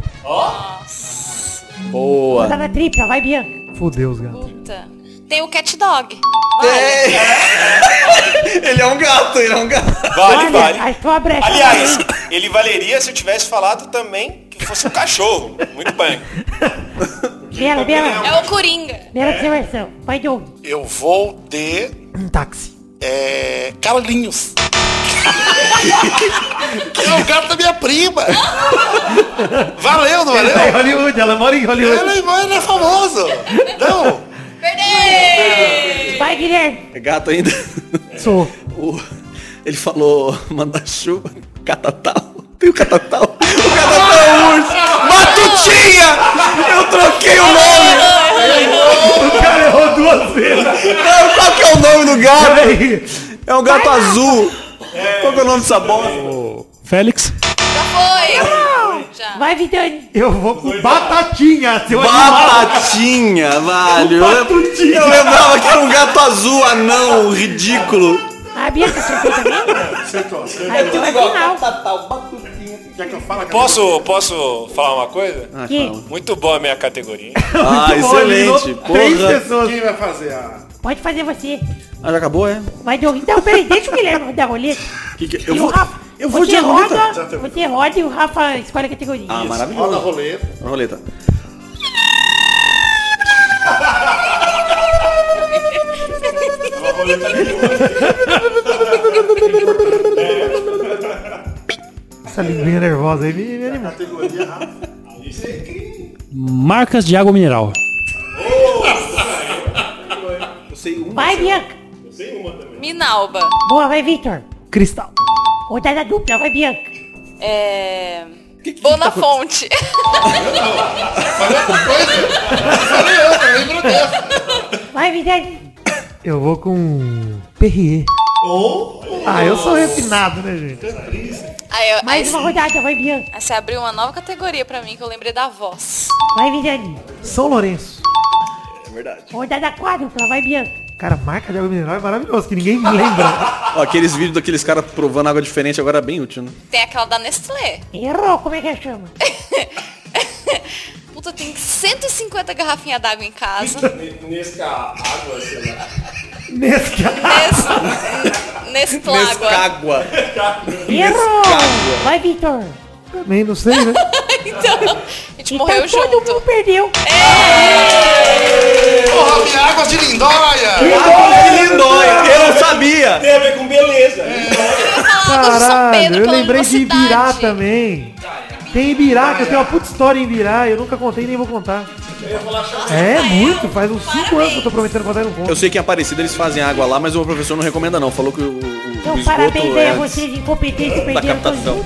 Boa. Rodada tripla, vai, Bianca. Fudeu os gatos. Puta. Tem o Cat Dog. *laughs* Ele é um gato, ele é um gato. Vale, vale. Aliás, ele valeria se eu tivesse falado também que fosse um cachorro. Muito bem. Bela, Bela. É o Coringa. Bela observação. Vai, Doug. Eu vou de. Um táxi. É. Carlinhos. *laughs* que é o gato da minha prima. Valeu, não tá valeu? Hollywood, ela mora em Hollywood. Ele, ele é famoso. Não. Vai, Guilherme. É gato ainda. Sou. O- Ele falou manda chuva, catatal. Tem o catatal. O catatal é o urso. Matutinha! Eu troquei o nome. O cara errou duas vezes. Não, qual que é o nome do gato? É um gato azul. Qual que é o nome dessa bosta? Félix. Já foi! Já. Vai, Vidani. Eu vou com batatinha, seu. Batatinha, vale. Eu, lem- Batutinha. eu lembrava que era um gato azul, anão, ridículo. A Bianca acertou também? Acertou, acertou. Aí tu vai final. Quer que eu fale? Posso, posso falar uma coisa? Que? Muito boa a minha categoria. Ah, excelente. Três Porra. pessoas. Quem vai fazer a. Pode fazer você. Ah, já acabou, é? Vai, Doug. Então, peraí, deixa o Guilherme dar roleta. Que que- E eu o vou, Rafa, eu vou de roleta. roda, você roda e o Rafa escolhe a categoria. Ah, Roda a maravilhoso. roleta. Roleta. Essa linguinha nervosa aí me, me animou. Marcas de água mineral. Vai, Bianca. Minalba. Boa, vai, Victor. Cristal. Rodada dupla, vai, Bianca. É... Bonafonte. *laughs* Vai, Vidani. Eu vou com Perrier. Ah, eu sou refinado, né, gente? Aí, eu- aí, Mais uma rodada, vai, Bianca. aí você abriu uma nova categoria pra mim que eu lembrei da voz. Vai, Vidani. São Lourenço. Rodada quádrupla, vai, Bianca. Cara, marca de água mineral é maravilhoso, que ninguém lembra. *laughs* Ó, aqueles vídeos daqueles caras provando água diferente agora é bem útil, né? Tem aquela da Nestlé. Errou, como é que chama? *laughs* puta tem 150 garrafinhas d'água em casa. *laughs* Nesse água, sei lá. Nesse Nesse, nesse plágua. Água. Errou! Vai, Vitor. Também não sei, né? Então, a gente morreu Então todo junto. mundo perdeu. Porra, minha água de lindóia! Que lindóia. Eu não sabia. Tem a ver com beleza. Água de São Caralho, eu lembrei de. Ibirá também. Tem Ibirá, que eu tenho uma puta história em Ibirá, eu nunca contei nem vou contar. É, muito, faz uns 5 anos que eu tô prometendo contar e não conto. Eu sei que em Aparecida eles fazem água lá, mas o professor não recomenda não. Falou que o, o, o Então, esgoto parabéns é a vocês incompetentes da perderam todos.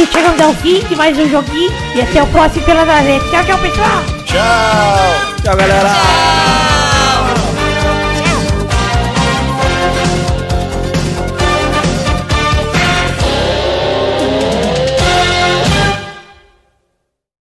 E chegamos ao fim de mais um joguinho. E até o próximo pela Tchau, tchau, pessoal. Tchau. Tchau, galera.